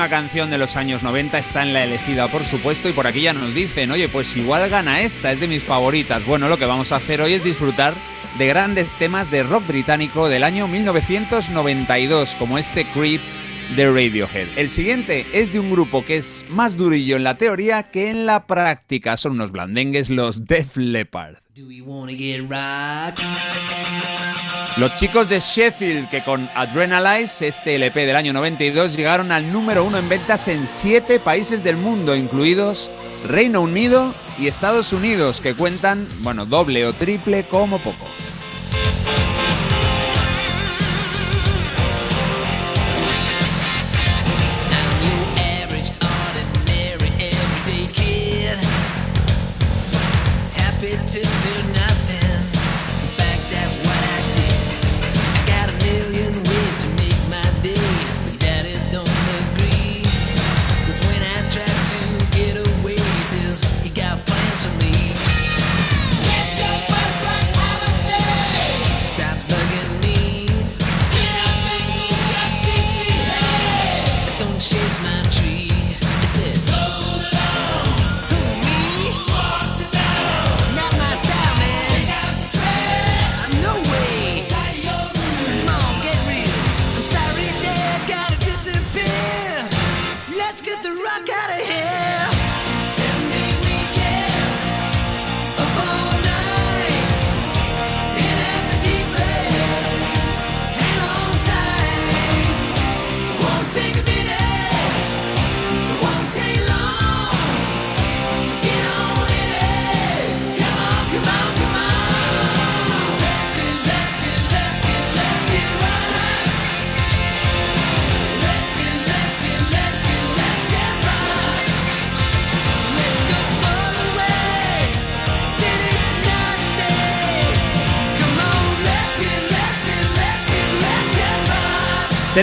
Tremendísima canción de los años 90, está en la elegida por supuesto y por aquí ya nos dicen, oye, pues igual gana esta, es de mis favoritas. Bueno, lo que vamos a hacer hoy es disfrutar de grandes temas de rock británico del año 1992, como este Creep de Radiohead. El siguiente es de un grupo que es más durillo en la teoría que en la práctica. Son unos blandengues, los Def Leppard. Los chicos de Sheffield, que con Adrenalize, este LP del año 92, llegaron al número uno en ventas en siete países del mundo, incluidos Reino Unido y Estados Unidos, que cuentan, bueno, doble o triple como poco.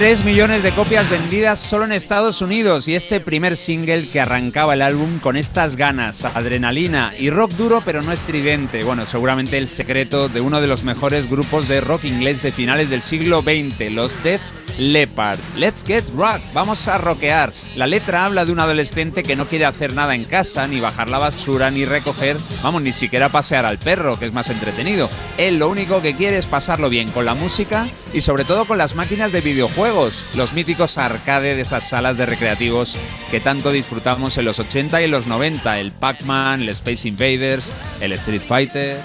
3 millones de copias vendidas solo en Estados Unidos y este primer single que arrancaba el álbum con estas ganas, adrenalina y rock duro pero no estridente. Bueno, seguramente el secreto de uno de los mejores grupos de rock inglés de finales del siglo XX, los Def Leopard. Let's get rock, vamos a rockear. La letra habla de un adolescente que no quiere hacer nada en casa, ni bajar la basura, ni recoger, vamos, ni siquiera pasear al perro, que es más entretenido. Él lo único que quiere es pasarlo bien con la música y sobre todo con las máquinas de videojuegos, los míticos arcade de esas salas de recreativos que tanto disfrutamos en los 80 y en los 90, el Pac-Man, el Space Invaders, el Street Fighter.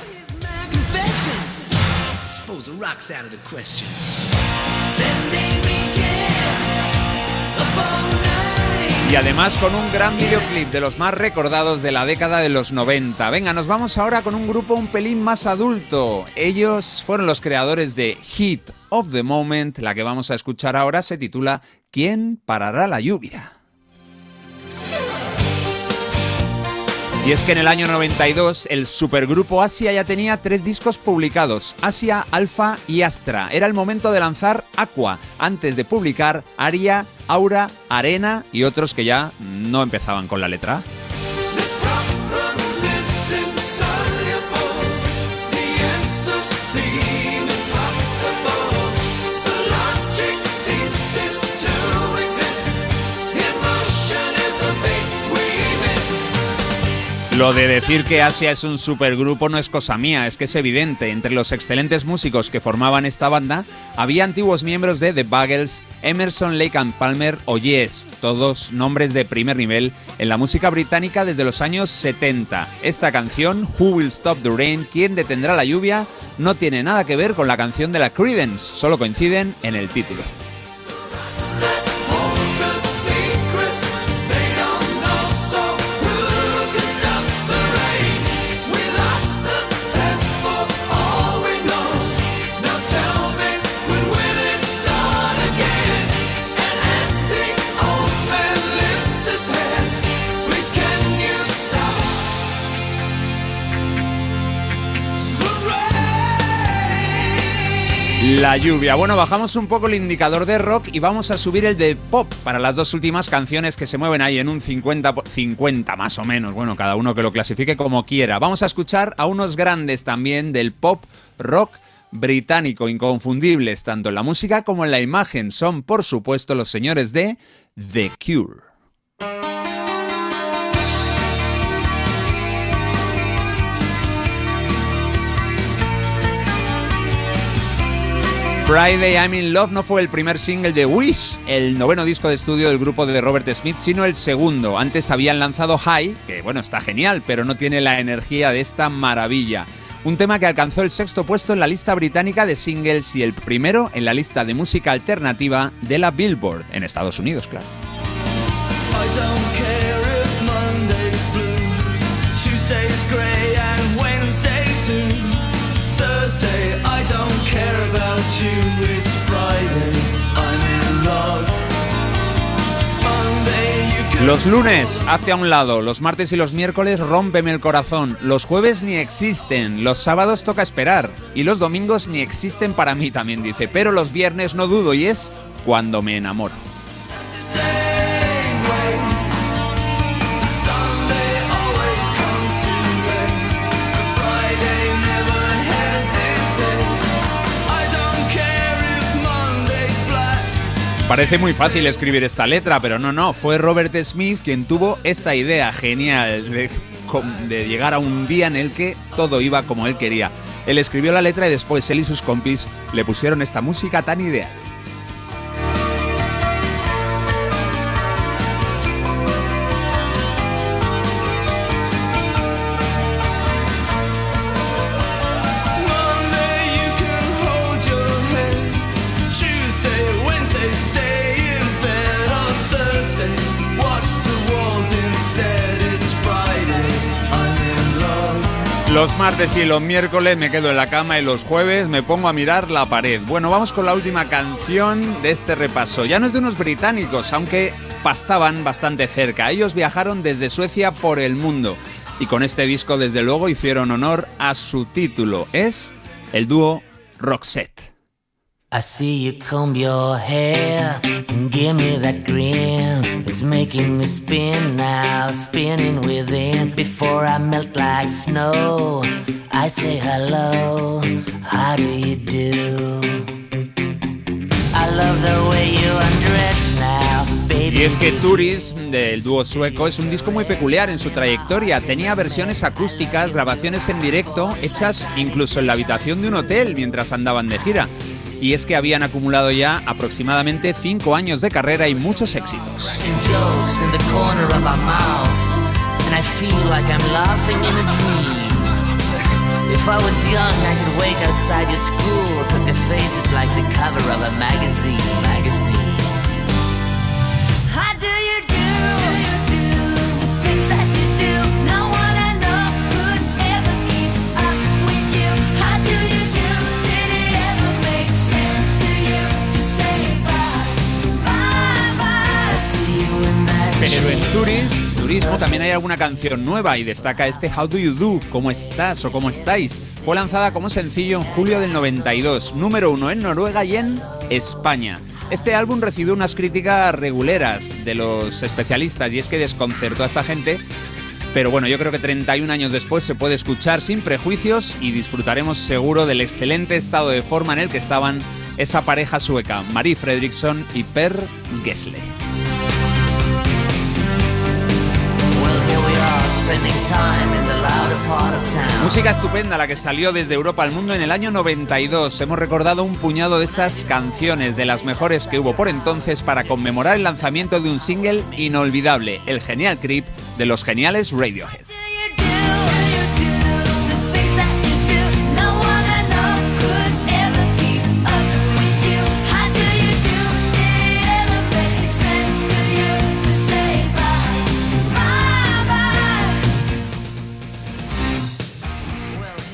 Y además con un gran videoclip de los más recordados de la década de los 90. Venga, nos vamos ahora con un grupo un pelín más adulto. Ellos fueron los creadores de Hit of the Moment. La que vamos a escuchar ahora se titula ¿Quién parará la lluvia? Y es que en el año 92 el supergrupo Asia ya tenía tres discos publicados, Asia, Alpha y Astra. Era el momento de lanzar Aqua, antes de publicar Aria, Aura, Arena y otros que ya no empezaban con la letra Lo de decir que Asia es un supergrupo no es cosa mía, es que es evidente. Entre los excelentes músicos que formaban esta banda, había antiguos miembros de The Buggles, Emerson, Lake and Palmer o Yes, todos nombres de primer nivel en la música británica desde los años 70. Esta canción, Who Will Stop the Rain, ¿Quién detendrá la lluvia?, no tiene nada que ver con la canción de la Creedence, solo coinciden en el título. La lluvia. Bueno, bajamos un poco el indicador de rock y vamos a subir el de pop para las dos últimas canciones que se mueven ahí en un 50, po- 50 más o menos. Bueno, cada uno que lo clasifique como quiera. Vamos a escuchar a unos grandes también del pop rock británico, inconfundibles tanto en la música como en la imagen. Son, por supuesto, los señores de The Cure. Friday I'm in Love no fue el primer single de Wish, el noveno disco de estudio del grupo de Robert Smith, sino el segundo. Antes habían lanzado High, que bueno, está genial, pero no tiene la energía de esta maravilla. Un tema que alcanzó el sexto puesto en la lista británica de singles y el primero en la lista de música alternativa de la Billboard, en Estados Unidos, claro. Los lunes, hacia un lado, los martes y los miércoles rómpeme el corazón, los jueves ni existen, los sábados toca esperar. Y los domingos ni existen para mí también dice, pero los viernes no dudo y es cuando me enamoro. Parece muy fácil escribir esta letra, pero no, no, fue Robert Smith quien tuvo esta idea genial de, llegar a un día en el que todo iba como él quería. Él escribió la letra y después él y sus compis le pusieron esta música tan ideal. Los martes y los miércoles me quedo en la cama y los jueves me pongo a mirar la pared. Bueno, vamos con la última canción de este repaso. Ya no es de unos británicos, aunque pastaban bastante cerca. Ellos viajaron desde Suecia por el mundo y con este disco desde luego hicieron honor a su título. Es el dúo Roxette. I see you comb your hair and give me that grin. It's making me spin now, spinning within. Before I melt like snow, I say hello. How do you do? I love the way es que Tourist, del dúo sueco, es un disco muy peculiar en su trayectoria. Tenía versiones acústicas, grabaciones en directo, hechas incluso en la habitación de un hotel mientras andaban de gira. Y es que habían acumulado ya aproximadamente cinco años de carrera y muchos éxitos. En Tourist, Turismo también hay alguna canción nueva y destaca este How Do You Do, ¿Cómo estás o cómo estáis? Fue lanzada como sencillo en julio del 92, número uno en Noruega y en España. Este álbum recibió unas críticas reguleras de los especialistas y es que desconcertó a esta gente, pero bueno, yo creo que 31 años después se puede escuchar sin prejuicios y disfrutaremos seguro del excelente estado de forma en el que estaban esa pareja sueca, Marie Fredriksson y Per Gessle. Música estupenda la que salió desde Europa al mundo en el año 92. Hemos recordado un puñado de esas canciones, de las mejores que hubo por entonces, para conmemorar el lanzamiento de un single inolvidable, el genial Creep de los geniales Radiohead.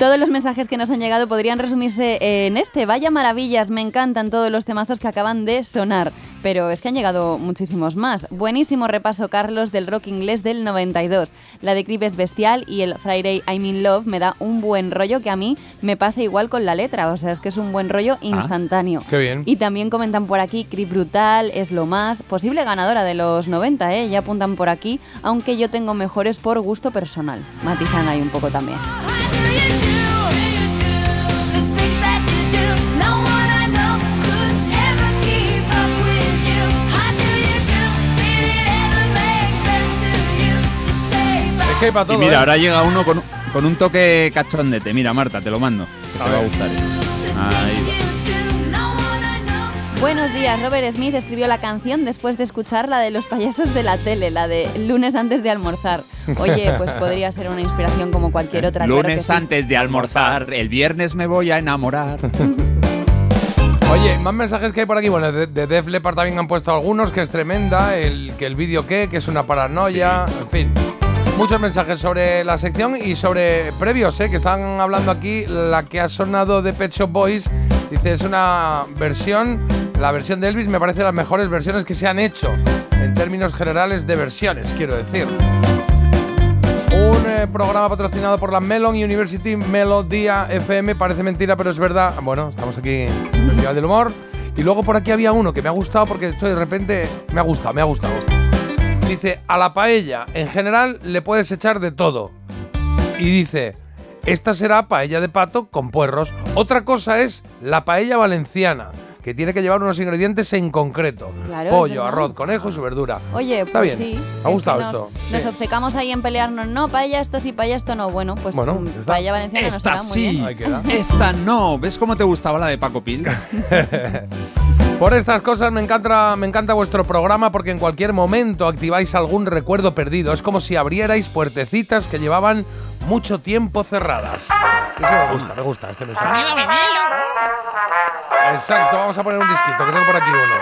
Todos los mensajes que nos han llegado podrían resumirse en este. Vaya maravillas, me encantan todos los temazos que acaban de sonar. Pero es que han llegado muchísimos más. Buenísimo repaso, Carlos, del rock inglés del 92. La de Creep es bestial y el Friday I'm in Love me da un buen rollo que a mí me pasa igual con la letra. O sea, es que es un buen rollo instantáneo. qué bien. Y también comentan por aquí, Creep Brutal es lo más. Posible ganadora de los 90, ¿eh? Ya apuntan por aquí, aunque yo tengo mejores por gusto personal. Matizan ahí un poco también. Todo. Y mira, ¿eh? ahora llega uno con, con un toque cachondete. Mira, Marta, te lo mando. Que te va a gustar. ¿eh? Ahí va. Buenos días, Robert Smith escribió la canción después de escuchar la de los payasos de la tele, la de lunes antes de almorzar. Oye, pues podría ser una inspiración como cualquier otra. claro que Lunes sí. antes de almorzar, el viernes me voy a enamorar. Oye, más mensajes que hay por aquí. Bueno, de, de Def Leppard también han puesto algunos, que es tremenda. El, que el vídeo qué, que es una paranoia. En fin. Muchos mensajes sobre la sección y sobre previos, ¿eh? que están hablando aquí. La que ha sonado de Pet Shop Boys. Dice, es una versión. La versión de Elvis me parece las mejores versiones que se han hecho. En términos generales de versiones, quiero decir. Un eh, programa patrocinado por la Melon University Melodía FM. Parece mentira, pero es verdad. Bueno, estamos aquí en el Festival del Humor. Y luego por aquí había uno que me ha gustado porque esto de repente me ha gustado, me ha gustado. Dice, a la paella en general le puedes echar de todo. Y dice, esta será paella de pato con puerros. Otra cosa es la paella valenciana, que tiene que llevar unos ingredientes en concreto. Claro, Pollo, arroz, conejo y su verdura. Oye, Está pues bien. sí. Me ha gustado Es que esto. Nos, nos Sí. obcecamos ahí en pelearnos. No, paella esto sí, paella esto no. Bueno, pues Bueno, mm, paella valenciana nos Esta muy sí, bien. Ahí queda. esta no. ¿Ves cómo te gustaba la de Paco Pil? Por estas cosas me encanta, me encanta vuestro programa porque en cualquier momento activáis algún recuerdo perdido. Es como si abrierais puertecitas que llevaban mucho tiempo cerradas. Eso me gusta, me gusta este mensaje. Exacto, vamos a poner un disquito, que tengo por aquí uno.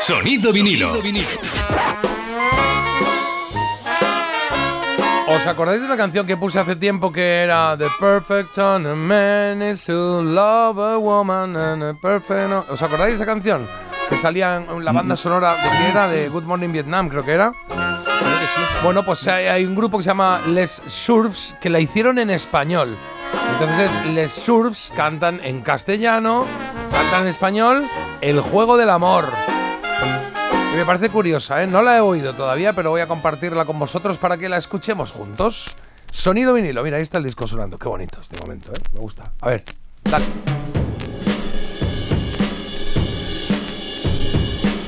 Sonido vinilo. ¿Os acordáis de una canción que puse hace tiempo que era The perfect on a man is to love a woman and a perfect... no- ¿Os acordáis de esa canción? Que salía en la banda sonora de que era de Good Morning Vietnam, creo que era. Bueno, pues hay, hay un grupo que se llama Les Surfs que la hicieron en español. Entonces, Les Surfs cantan en castellano, cantan en español, El juego del amor. Y me parece curiosa, ¿eh? No la he oído todavía, pero voy a compartirla con vosotros para que la escuchemos juntos. Sonido vinilo, mira, ahí está el disco sonando. Qué bonito este momento, ¿eh? Me gusta. A ver. Dale.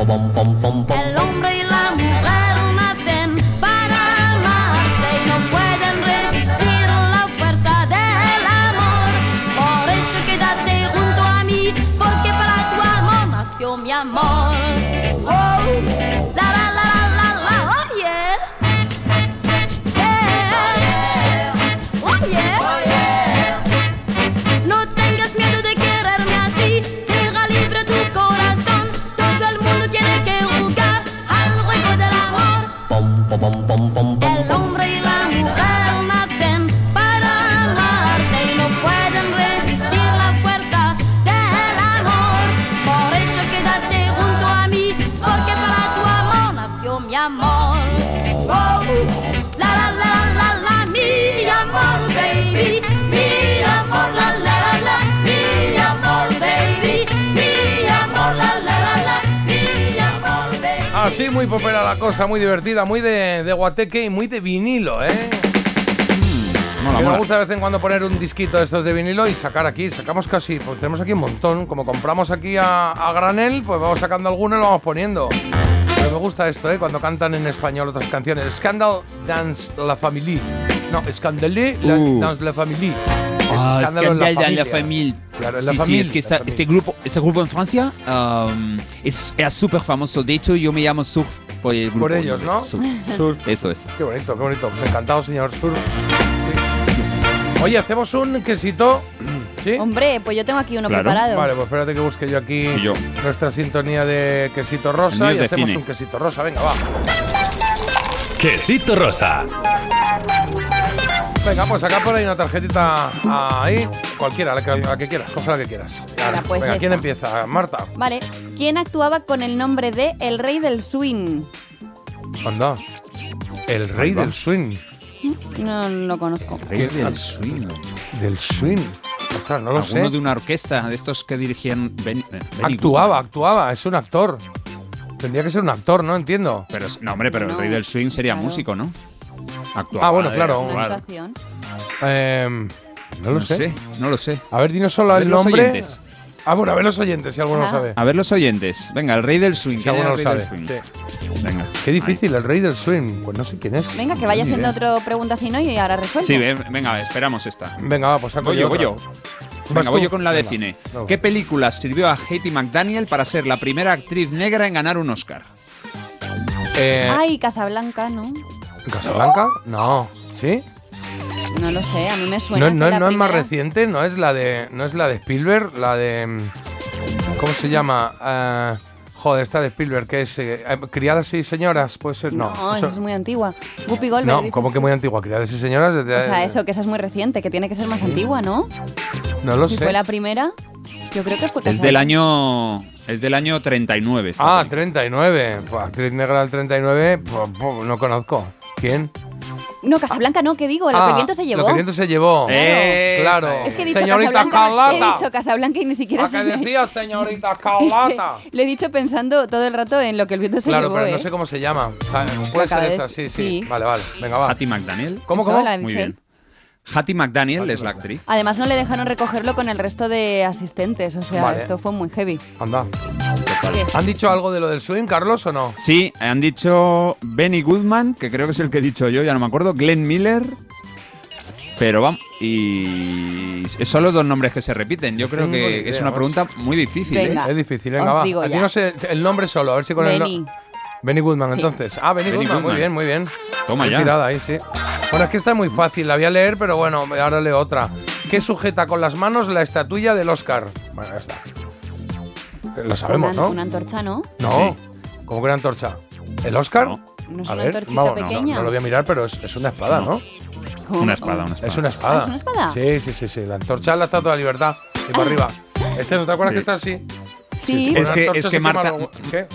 El hombre y bum bum bum bum muy popera la cosa, muy divertida, muy de, de guateque y muy de vinilo, ¿eh? mola, Que mola. me gusta de vez en cuando poner un disquito de estos de vinilo y sacar aquí. Sacamos casi, pues tenemos aquí un montón. Como compramos aquí a, a granel, pues vamos sacando alguno y lo vamos poniendo. Pero me gusta esto, ¿eh? Cuando cantan en español otras canciones. Scandal Dance La Famille. No, Scandale la, Uh. Dance La Famille. Es Ah, escándalo en dans familia. la famille. Claro, en la sí, familia. sí, es que esta- la familia. este, grupo, este grupo en Francia um, es, era súper famoso. De hecho, yo me llamo Surf por el grupo. Por ellos, ¿no? Surf. Surf. Eso es. Qué bonito, qué bonito. Pues encantado, señor Sur. Sí. Oye, hacemos un quesito. ¿Sí? Hombre, pues yo tengo aquí uno Claro. preparado. Vale, pues espérate que busque yo aquí Y yo. nuestra sintonía de quesito rosa y hacemos cine. un quesito rosa. Venga, va. Quesito rosa. Venga, pues acá por ahí una tarjetita ahí. Cualquiera, la que, la que quieras, coge la que quieras. Venga, pues Venga, ¿quién esta. empieza? Marta. Vale, ¿quién actuaba con el nombre de El Rey del Swing? Anda. El rey del swing. No lo conozco. Rey del swing. Del swing. Ostras, no lo sé. Alguno de una orquesta, de estos que dirigían Ben- eh, Actuaba, actuaba. Es un actor. Tendría que ser un actor, ¿no? Entiendo. Pero, no, hombre, pero No. el rey del swing sería Claro. músico, ¿no? Actuaba, Ah, bueno, claro. Em, no lo No sé. sé, no lo sé. A ver, dinos solo A ver el los nombre. oyentes. Ah, bueno, a ver los oyentes, si alguno Ah. sabe. A ver los oyentes. Venga, el rey del swing. Si ¿quién era alguno lo sabe. Sí. Venga. Qué difícil, el rey del swing. Pues no sé quién es. Venga, que vaya haciendo otra pregunta si no y ahora resuelvo. Sí, ve- venga, esperamos esta. Venga, va, pues saco Voy yo, voy yo. Venga, ¿Vas voy yo con la de Venga. cine. ¿Qué película sirvió a Hattie McDaniel para ser la primera actriz negra en ganar un Oscar? Eh, Ay, Casablanca, ¿no? ¿Casablanca? No. ¿Sí? No lo sé, a mí me suena No, que no, la no es más primera- reciente, no es la de. No es la de Spielberg, la de. ¿Cómo se llama? Eh, joder, esta de Spielberg, que es eh, eh, Criadas y Señoras, puede ser. No, No, eso- esa es muy antigua. Guppy Goldberg. no dices como que muy antigua. Criadas y Señoras. desde- O sea, eso, que esa es muy reciente, que tiene que ser más antigua, ¿no? No lo si sé. fue la primera, yo creo que fue Es Casablanca. del año. Es del año 39. esta Ah, película. 39. Pues, actriz negra del 39, pues, pues, no conozco. ¿Quién? No, Casablanca no, ¿qué digo? Lo Ah, que el viento se llevó. Lo que el viento se llevó. Eh, claro. Es que he dicho Señorita Casablanca. He Carlota. dicho Casablanca y ni siquiera ¿A qué me- decía señorita Es que lo he dicho pensando todo el rato en lo que el viento se Claro, llevó. pero no ¿eh? sé cómo se llama. O sea, puede ser esa, sí, sí, sí. Vale, vale. Venga, va. Hattie McDaniel. ¿Cómo, Eso, cómo? Muy bien. Hattie McDaniel es la actriz. Además no le dejaron recogerlo con el resto de asistentes, o sea, Vale. esto fue muy heavy. Anda. ¿Han dicho algo de lo del swing, Carlos, o no? Sí, han dicho Benny Goodman, que creo que es el que he dicho yo, ya no me acuerdo. Glenn Miller. Pero vamos, y son los dos nombres que se repiten. Yo creo que es una pregunta muy difícil. ¿eh? Es difícil, venga, Os va. digo Aquí ya. no sé el nombre solo, a ver si con el. Benny. no- Benny Goodman, Sí. entonces. Ah, Benny, Benny Goodman, muy Goodman. bien, muy bien. Toma Bien ya. tirada ahí, sí. Bueno, es que está muy fácil, la voy a leer, pero bueno, ahora leo otra. ¿Qué sujeta con las manos la estatuilla del Oscar? Bueno, ya está. Lo sabemos, una, ¿no? Una antorcha, ¿no? No, como que una antorcha. ¿El Oscar? ¿No es A una ver, antorchita vamos, no, no, pequeña? no lo voy a mirar, pero es, es una espada, ¿no? ¿Cómo? Una espada, una espada. Es una espada. ¿Ah, es una espada? Sí, sí, sí, sí. La antorcha es la estatua de la libertad. Y para arriba. Este, ¿no te acuerdas Sí. que está así? Sí, Es Una que- es que Marta- ¿Qué?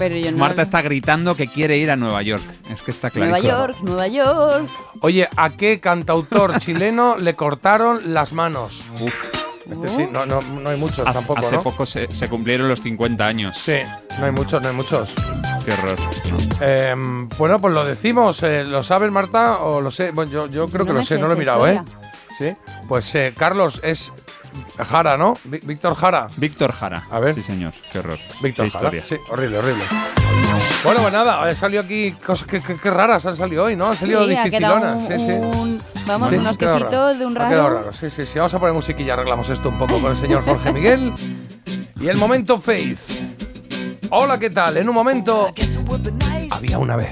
Pero yo no. Marta está gritando que quiere ir a Nueva York. Es que está Nueva clarísimo. York, Nueva York. Oye, ¿a qué cantautor chileno le cortaron las manos? Este sí, no, no, no hay muchos Hace, tampoco, hace ¿no? poco se, se cumplieron los 50 años. Sí, no hay muchos, no hay muchos. Qué horror. Em, bueno, pues lo decimos. eh, ¿Lo sabes, Marta? ¿O lo sé? Bueno, yo, yo creo No que lo sé, sé no lo he mirado, ¿eh? Sí. Pues eh, Carlos es Jara, ¿no? Víctor Jara. Víctor Jara. A ver. Sí, señor. Qué horror. Víctor Qué Jara. Sí, horrible, horrible. Bueno, pues nada, han salido aquí cosas que, que- que raras han salido hoy, ¿no? Han salido Sí, ha quedado dificilonas. un, Sí, sí. un- vamos, Sí, unos ha quesitos raro. de un Ha quedado raro. raro, sí, sí, sí. Vamos a poner musiquilla y arreglamos esto un poco con el señor Jorge Miguel. Y el momento Faith. Hola, ¿qué tal? En un momento. Había una vez.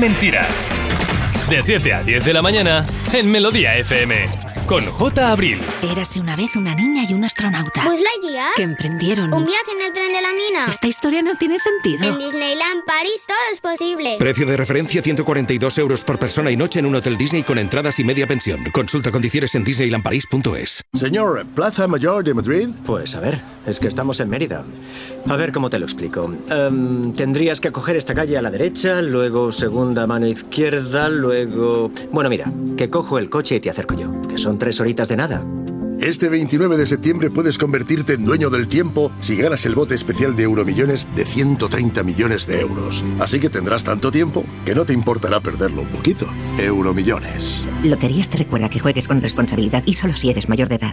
Mentira. De 7 a 10 de la mañana en Melodía FM. Con J. Abril. Érase una vez una niña y un astronauta. Buzz Lightyear. Que emprendieron. Un viaje en el tren de la mina. Esta historia no tiene sentido. En Disneyland París todo es posible. Precio de referencia 142 euros por persona y noche en un hotel Disney con entradas y media pensión. Consulta condiciones en disneylandparis.es. Señor, ¿Plaza Mayor de Madrid? Pues a ver, es que estamos en Mérida. A ver cómo te lo explico. Em, tendrías que coger esta calle a la derecha, luego segunda mano izquierda, luego... Bueno, mira, que cojo el coche y te acerco yo, que son tres horitas de nada. Este 29 de septiembre puedes convertirte en dueño del tiempo si ganas el bote especial de Euromillones de 130 millones de euros. Así que tendrás tanto tiempo que no te importará perderlo un poquito. Euromillones. Loterías te recuerda que juegues con responsabilidad y solo si eres mayor de edad.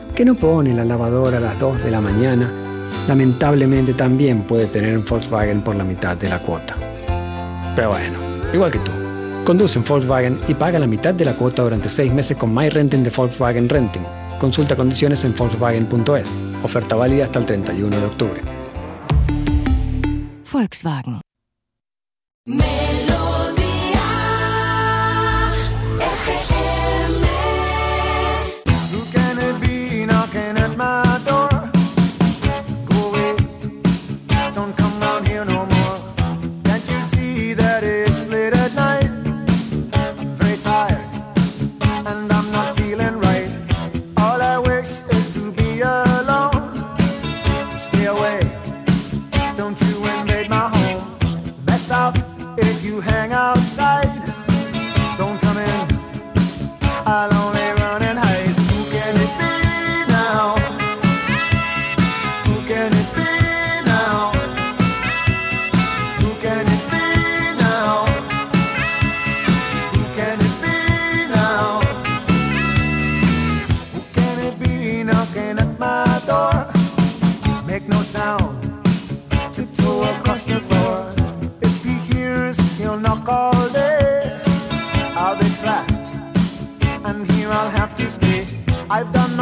que no pone la lavadora a las 2 de la mañana, lamentablemente también puede tener un Volkswagen por la mitad de la cuota. Pero bueno, igual que tú. Conduce un Volkswagen y paga la mitad de la cuota durante 6 meses con My Renting de Volkswagen Renting. Consulta condiciones en Volkswagen.es. Oferta válida hasta el 31 de octubre. Volkswagen. I've done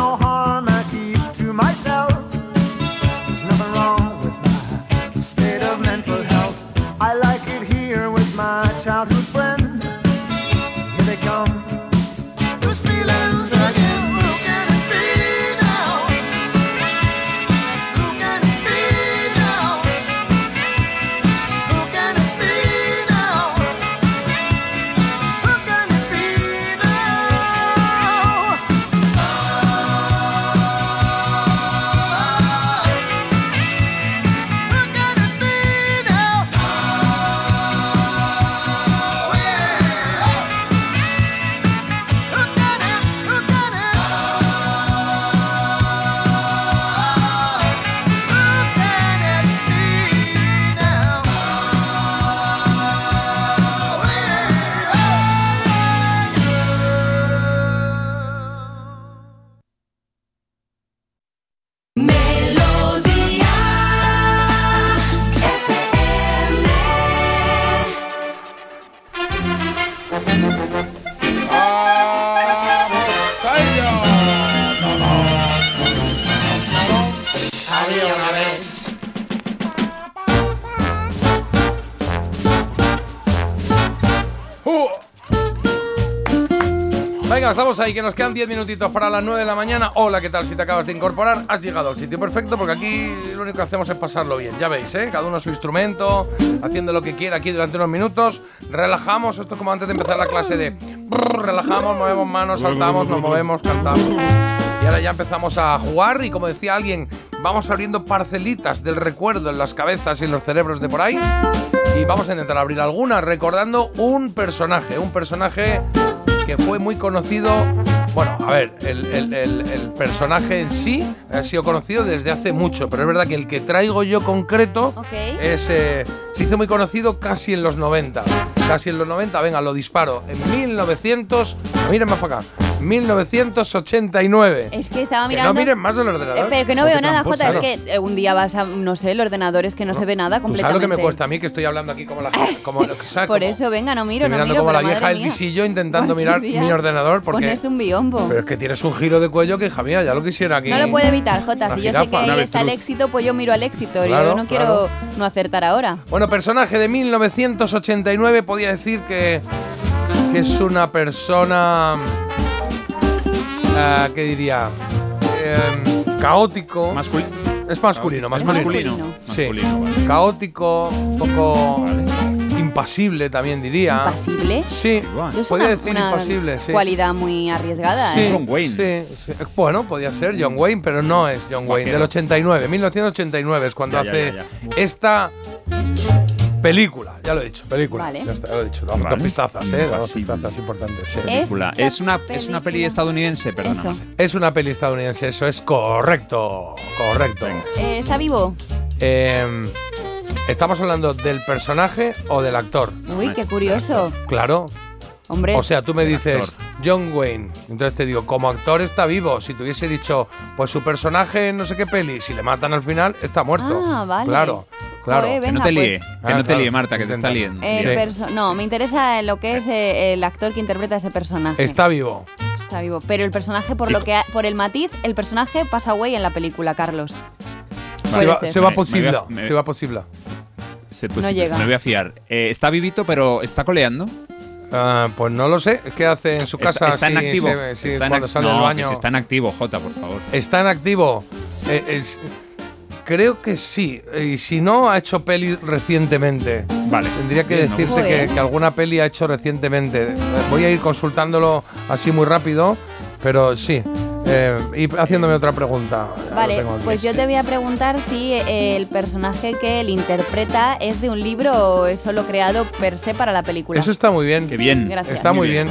Estamos ahí, que nos quedan 10 minutitos para las 9 de la mañana. Hola, ¿qué tal? Si te acabas de incorporar, has llegado al sitio perfecto porque aquí lo único que hacemos es pasarlo bien. Ya veis, ¿eh? Cada uno su instrumento, haciendo lo que quiera aquí durante unos minutos. Relajamos, esto es como antes de empezar la clase de... relajamos, movemos manos, saltamos, nos movemos, cantamos. Y ahora ya empezamos a jugar y como decía alguien, vamos abriendo parcelitas del recuerdo en las cabezas y en los cerebros de por ahí. Y vamos a intentar abrir algunas recordando un personaje, un personaje que fue muy conocido. Bueno, a ver, el, el- el- el personaje en sí ha sido conocido desde hace mucho, pero es verdad que el que traigo yo concreto es, eh, se hizo muy conocido casi en los 90. Casi en los 90, venga, lo disparo. En 1900, miren más para acá, 1989. Es que estaba Que mirando. no miren más el ordenador. Eh, pero que no veo nada, Jota. Es que eh, un día vas a, no sé, el ordenador es que no, se ve nada ¿Tú completamente. sabes lo que me cuesta a mí que estoy hablando aquí como la como, ¿sabes? Por eso, venga, no miro, Estoy no mirando miro. como la vieja del visillo intentando mirar día mi ordenador porque Pones un biombo. pero es que tienes un giro de cuello que hija mía, ya lo quisiera aquí. No lo puede evitar, Jota. Si yo sé que ahí está el éxito, pues yo miro al éxito. Claro, yo no quiero claro. no acertar ahora. Bueno, personaje de 1989 podía decir que, que es una persona ah, ¿qué diría? Em, caótico. Es masculino, más Es masculino. masculino. Sí. Masculino, vale. Caótico, un poco impasible también diría. ¿Impasible? Sí, Eso es podía una, decir una impasible, sí. cualidad muy arriesgada. Sí, ¿eh? sí, sí. Bueno, podía ser John Wayne, pero no es John Wayne. Del 89, 1989 es cuando Ya, ya, hace ya, ya. esta película. Ya lo he dicho, película. Vale. Ya está, ya lo he dicho. Dos, Vale. dos pistazas, ¿eh? Dos pistazas importantes. sí. Película. Esta Es una, es una peli película- estadounidense, perdona. Eso. Es una peli estadounidense, eso es correcto. Correcto. Eh, ¿Está vivo? Eh, ¿Estamos hablando del personaje o del actor? Uy, qué curioso. Claro. Hombre. O sea, tú me dices actor. John Wayne. Entonces te digo, como actor está vivo. Si te hubiese dicho, pues su personaje en no sé qué peli, si le matan al final, está muerto. Ah, vale. Claro, claro. Joder, Que no te pues. líe, que Ah, no te claro. líe, Marta, que te está liendo. El Sí. no, me interesa lo que es eh, el actor que interpreta ese personaje. Está vivo. Está vivo. Pero el personaje, por lo que ha- por el matiz, el personaje pasa away en la película, Carlos. Se va, se me posible. me- Se va posible. Pues No llega. Me voy a fiar. Eh, está vivito, pero está coleando. Ah, pues no lo sé. ¿Qué hace en su Está- casa? está, en si activo. se- si está en cuando ac- sale no, del que baño. si está en activo, Jota, por favor. ¿Está en activo? Eh, es- creo que sí. Y si no, ha hecho peli recientemente. Vale. Tendría que Bien, que, que alguna peli ha hecho recientemente. Voy a ir consultándolo así muy rápido, pero sí. Eh, y haciéndome otra pregunta. Vale, pues yo te voy a preguntar si eh, el personaje que él interpreta es de un libro o es solo creado per se para la película. Eso está muy bien. Qué bien. Gracias. Está muy bien.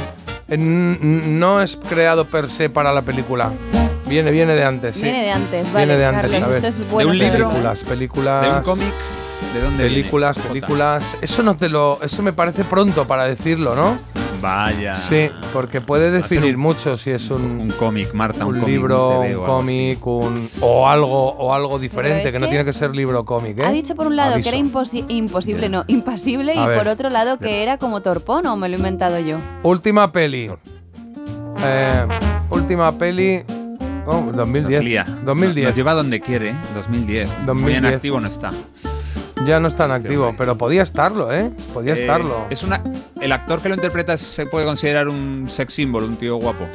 No es creado per se para la película. Viene, viene de antes, sí. Viene de antes, vale. Viene de antes, Carlos, a ver. esto es bueno un saberlo, libro? Películas, películas. ¿De un cómic? ¿De dónde Películas, películas. Eso no te lo. Eso me parece pronto para decirlo, ¿no? Vaya. Sí, porque puede definir un- mucho si es un, Un cómic, Marta, un, un cómic, libro, un cómic, un o algo o algo diferente, es que no tiene que ser libro cómic, ¿eh? Ha dicho por un lado Aviso. que era imposi- imposible, no, impasible, A y ver. por otro lado que era como torpón, o me lo he inventado yo. Última peli. Eh, última peli. Oh, Nos 2010. lía. 2010. Nos lleva donde quiere, ¿eh? 2010. Muy en 2010. activo no está. Ya no es tan Este activo, pero podía estarlo, ¿eh? Podía Eh, estarlo. Es una, el actor que lo interpreta se puede considerar un sex symbol, un tío guapo.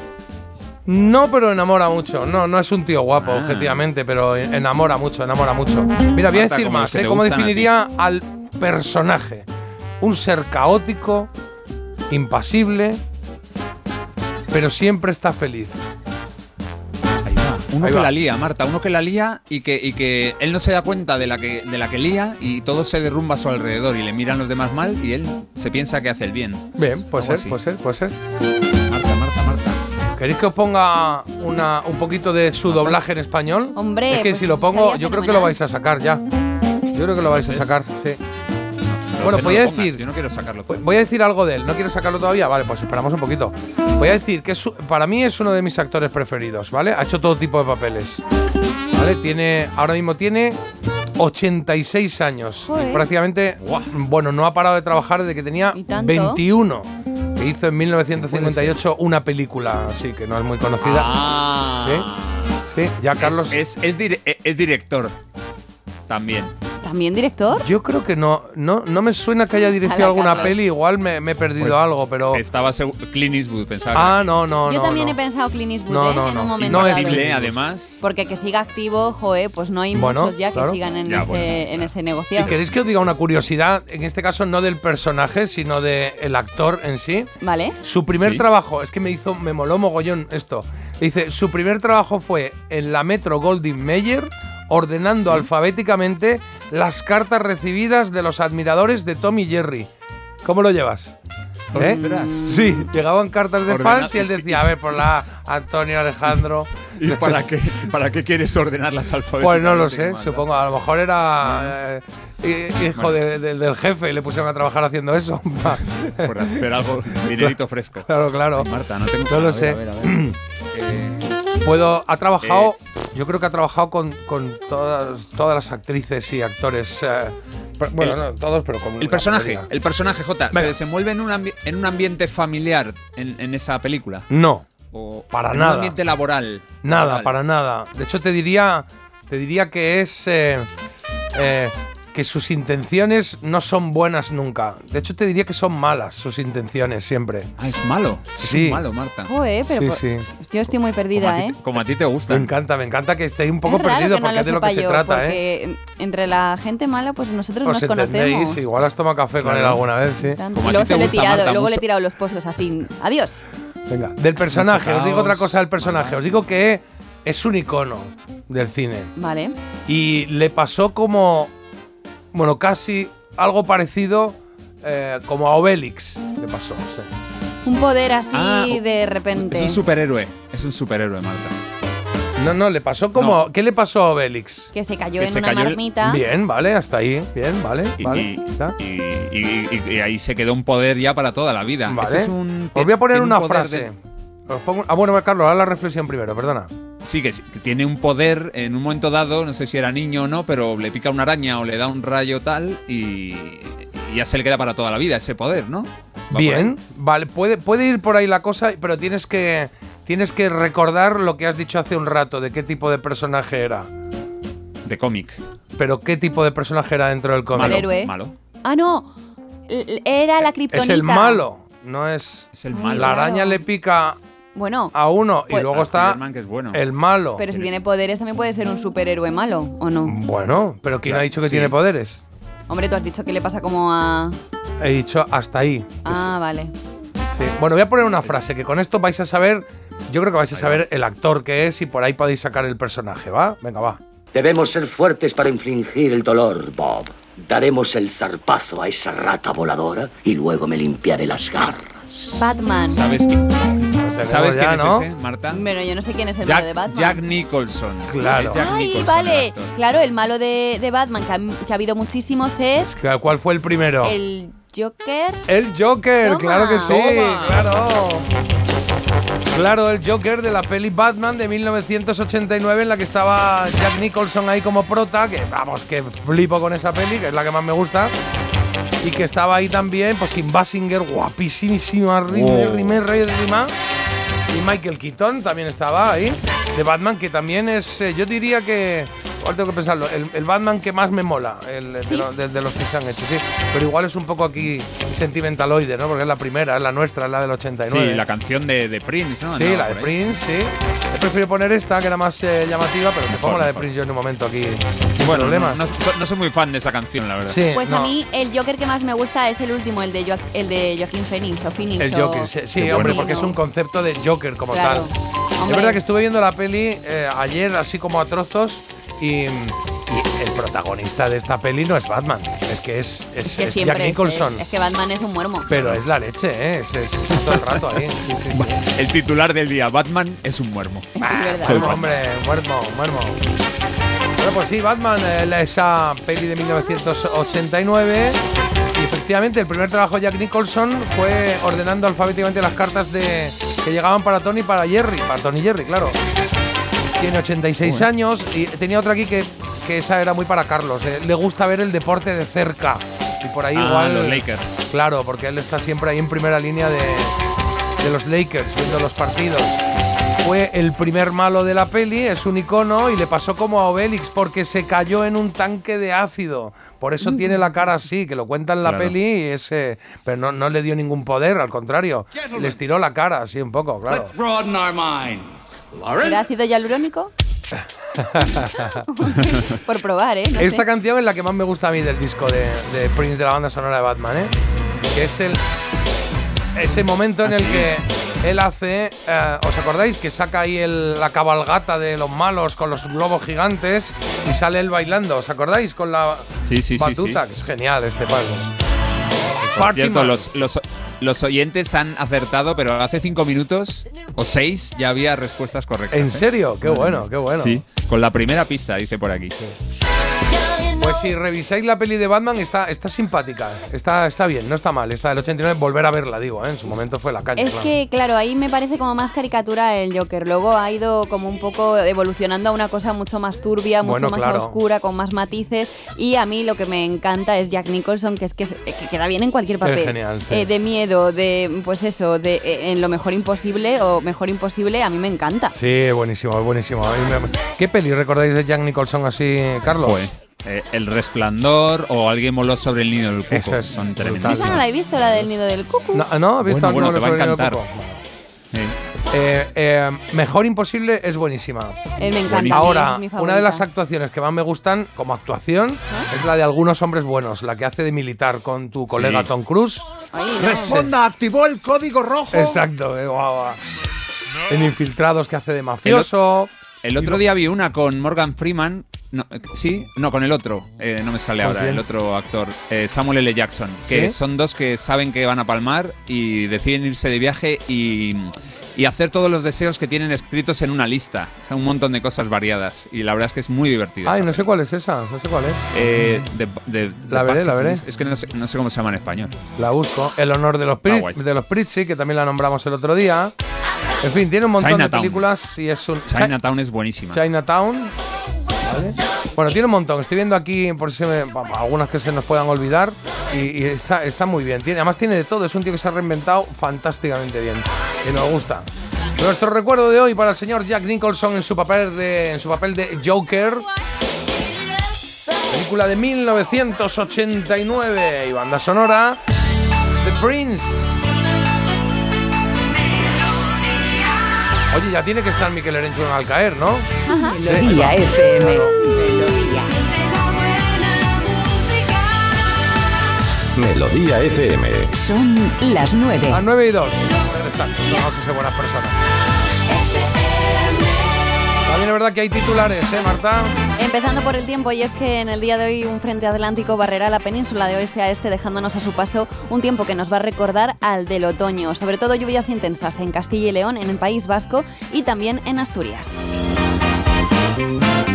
No, pero enamora mucho. No, no es un tío guapo, Ah. objetivamente, pero enamora mucho, enamora mucho. Mira, voy a decir más, ¿eh? ¿Cómo definiría al personaje? Un ser caótico, impasible, pero siempre está feliz. Uno Ahí que va. la lía, Marta, uno que la lía y que, y que él no se da cuenta de la que, de la que lía y todo se derrumba a su alrededor y le miran los demás mal y él se piensa que hace el bien. Bien, puede ser, así. puede ser, puede ser. Marta, Marta, Marta. ¿Queréis que os ponga una, un poquito de su doblaje en español? Hombre, es que pues si lo pongo, yo creo que lo vais a sacar ya. Yo creo que lo vais a sacar, sí. Bueno, voy a decir- Yo no quiero sacarlo todo. Voy a decir algo de él. ¿No quieres sacarlo todavía? Vale, pues esperamos un poquito. Voy a decir que es para mí es uno de mis actores preferidos, ¿vale? Ha hecho todo tipo de papeles. ¿Vale? Tiene, ahora mismo tiene 86 años. Joder. Prácticamente, bueno, no ha parado de trabajar desde que tenía ¿Y tanto? 21. Que hizo en 1958 una película, así que no es muy conocida. Ah. Sí, sí, ya Carlos. Es, es, es dire- es director. También. ¿También director? Yo creo que no, no, no me suena que haya dirigido alguna Carlos. peli, igual me, me he perdido Pues, algo, pero. Estaba segu- Clint Eastwood, pensaba. Ah, no, no, yo no. también no. he pensado Clint Eastwood No, ¿eh? no, en no. un momento no es dado. Imposible, Eastwood. además. Porque que siga activo, joe, pues no hay Bueno, muchos ya claro. que sigan en, Ya, ese, bueno, en ese ¿Y negocio. queréis que os diga una curiosidad? En este caso, no del personaje, sino del actor en sí. ¿Vale? Su primer Sí. trabajo, es que me hizo, me moló mogollón esto. Dice, su primer trabajo fue en la Metro Goldwyn Mayer, ordenando alfabéticamente las cartas recibidas de los admiradores de Tom y Jerry. ¿Cómo lo llevas? ¿Eh? Ostras. Sí, llegaban cartas de fans y él decía, a ver, por la A, Antonio Alejandro. ¿Y para qué, para qué quieres ordenar las alfabéticas? Pues no lo sé, supongo. A lo mejor era eh, hijo de- de- del jefe y le pusieron a trabajar haciendo eso. Por hacer algo, dinerito fresco. Claro, claro. Ay, Marta, no tengo No lo a ver, sé. a ver, a ver. Eh, Puedo, ha trabajado, yo creo que ha trabajado con, con todas, todas las actrices y actores. eh, pero- bueno, El- no todos, pero con el personaje, el personaje J, ¿se desenvuelve en un, en un ambiente familiar en, en esa película? No, O Para en nada. un ambiente laboral. nada, laboral. para nada. De hecho, te diría, te diría que es. eh, eh, que sus intenciones no son buenas nunca. De hecho, te diría que son malas sus intenciones siempre. Ah, es malo. Es Sí. un malo, Marta. Joder, pero Sí, sí. yo estoy muy Como perdida, ti, ¿eh? como a ti te gusta. Me encanta, me encanta que estéis un poco es perdidos no porque es de lo que se trata, ¿eh? porque entre la gente mala, pues nosotros Os nos entendéis, conocemos. igual has tomado café con él alguna vez, sí. Como Y luego se le he gusta, tirado, Marta, luego le he tirado los pozos así. Adiós. Venga, del personaje, os digo otra cosa del personaje. Os digo que es un icono del cine. Vale. Y le pasó como, bueno, casi algo parecido eh, como a Obélix. Le pasó. Un poder así Ah, de repente. Es un superhéroe. Es un superhéroe, Marta. No, no, le pasó como... ¿Qué le pasó a Obélix? que se cayó Que en se una cayó el- marmita. Bien, vale, hasta ahí. Bien, vale, Y, vale. y- ¿está? y- y- y- y ahí se quedó un poder ya para toda la vida. Vale. Este es un, Os voy a poner una frase. de- pongo- ah, bueno, Carlos, haz la reflexión primero, perdona. Sí, que, sí, que tiene un poder en un momento dado, no sé si era niño o no, pero le pica una araña o le da un rayo tal y, y ya se le queda para toda la vida ese poder, ¿no? Va Bien, vale, puede, puede ir por ahí la cosa, pero tienes que, tienes que recordar lo que has dicho hace un rato, de qué tipo de personaje era. De cómic. Pero qué tipo de personaje era dentro del cómic. Malo, héroe. malo. Ah, no. L- Era la kriptonita. Es el malo, no es... Es el malo. La araña le pica Bueno, a uno y Pues- luego está que es bueno. el malo. pero si Eres- tiene poderes también puede ser un superhéroe malo, ¿o no? Bueno, pero ¿quién Claro, ha dicho que sí. tiene poderes? Hombre, tú has dicho que le pasa como a... He dicho hasta ahí. Ah, vale. sí. Bueno, voy a poner una frase que con esto vais a saber, yo creo que vais a saber el actor que es y por ahí podéis sacar el personaje, ¿va? Venga, va. Debemos ser fuertes para infligir el dolor, Bob. Daremos el zarpazo a esa rata voladora y luego me limpiaré las garras. Batman. ¿Sabes, qui- tenemos ¿sabes ya, quién ¿no? es ese, Marta? Bueno, yo no sé quién es el Jack, malo de Batman. Jack Nicholson. Claro. Jack Ay, Nicholson, el vale. actor. Claro, el malo de, de Batman, que ha, que ha habido muchísimos, es ¿Cuál fue el primero? el Joker. El Joker, Toma. claro que sí, Toma. claro. Claro, el Joker de la peli Batman de 1989 en la que estaba Jack Nicholson ahí como prota, que vamos, que flipo con esa peli, que es la que más me gusta. Y que estaba ahí también, pues Kim Basinger, guapísima, rime, Wow. Y Michael Keaton también estaba ahí, de Batman, que también es, eh, yo diría que, igual tengo que pensarlo, el, el Batman que más me mola, el, de, ¿Sí? lo- de- de los que se han hecho, sí. Pero igual es un poco aquí sentimentaloide, ¿no? Porque es la primera, es la nuestra, es la del 89. Sí, la canción de, de Prince, ¿no? Sí, Andaba la de. Prince, sí. He preferido poner esta, que era más eh, llamativa, pero me Mejor, pongo la de mejor. Prince yo en un momento aquí. Sin Bueno, no, problemas. no, no soy muy fan de esa canción, la verdad. Sí, Pues no. a mí el Joker que más me gusta es el último, el de, Jo- el de Joaquín Phoenix o Phoenix. El o- Joker, sí, sí, Qué hombre, bueno. porque es un concepto de Joker como Claro. tal. Es Hombre. verdad que estuve viendo la peli eh, ayer así como a trozos y, y el protagonista de esta peli no es Batman, es que es, es, Es que es siempre Jack es, Nicholson. eh, es que Batman es un muermo. Pero es la leche, ¿eh? Es, es todo el rato ahí. Sí, sí, sí. El titular del día, Batman es un muermo. Es verdad. Soy Muermo, hombre, muermo, muermo. Bueno, pues sí, Batman, eh, la- esa peli de 1989. Y efectivamente, el primer trabajo de Jack Nicholson fue ordenando alfabéticamente las cartas de, que llegaban para Tony y para Jerry. Para Tony y Jerry, claro. Tiene 86 Joder. años y tenía otra aquí que, que esa era muy para Carlos. eh, Le gusta ver el deporte de cerca. Y por ahí Ah, igual. los Lakers. Claro, porque él está siempre ahí en primera línea de, de los Lakers, viendo los partidos. Fue el primer malo de la peli, es un icono y le pasó como a Obélix porque se cayó en un tanque de ácido. Por eso tiene la cara así, que lo cuenta en la Claro. peli, y ese, pero no, no le dio ningún poder, al contrario. Les tiró la cara así un poco, claro. broaden ¿Era ácido hialurónico? Por probar, ¿eh? No Esta sé. canción es la que más me gusta a mí del disco de, de Prince de la banda sonora de Batman, ¿eh? Que es el ese momento en el que él hace, eh, ¿os acordáis? Que saca ahí el- la cabalgata de los malos con los globos gigantes y sale él bailando, ¿os acordáis? Con la Sí, sí, sí, batuta, sí. que es genial este paso. Por Party cierto, los, los, los oyentes han acertado, pero hace cinco minutos o seis ya había respuestas correctas. ¿En ¿eh? serio? Qué bueno, qué bueno. Sí, con la primera pista, dice por aquí. Pues si revisáis la peli de Batman, está, está simpática. Está, está bien, no está mal. Está del 89, volver a verla, digo, ¿eh? En su momento fue la calle. Es claro. que, claro, ahí me parece como más caricatura el Joker. Luego ha ido como un poco evolucionando a una cosa mucho más turbia, mucho Bueno, más claro. oscura, con más matices. Y a mí lo que me encanta es Jack Nicholson, que es que, que queda bien en cualquier papel. genial, sí. Eh, de miedo, de, pues eso, de eh, en lo mejor imposible o mejor imposible, a mí me encanta. Sí, buenísimo, buenísimo. A mí me- ¿Qué peli recordáis de Jack Nicholson así, Carlos? Joder. Eh, el Resplandor o Alguien voló sobre el nido del cuco. Esa es Son Esa tremendísimas. no la he visto, la del nido del cucu. No, ¿no? ¿Has visto Bueno, bueno, te va a sobre el encantar. Coco? Eh, eh, Mejor Imposible es buenísima. Eh, me encanta. Ahora, es mi una de las actuaciones que más me gustan como actuación es la de algunos hombres buenos, la que hace de militar con tu colega Sí. Tom Cruise. Responda, activó el código rojo. Exacto, eh, guau, guau. En Infiltrados que hace de mafioso. El otro día vi una con Morgan Freeman. No, eh, sí, no, con el otro. eh, no me sale ¿Con ahora, quién? el otro actor. eh, Samuel L. Jackson. Que ¿Sí? son dos que saben que van a palmar y deciden irse de viaje y, y hacer todos los deseos que tienen escritos en una lista. Un montón de cosas variadas. Y la verdad es que es muy divertida. Ay, no sé cuál es esa, no sé cuál es. Eh, de- de- de La veré, la veré. Es que no sé, no sé cómo se llama en español. La busco. El honor de los, Pri- guay. de los Pritzi, que también la nombramos el otro día. En fin, tiene un montón de películas y es un. Chinatown es buenísima. Chinatown. ¿vale? Bueno, tiene un montón. Estoy viendo aquí por si se me- algunas que se nos puedan olvidar. Y, y está, está muy bien. Tiene, además tiene de todo. Es un tío que se ha reinventado fantásticamente bien. Y nos gusta. Nuestro recuerdo de hoy para el señor Jack Nicholson en su papel de, en su papel de Joker. Película de 1989 y banda sonora The Prince. Oye, ya tiene que estar Miquel Erenchun al caer, ¿no? Melodía Sí. FM. Melodía FM. Son las 9. A 9 y 2. Exacto, vamos a ser buenas personas. También es verdad que hay titulares, ¿eh, Marta? Empezando por el tiempo, y es que en el día de hoy un frente atlántico barrerá la península de oeste a este, dejándonos a su paso un tiempo que nos va a recordar al del otoño. Sobre todo lluvias intensas en Castilla y León, en el País Vasco y también en Asturias.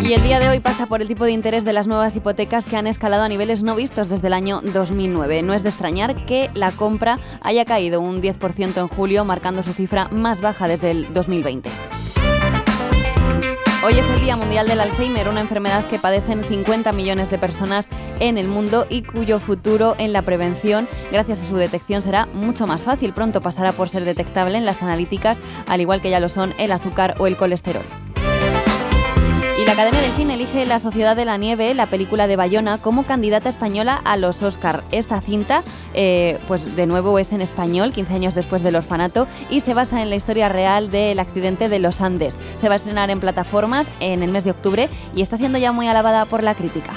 Y el día de hoy pasa por el tipo de interés de las nuevas hipotecas que han escalado a niveles no vistos desde el año 2009. No es de extrañar que la compra haya caído un 10% en julio, marcando su cifra más baja desde el 2020. Hoy es el Día Mundial del Alzheimer, una enfermedad que padecen 50 millones de personas en el mundo y cuyo futuro en la prevención, gracias a su detección, será mucho más fácil. Pronto pasará por ser detectable en las analíticas, al igual que ya lo son el azúcar o el colesterol. La Academia de Cine elige La Sociedad de la Nieve, la película de Bayona, como candidata española a los Oscar. Esta cinta, eh, pues de nuevo es en español, 15 años después del orfanato, y se basa en la historia real del accidente de los Andes. Se va a estrenar en plataformas en el mes de octubre y está siendo ya muy alabada por la crítica.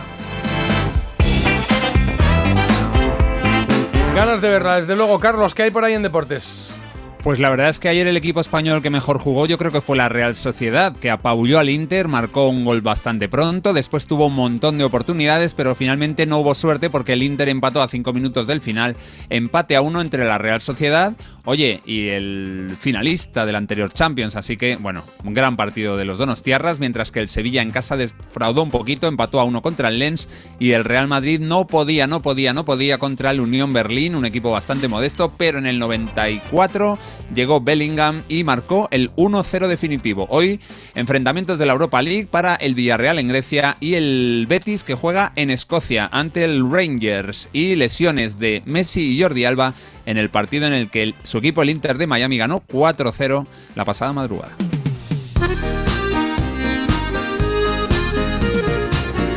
Ganas de verla, desde luego. Carlos, ¿qué hay por ahí en deportes? Pues la verdad es que ayer el equipo español que mejor jugó yo creo que fue la Real Sociedad, que apabulló al Inter, marcó un gol bastante pronto, después tuvo un montón de oportunidades, pero finalmente no hubo suerte porque el Inter empató a cinco minutos del final, empate a uno entre la Real Sociedad, oye, y el finalista del anterior Champions, así que bueno, un gran partido de los Donostiarras, mientras que el Sevilla en casa defraudó un poquito, empató a uno contra el Lens y el Real Madrid no podía, no podía, no podía contra el Unión Berlín, un equipo bastante modesto, pero en el 94 llegó Bellingham y marcó el 1-0 definitivo. Hoy, enfrentamientos de la Europa League para el Villarreal en Grecia y el Betis que juega en Escocia ante el Rangers y lesiones de Messi y Jordi Alba en el partido en el que el- su equipo, el Inter de Miami, ganó 4-0 la pasada madrugada.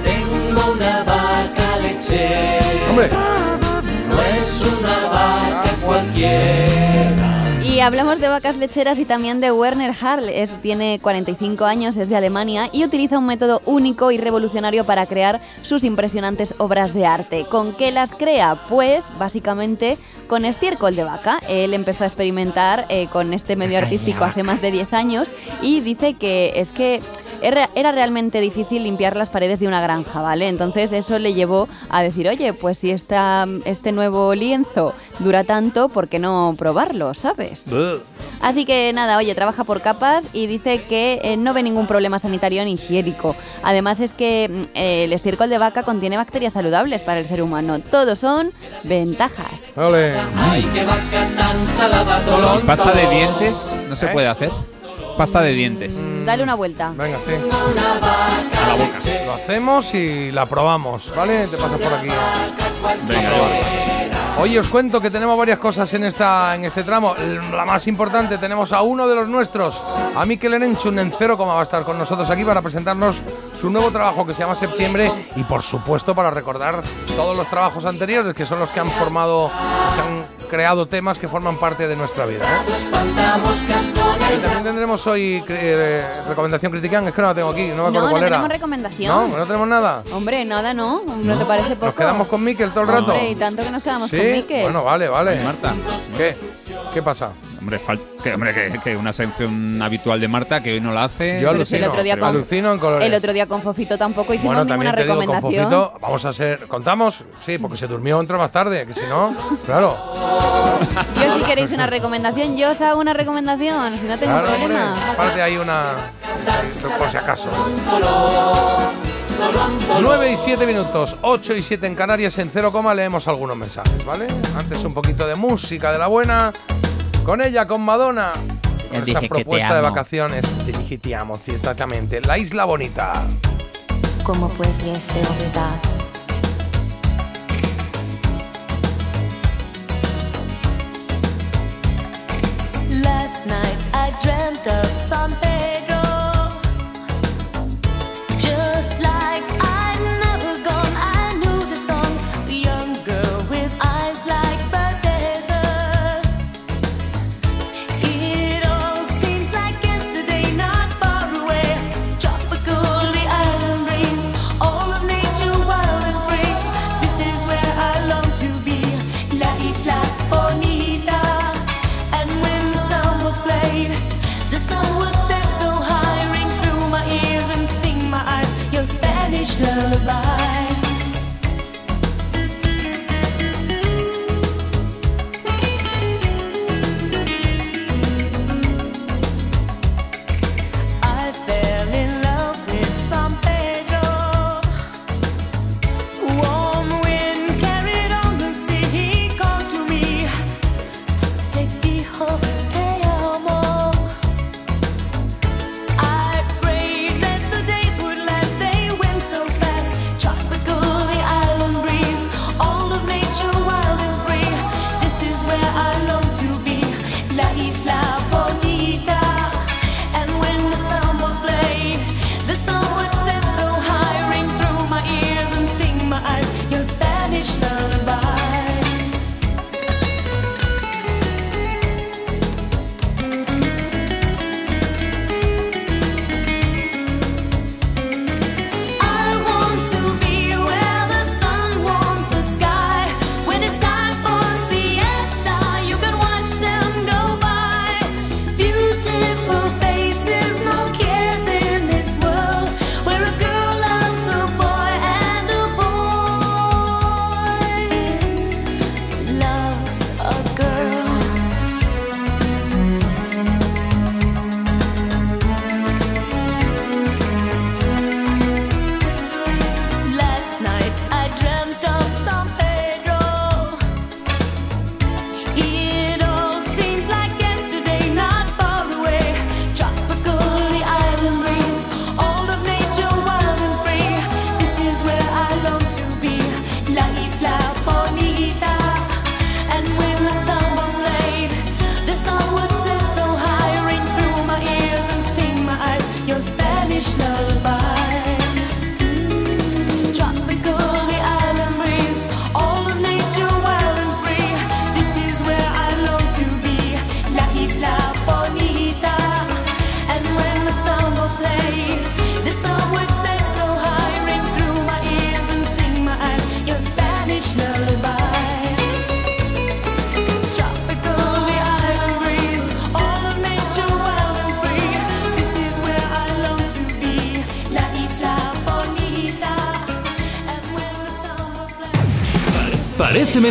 Tengo una vaca lechera. Hombre. No es una vaca cualquiera. Y hablamos de vacas lecheras y también de Werner Harl. Es- tiene 45 años, es de Alemania y utiliza un método único y revolucionario para crear sus impresionantes obras de arte. ¿Con qué las crea? Pues básicamente con estiércol de vaca. Él empezó a experimentar eh, con este medio artístico hace más de 10 años y dice que es que era, era realmente difícil limpiar las paredes de una granja, ¿vale? Entonces eso le llevó a decir, oye, pues si esta, este nuevo lienzo dura tanto, ¿por qué no probarlo, sabes? Así que nada, oye, trabaja por capas y dice que eh, no ve ningún problema sanitario ni higiénico. Además es que mm, eh, el estiércol de vaca contiene bacterias saludables para el ser humano. Todos son ventajas. Ole. Ay, qué vaca tan salada, tolón, ¿Pasta de dientes no se ¿Eh? puede hacer? Pasta de dientes. Dale una vuelta. Venga, sí. A la boca. Lo hacemos y la probamos, ¿vale? Te pasas por aquí. Venga, Oye, os cuento que tenemos varias cosas en esta en este tramo. La más importante, tenemos a uno de los nuestros, a Mikel Erenchun en cero, como va a estar con nosotros aquí para presentarnos su nuevo trabajo que se llama Septiembre y por supuesto para recordar todos los trabajos anteriores que son los que han formado, que han creado temas que forman parte de nuestra vida. ¿eh? Y también tendremos hoy eh, recomendación critican, es que no la tengo aquí, no me acuerdo No, no cuál era. tenemos recomendación. No, no tenemos nada. Hombre, nada, ¿no? ¿No te parece poco? Nos quedamos con Miquel todo el rato. Hombre, y tanto que nos quedamos ¿Sí? con Miquel. Bueno, vale, vale. Marta. ¿Qué? ¿Qué pasa? Hombre, fal- que, hombre que, que una sección habitual de Marta que hoy no la hace. Yo si el alucino, otro día con- alucino en colores. El otro día con Fofito tampoco hicimos Bueno, ninguna digo, con recomendación. Fofito, vamos a hacer, ¿contamos? Sí, porque se durmió entró más tarde, que si no, claro. Yo si queréis una recomendación, yo os hago una recomendación, si no tengo claro, hombre, problema. aparte hay una, por si acaso. 9 y 7 minutos, 8 y 7 en Canarias, en 0, coma, leemos algunos mensajes, ¿vale? Antes un poquito de música de la buena, con ella, con Madonna. Con dije esa que te propuesta de vacaciones, te dije te amo, sí, exactamente. La Isla Bonita. ¿Cómo pudiese olvidar? Last night I dreamt of San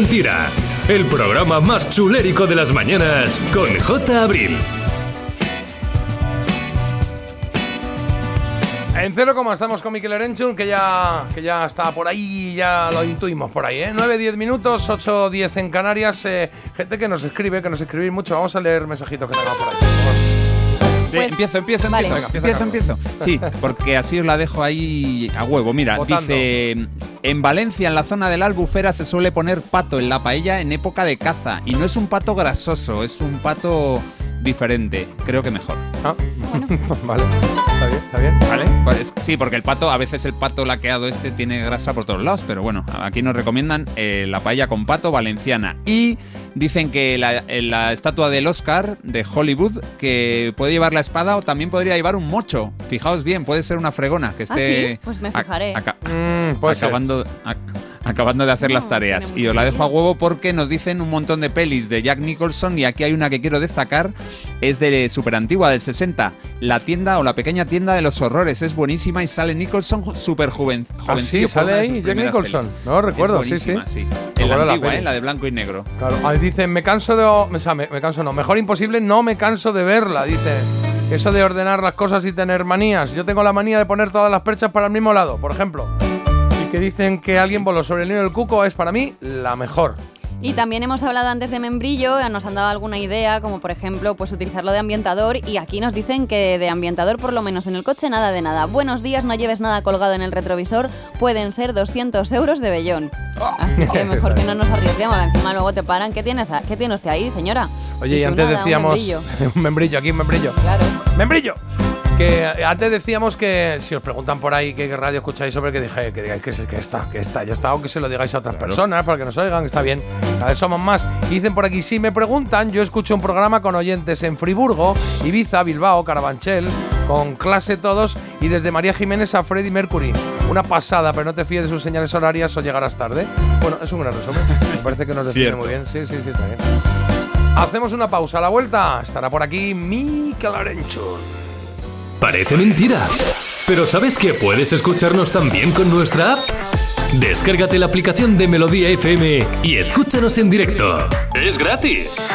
mentira. El programa más chulérico de las mañanas con J. Abril. En cero coma estamos con Miquel Erenchun, que ya, que ya está por ahí, ya lo intuimos por ahí, ¿eh? 9, 10 minutos, 8, 10 en Canarias. eh, gente que nos escribe, que nos escribís mucho. Vamos a leer mensajitos que tengamos por ahí. Eh, empiezo, empiezo, Vale. empiezo. Venga, empiezo, empiezo. Sí, porque así os la dejo ahí a huevo. Mira, Votando. dice: En Valencia, en la zona de la albufera, se suele poner pato en la paella en época de caza. Y no es un pato grasoso, es un pato diferente. Creo que mejor. Ah, vale. Está bien, está bien. ¿Vale? Pues, sí, porque el pato, a veces el pato laqueado este tiene grasa por todos lados, pero bueno, aquí nos recomiendan eh, la paella con pato valenciana. Y dicen que la, eh, la estatua del Oscar de Hollywood, que puede llevar la espada o también podría llevar un mocho. Fijaos bien, puede ser una fregona que Ah, esté sí, pues me fijaré. Mm, puede acabando, ac- acabando de hacer las tareas. Y os la dejo a huevo porque nos dicen un montón de pelis de Jack Nicholson y aquí hay una que quiero destacar, es de súper antigua, del 60. La tienda o la pequeña tienda de los horrores es buenísima y sale Nicholson súper joven, Ah, sí, sale ahí Jack Nicholson. pelis. No recuerdo, Es sí, sí. En la la. ¿eh? la de blanco y negro. Claro, ahí dicen, me canso de. o sea, me, me canso no. Mejor imposible, no me canso de verla. Dice, eso de ordenar las cosas y tener manías. Yo tengo la manía de poner todas las perchas para el mismo lado, por ejemplo. Que dicen que alguien voló sobre el nido del cuco es para mí la mejor. Y también hemos hablado antes de membrillo, nos han dado alguna idea, como por ejemplo, pues utilizarlo de ambientador. Y aquí nos dicen que de ambientador, por lo menos en el coche, nada de nada. Buenos días, no lleves nada colgado en el retrovisor, pueden ser 200 euros de vellón. Así que mejor que no nos arriesguemos, encima luego te paran. ¿Qué tienes, qué tiene usted ahí, señora? Oye, y antes nada, un decíamos. membrillo. un membrillo, aquí un membrillo. Claro. ¡Membrillo! Que eh, antes decíamos que si os preguntan por ahí qué radio escucháis sobre que dije que digáis que, que está, que está, ya está, o que se lo digáis a otras personas para que nos oigan, está bien. Cada vez somos más. Y dicen por aquí, si me preguntan, yo escucho un programa con oyentes en Friburgo, Ibiza, Bilbao, Carabanchel, con clase todos y desde María Jiménez a Freddie Mercury. Una pasada, pero no te fíes de sus señales horarias o llegarás tarde. Bueno, es un gran resumen. Me parece que nos define muy bien. Sí, sí, sí, está bien. Hacemos una pausa. A la vuelta estará por aquí Mikel Arenchun. Parece mentira. Pero ¿sabes que puedes escucharnos también con nuestra app? Descárgate la aplicación de Melodía FM y escúchanos en directo. Es gratis.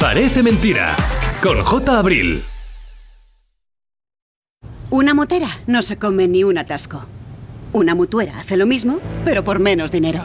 Parece mentira. Con J. Abril. Una motera no se come ni un atasco. Una mutuera hace lo mismo, pero por menos dinero.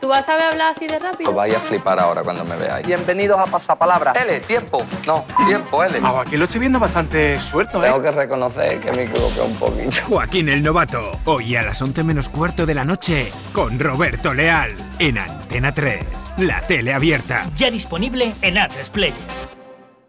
¿Tú vas a saber hablar así de rápido? Os vais a flipar ahora cuando me veáis. Bienvenidos a Pasapalabra. L, tiempo. No, tiempo, L. aquí lo estoy viendo bastante suelto, ¿eh? Tengo que reconocer que me equivoqué un poquito. Joaquín el Novato, hoy a las 11 menos cuarto de la noche, con Roberto Leal, en Antena 3, la tele abierta. Ya disponible en A3 Player.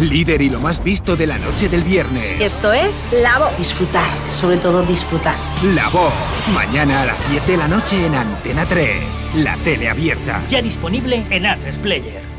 Líder y lo más visto de la noche del viernes. Esto es La Voz. Disfrutar, sobre todo disfrutar. La Voz. Mañana a las 10 de la noche en Antena 3, la tele abierta. Ya disponible en A3 Player.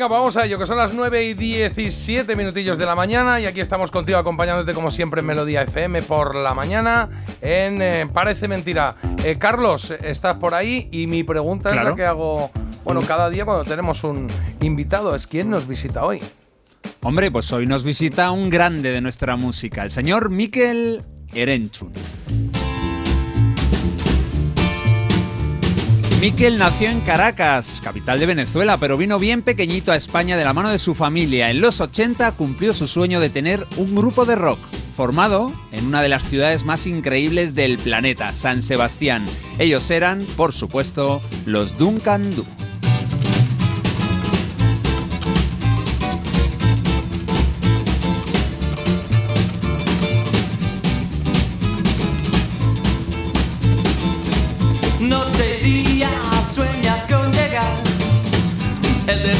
Venga, pues vamos a ello, que son las 9 y 17 minutillos de la mañana y aquí estamos contigo acompañándote como siempre en Melodía FM por la mañana en eh, Parece Mentira. Eh, Carlos, estás por ahí y mi pregunta es la que hago, bueno, cada día cuando tenemos un invitado, es quién nos visita hoy. Hombre, pues hoy nos visita un grande de nuestra música, el señor Mikel Erenchun. Mikel nació en Caracas, capital de Venezuela, pero vino bien pequeñito a España de la mano de su familia. En los 80 cumplió su sueño de tener un grupo de rock, formado en una de las ciudades más increíbles del planeta, San Sebastián. Ellos eran, por supuesto, los Duncan Du.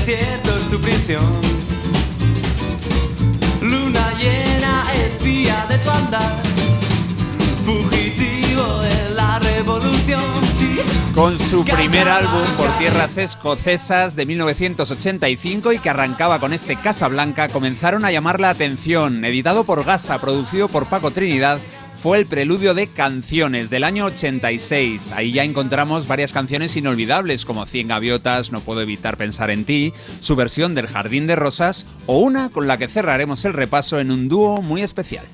Desierto es tu prisión. Luna llena, espía de tu andar. Fugitivo de la revolución. Sí. Con su primer álbum por tierras escocesas de 1985 y que arrancaba con este Casablanca, comenzaron a llamar la atención. Editado por Gasa, producido por Paco Trinidad, fue el preludio de Canciones del año 86. Ahí ya encontramos varias canciones inolvidables como Cien gaviotas, No puedo evitar pensar en ti, su versión del Jardín de Rosas o una con la que cerraremos el repaso en un dúo muy especial.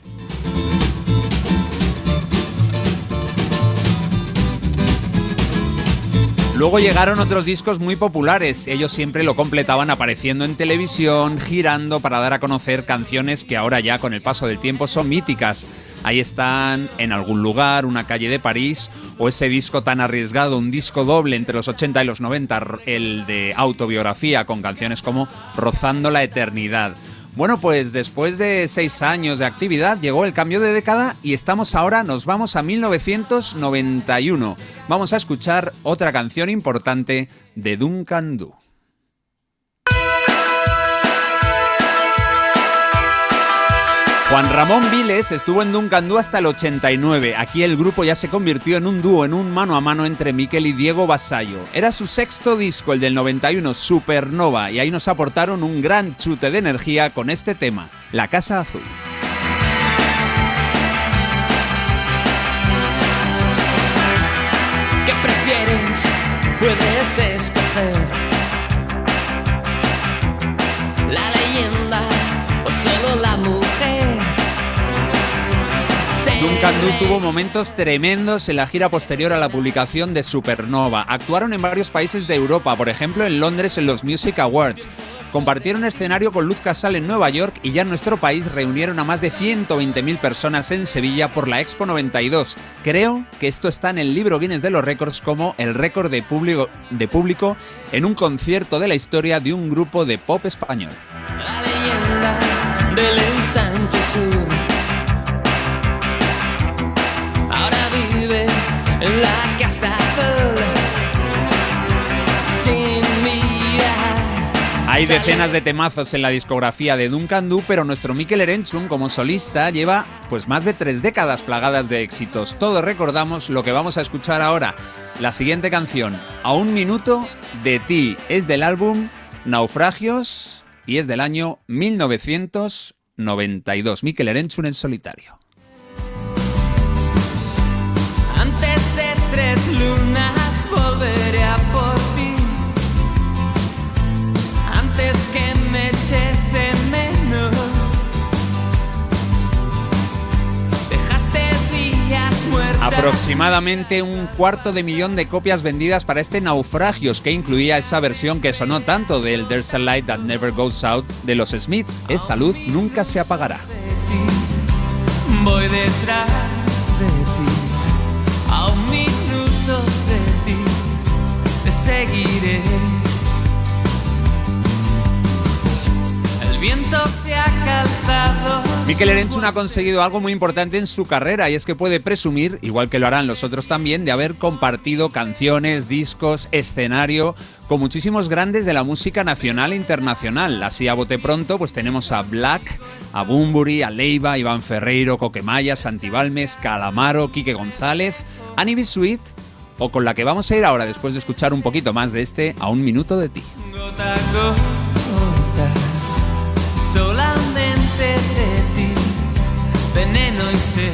Luego llegaron otros discos muy populares. Ellos siempre lo completaban apareciendo en televisión, girando para dar a conocer canciones que ahora ya con el paso del tiempo son míticas. Ahí están En algún lugar, Una calle de París o ese disco tan arriesgado, un disco doble entre los 80 y los 90, el de autobiografía con canciones como Rozando la eternidad. Bueno, pues después de seis años de actividad llegó el cambio de década y estamos ahora, nos vamos a 1991. Vamos a escuchar otra canción importante de Duncan Du. Juan Ramón Viles estuvo en Duncan Du hasta el 89. Aquí el grupo ya se convirtió en un dúo, en un mano a mano entre Miquel y Diego Basallo. Era su sexto disco, el del 91, Supernova, y ahí nos aportaron un gran chute de energía con este tema, La Casa Azul. ¿Qué prefieres? Puedes escoger Duncan Du tuvo momentos tremendos en la gira posterior a la publicación de Supernova. Actuaron en varios países de Europa, por ejemplo en Londres en los Music Awards. Compartieron escenario con Luz Casal en Nueva York y ya en nuestro país reunieron a más de 120.000 personas en Sevilla por la Expo 92. Creo que esto está en el libro Guinness de los Récords como el récord de público, de público en un concierto de la historia de un grupo de pop español. leyenda del la casa azul. Sin mirar. Hay decenas de temazos en la discografía de Duncan Du, pero nuestro Mikel Erenchun como solista lleva pues más de tres décadas plagadas de éxitos. Todos recordamos lo que vamos a escuchar ahora. La siguiente canción, A un minuto de ti, es del álbum Naufragios y es del año 1992. Mikel Erenchun en solitario. Tres lunas volveré a por ti. Antes que me eches de menos. Dejaste días muertos. Aproximadamente un cuarto de millón de copias vendidas para este Naufragios, que incluía esa versión que sonó tanto del There's a Light That Never Goes Out de los Smiths, Esa luz nunca se apagará. Voy detrás de ti. Te seguiré. El viento se ha calzado. Mikel Erenchun ha conseguido algo muy importante en su carrera y es que puede presumir, igual que lo harán los otros también, de haber compartido canciones, discos, escenario con muchísimos grandes de la música nacional e internacional. Así a bote pronto, pues tenemos a Black, a Bumburi, a Leiva, Iván Ferreiro, Coquemaya, Santibalmes, Calamaro, Quique González, Annie. Sweet o con la que vamos a ir ahora después de escuchar un poquito más de este A un minuto de ti. Gota a solamente de ti, veneno y sed.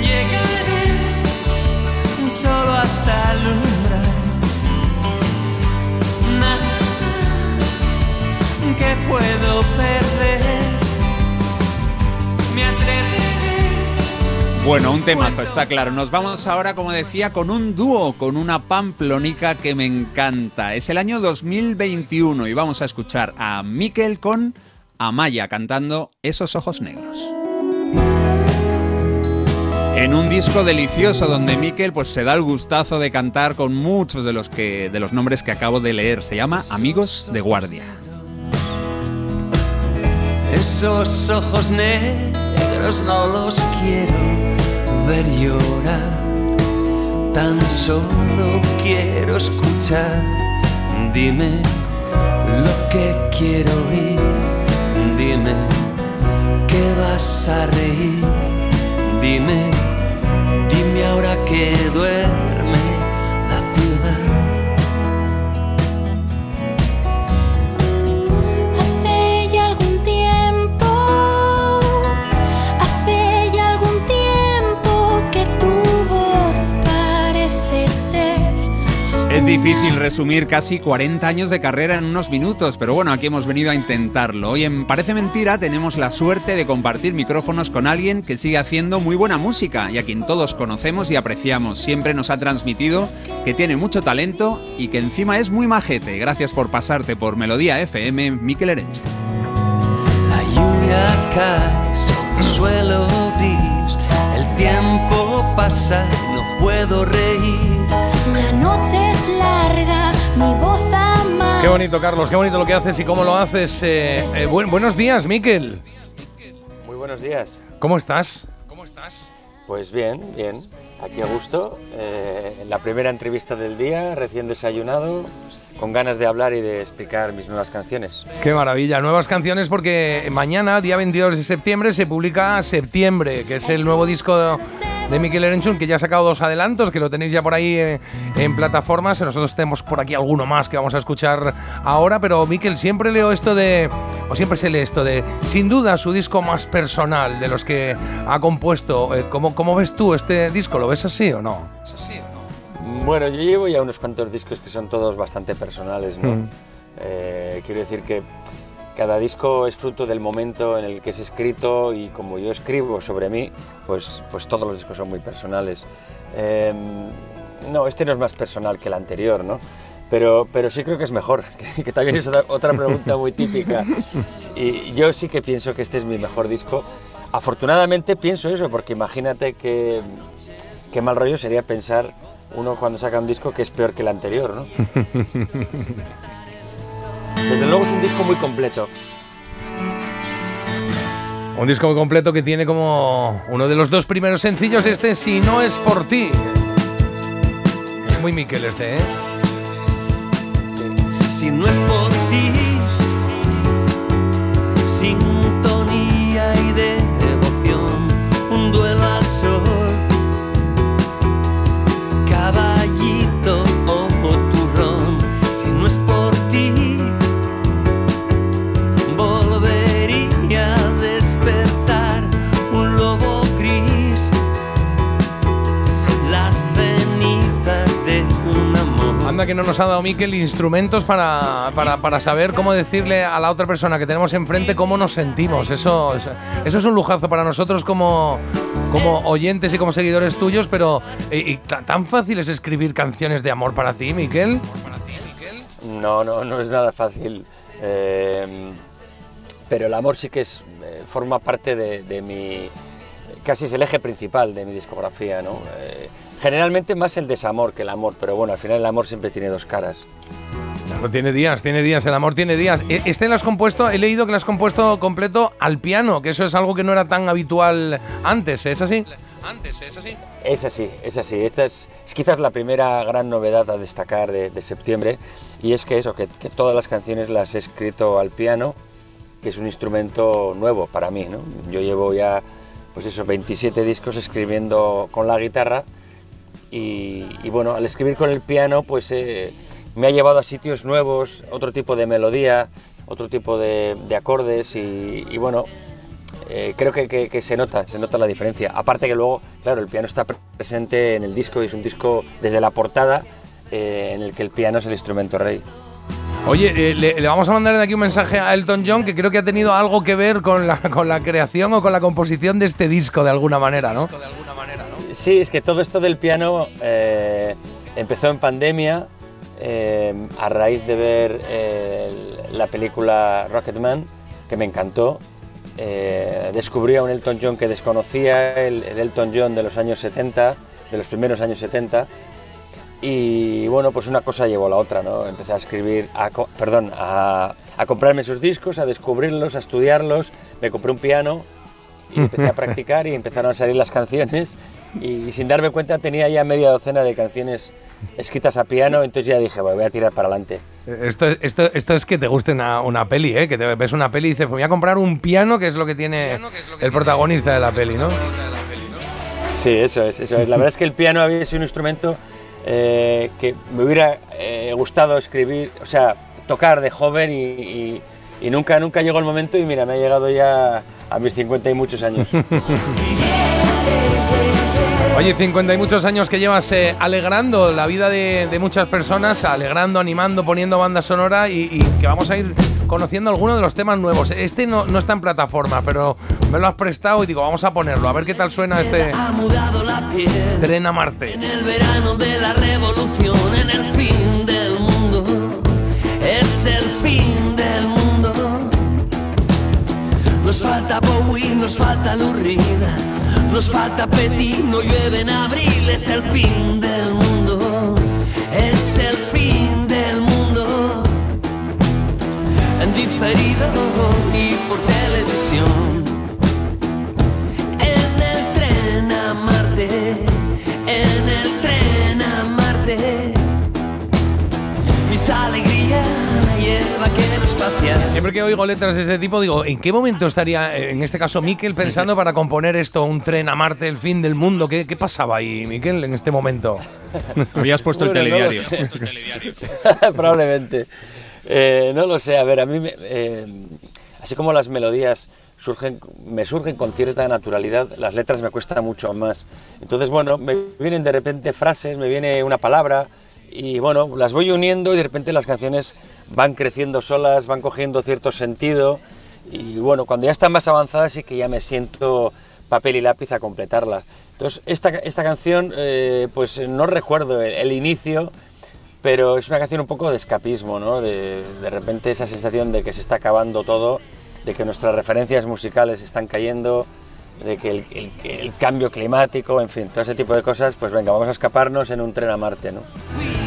Llegaré solo hasta el umbral. Nada que puedo perder. Me atreveré. Bueno, un temazo, está claro. Nos vamos ahora, como decía, con un dúo, con una pamplonica que me encanta. Es el año 2021 y vamos a escuchar a Miquel con Amaya cantando Esos ojos negros. En un disco delicioso donde Miquel pues se da el gustazo de cantar con muchos de los que de los nombres que acabo de leer. Se llama Amigos de Guardia. Esos ojos negros no los quiero ver llorar. Tan solo quiero escuchar. Dime lo que quiero oír. Dime que vas a reír. Dime, dime ahora que duerme difícil resumir casi 40 años de carrera en unos minutos, pero bueno, aquí hemos venido a intentarlo. Hoy en Parece Mentira tenemos la suerte de compartir micrófonos con alguien que sigue haciendo muy buena música y a quien todos conocemos y apreciamos. Siempre nos ha transmitido que tiene mucho talento y que encima es muy majete. Gracias por pasarte por Melodía FM, Miquel Erench. La lluvia cae sobre el suelo gris. El tiempo pasa, no puedo reír. La noche larga, mi voz ama. Qué bonito, Carlos, qué bonito lo que haces y cómo lo haces. Eh, eh, buen- buenos días, Miquel. Muy buenos días. ¿Cómo estás? Pues bien, bien. Aquí a gusto. eh, la primera entrevista del día, recién desayunado, con ganas de hablar y de explicar mis nuevas canciones. Qué maravilla, nuevas canciones porque mañana, día 22 de septiembre, se publica Septiembre, que es el nuevo disco de Miquel Erenchun, que ya ha sacado dos adelantos, que lo tenéis ya por ahí eh, en plataformas. Nosotros tenemos por aquí alguno más que vamos a escuchar ahora, pero Miquel, siempre leo esto de, o siempre se lee esto de, sin duda, su disco más personal de los que ha compuesto. Eh, ¿cómo, ¿Cómo ves tú este disco? ¿Lo ves así o no? Bueno, yo llevo ya unos cuantos discos que son todos bastante personales, ¿no? Mm. Eh, quiero decir que cada disco es fruto del momento en el que es escrito y como yo escribo sobre mí, pues, pues todos los discos son muy personales. Eh, no, este no es más personal que el anterior, ¿no? Pero, pero sí creo que es mejor, que, que también es otra, otra pregunta muy típica. Y yo sí que pienso que este es mi mejor disco. Afortunadamente pienso eso, porque imagínate que, qué mal rollo sería pensar uno cuando saca un disco que es peor que el anterior, ¿no? Desde luego es un disco muy completo. Un disco muy completo que tiene como uno de los dos primeros sencillos este Si no es por ti. Es muy Miquel este, ¿eh? Si no es por ti, sintonía y devoción, un duelo al sol, que no nos ha dado Miquel instrumentos para, para, para saber cómo decirle a la otra persona que tenemos enfrente cómo nos sentimos. Eso, es- eso es un lujazo para nosotros como, como oyentes y como seguidores tuyos, pero ¿tan fácil es escribir canciones de amor para ti, Miquel? No, no, no es nada fácil. Eh, pero el amor sí que es, eh, forma parte de, de mi. casi es el eje principal de mi discografía, ¿no? Eh, generalmente más el desamor que el amor, pero bueno, al final el amor siempre tiene dos caras. Claro, tiene días, tiene días, el amor tiene días. E- Este lo has compuesto, he leído que lo has compuesto completo al piano, que eso es algo que no era tan habitual antes, ¿es así? Antes, ¿es así? Es así, es así. Esta es, es quizás la primera gran novedad a destacar de, de septiembre y es que eso, que, que todas las canciones las he escrito al piano, que es un instrumento nuevo para mí. ¿no? Yo llevo ya, pues eso, 27 discos escribiendo con la guitarra y, y bueno, al escribir con el piano, pues eh, me ha llevado a sitios nuevos, otro tipo de melodía, otro tipo de, de acordes y, y bueno, eh, creo que, que- que se nota, se nota la diferencia. Aparte que luego, claro, el piano está pre- presente en el disco y es un disco desde la portada eh, en el que el piano es el instrumento rey. Oye, eh, le, le vamos a mandar de aquí un mensaje a Elton John que creo que ha tenido algo que ver con la, con la creación o con la composición de este disco de alguna manera, ¿no? Sí, es que todo esto del piano eh, empezó en pandemia eh, a raíz de ver eh, la película Rocketman, que me encantó. Descubrí a un Elton John que desconocía, el, el Elton John de los años 70, de los primeros años 70. Y bueno, pues una cosa llevó a la otra, ¿no? Empecé a escribir, a perdón, a, a comprarme esos discos, a descubrirlos, a estudiarlos. Me compré un piano y empecé a practicar y empezaron a salir las canciones y sin darme cuenta tenía ya media docena de canciones escritas a piano, entonces ya dije, "Bueno, voy a tirar para adelante. Esto, esto, esto es que te guste una, una peli, ¿eh? Que te ves una peli y dices, pues voy a comprar un piano, que es lo que tiene el protagonista de la peli, ¿no? Sí, eso es, eso es. La verdad es que el piano había sido un instrumento eh, que me hubiera eh, gustado escribir, o sea, tocar de joven y, y- y nunca, nunca llegó el momento y mira, me ha llegado ya a mis 50 y muchos años. Oye, 50 y muchos años que llevas eh, alegrando la vida de, de muchas personas, alegrando, animando, poniendo banda sonora y, y que vamos a ir conociendo algunos de los temas nuevos. Este no, no está en plataforma, pero me lo has prestado y digo, vamos a ponerlo, a ver qué tal suena este Ha mudado la piel Tren a Marte. en el verano de la revolución, en el fin del mundo. Es el fin Nos falta Bowie, nos falta Reed, nos falta Petit, no llueve en abril. Es el fin del mundo. Es el fin del mundo. En diferido y por televisión. En el tren a Marte, en el tren a Marte. Mis alegrías Siempre que oigo letras de este tipo, digo, ¿en qué momento estaría, eh, en este caso, Miquel, pensando para componer esto, un tren a Marte, el fin del mundo? ¿Qué, qué pasaba ahí, Miquel, en este momento? Habías puesto el no telediario. Probablemente. Eh, no lo sé, a ver, a mí, me- eh, así como las melodías surgen, me surgen con cierta naturalidad, las letras me cuestan mucho más. Entonces, bueno, me vienen de repente frases, me viene una palabra y bueno, las voy uniendo y de repente las canciones van creciendo solas, van cogiendo cierto sentido y bueno, cuando ya están más avanzadas sí que ya me siento papel y lápiz a completarlas. Entonces, esta, esta canción, eh, pues no recuerdo el, inicio, pero es una canción un poco de escapismo, ¿no? De, de repente esa sensación de que se está acabando todo, de que nuestras referencias musicales están cayendo, de que el, el- el cambio climático, en fin, todo ese tipo de cosas, pues venga, vamos a escaparnos en un tren a Marte, ¿no?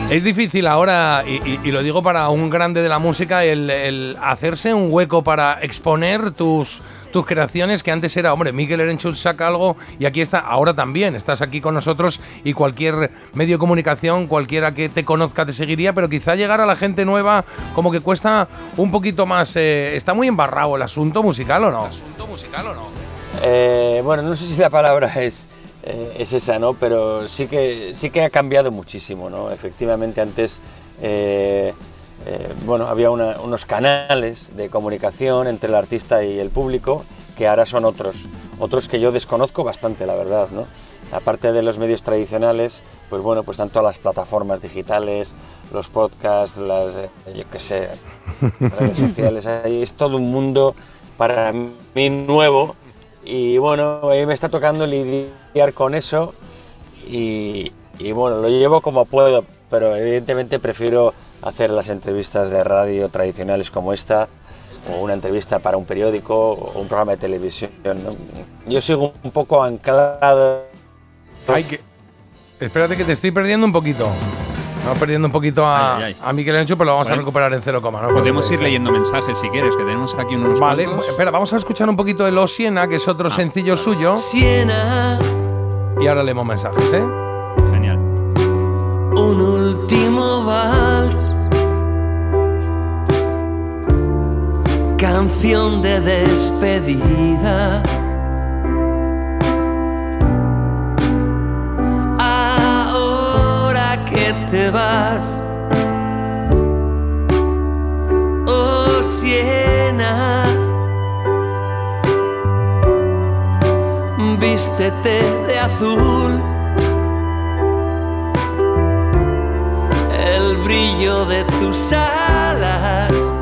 Es difícil ahora, y, y- y lo digo para un grande de la música, el, el hacerse un hueco para exponer tus, tus creaciones, que antes era, hombre, Miguel Erenchus saca algo y aquí está, ahora también, estás aquí con nosotros y cualquier medio de comunicación, cualquiera que te conozca te seguiría, pero quizá llegar a la gente nueva como que cuesta un poquito más, eh, está muy embarrado el asunto musical o no. asunto musical o no? Eh, bueno, no sé si la palabra es, eh, es esa, ¿no? Pero sí que, sí que ha cambiado muchísimo, ¿no? Efectivamente, antes, eh, bueno, había una- unos canales de comunicación entre el artista y el público que ahora son otros, otros que yo desconozco bastante, la verdad, ¿no? Aparte de los medios tradicionales, pues bueno, pues todas las plataformas digitales, los podcasts, las, yo qué sé, redes sociales, es todo un mundo para mí nuevo y bueno, mí me está tocando lidiar con eso y, y bueno, lo llevo como puedo, pero evidentemente prefiero hacer las entrevistas de radio tradicionales como esta o una entrevista para un periódico o un programa de televisión. Yo sigo un poco anclado. Ay, que, espérate que te estoy perdiendo un poquito. Estamos perdiendo un poquito a, Ay, ay, a Miquel Enchu, pero lo vamos a recuperar en cero coma. ¿no? Podemos ir leyendo mensajes si quieres, que tenemos aquí unos Vale, cuantos. espera, vamos a escuchar un poquito de Los Siena, que es Ah, otro sencillo suyo. Siena, Y ahora leemos mensajes, ¿eh? Genial. un último vals. Canción de despedida. te vas. Oh, Siena, vístete de azul. El brillo de tus alas.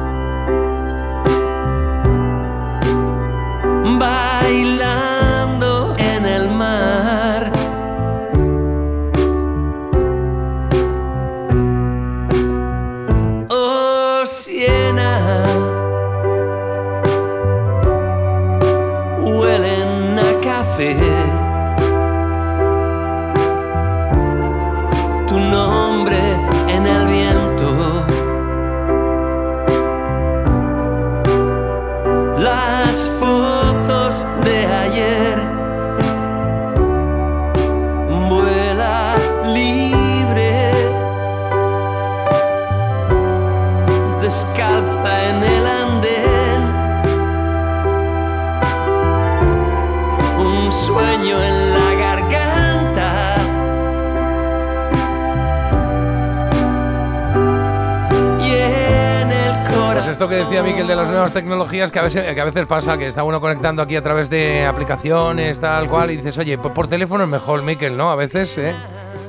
Esto que decía Miquel de las nuevas tecnologías, que a, veces, que a veces pasa que está uno conectando aquí a través de aplicaciones, tal cual, y dices, oye, pues por teléfono es mejor, Miquel, ¿no? A veces, ¿eh?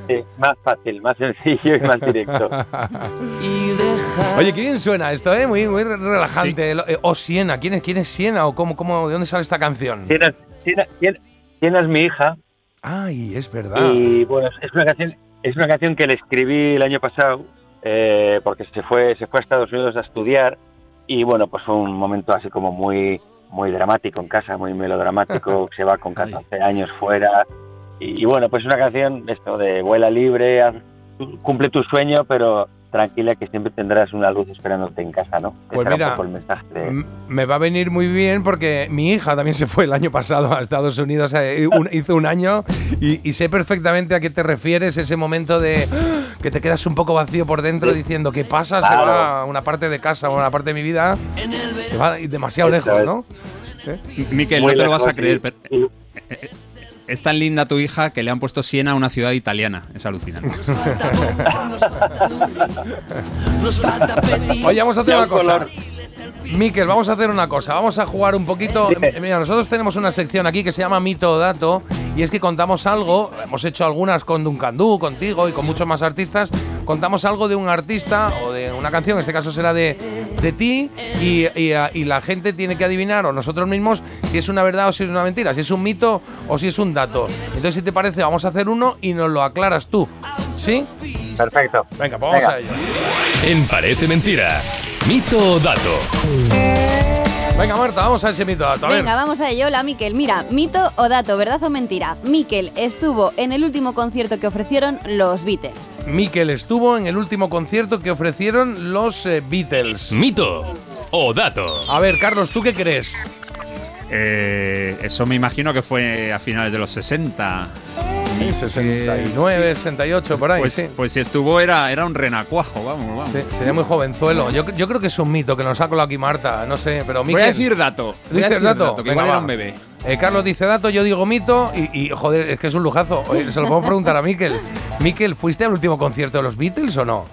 Sí, más fácil, más sencillo y más directo. Oye, qué bien suena esto, ¿eh? Muy, muy relajante. Eh, O Siena, ¿quién es, quién es Siena? ¿O cómo, cómo, de dónde sale esta canción? Siena, Siena- Siena- Siena es mi hija Ay, es verdad. y bueno, es una canción, es una canción que le escribí el año pasado eh, porque se fue, se fue a Estados Unidos a estudiar y bueno, pues fue un momento así como muy, muy dramático en casa, muy melodramático, se va con 14 años fuera y, y bueno, pues una canción esto de vuela libre, haz- cumple tu sueño, pero tranquila que siempre tendrás una luz esperándote en casa, ¿no? Pues un poco el mensaje de- Me va a venir muy bien porque mi hija también se fue el año pasado a Estados Unidos, eh, hizo un año y, y sé perfectamente a qué te refieres, ese momento de que te quedas un poco vacío por dentro diciendo, ¿qué pasa? Se Claro. va una parte de casa o una parte de mi vida, se va demasiado Eso lejos, es. ¿no? Miquel, Muy no te lo vas a creer, y- pero eh, eh, es tan linda tu hija que le han puesto Siena a una ciudad italiana. Es alucinante. Oye, vamos a hacer una un cosa. Miquel, vamos a hacer una cosa. Vamos a jugar un poquito. Mira, nosotros tenemos una sección aquí que se llama Mito o Dato. Y es que contamos algo. Hemos hecho algunas con Duncan Du, contigo y con muchos más artistas. Contamos algo de un artista o de una canción. En este caso será de, de ti. Y, y, y la gente tiene que adivinar, o nosotros mismos, si es una verdad o si es una mentira. Si es un mito o si es un dato. Entonces, si te parece, vamos a hacer uno y nos lo aclaras tú. ¿Sí? Perfecto. Venga, pues vamos a ello. En Parece Mentira. Mito o dato. Venga, Marta, vamos a ese mito o dato. A ver. Venga, vamos a ello. Hola, Miquel. Mira, mito o dato, verdad o mentira. Miquel estuvo en el último concierto que ofrecieron los Beatles. Miquel estuvo en el último concierto que ofrecieron los eh, Beatles. Mito o dato. A ver, Carlos, ¿tú qué crees? Eh, eso me imagino que fue a finales de los 60. 69, 68, por ahí. Pues, sí. pues si estuvo era, era un renacuajo, vamos, vamos. Sí, sería muy jovenzuelo. Yo, yo creo que es un mito que nos ha colado aquí Marta. No sé, pero Miquel. Voy a decir dato. Voy a ¿Dices decir dato? que Venga, igual va. era un bebé. Eh, Carlos dice dato, yo digo mito y, y, joder, es que es un lujazo. Oye, se lo podemos preguntar a Miquel. Miquel, ¿fuiste al último concierto de los Beatles o no?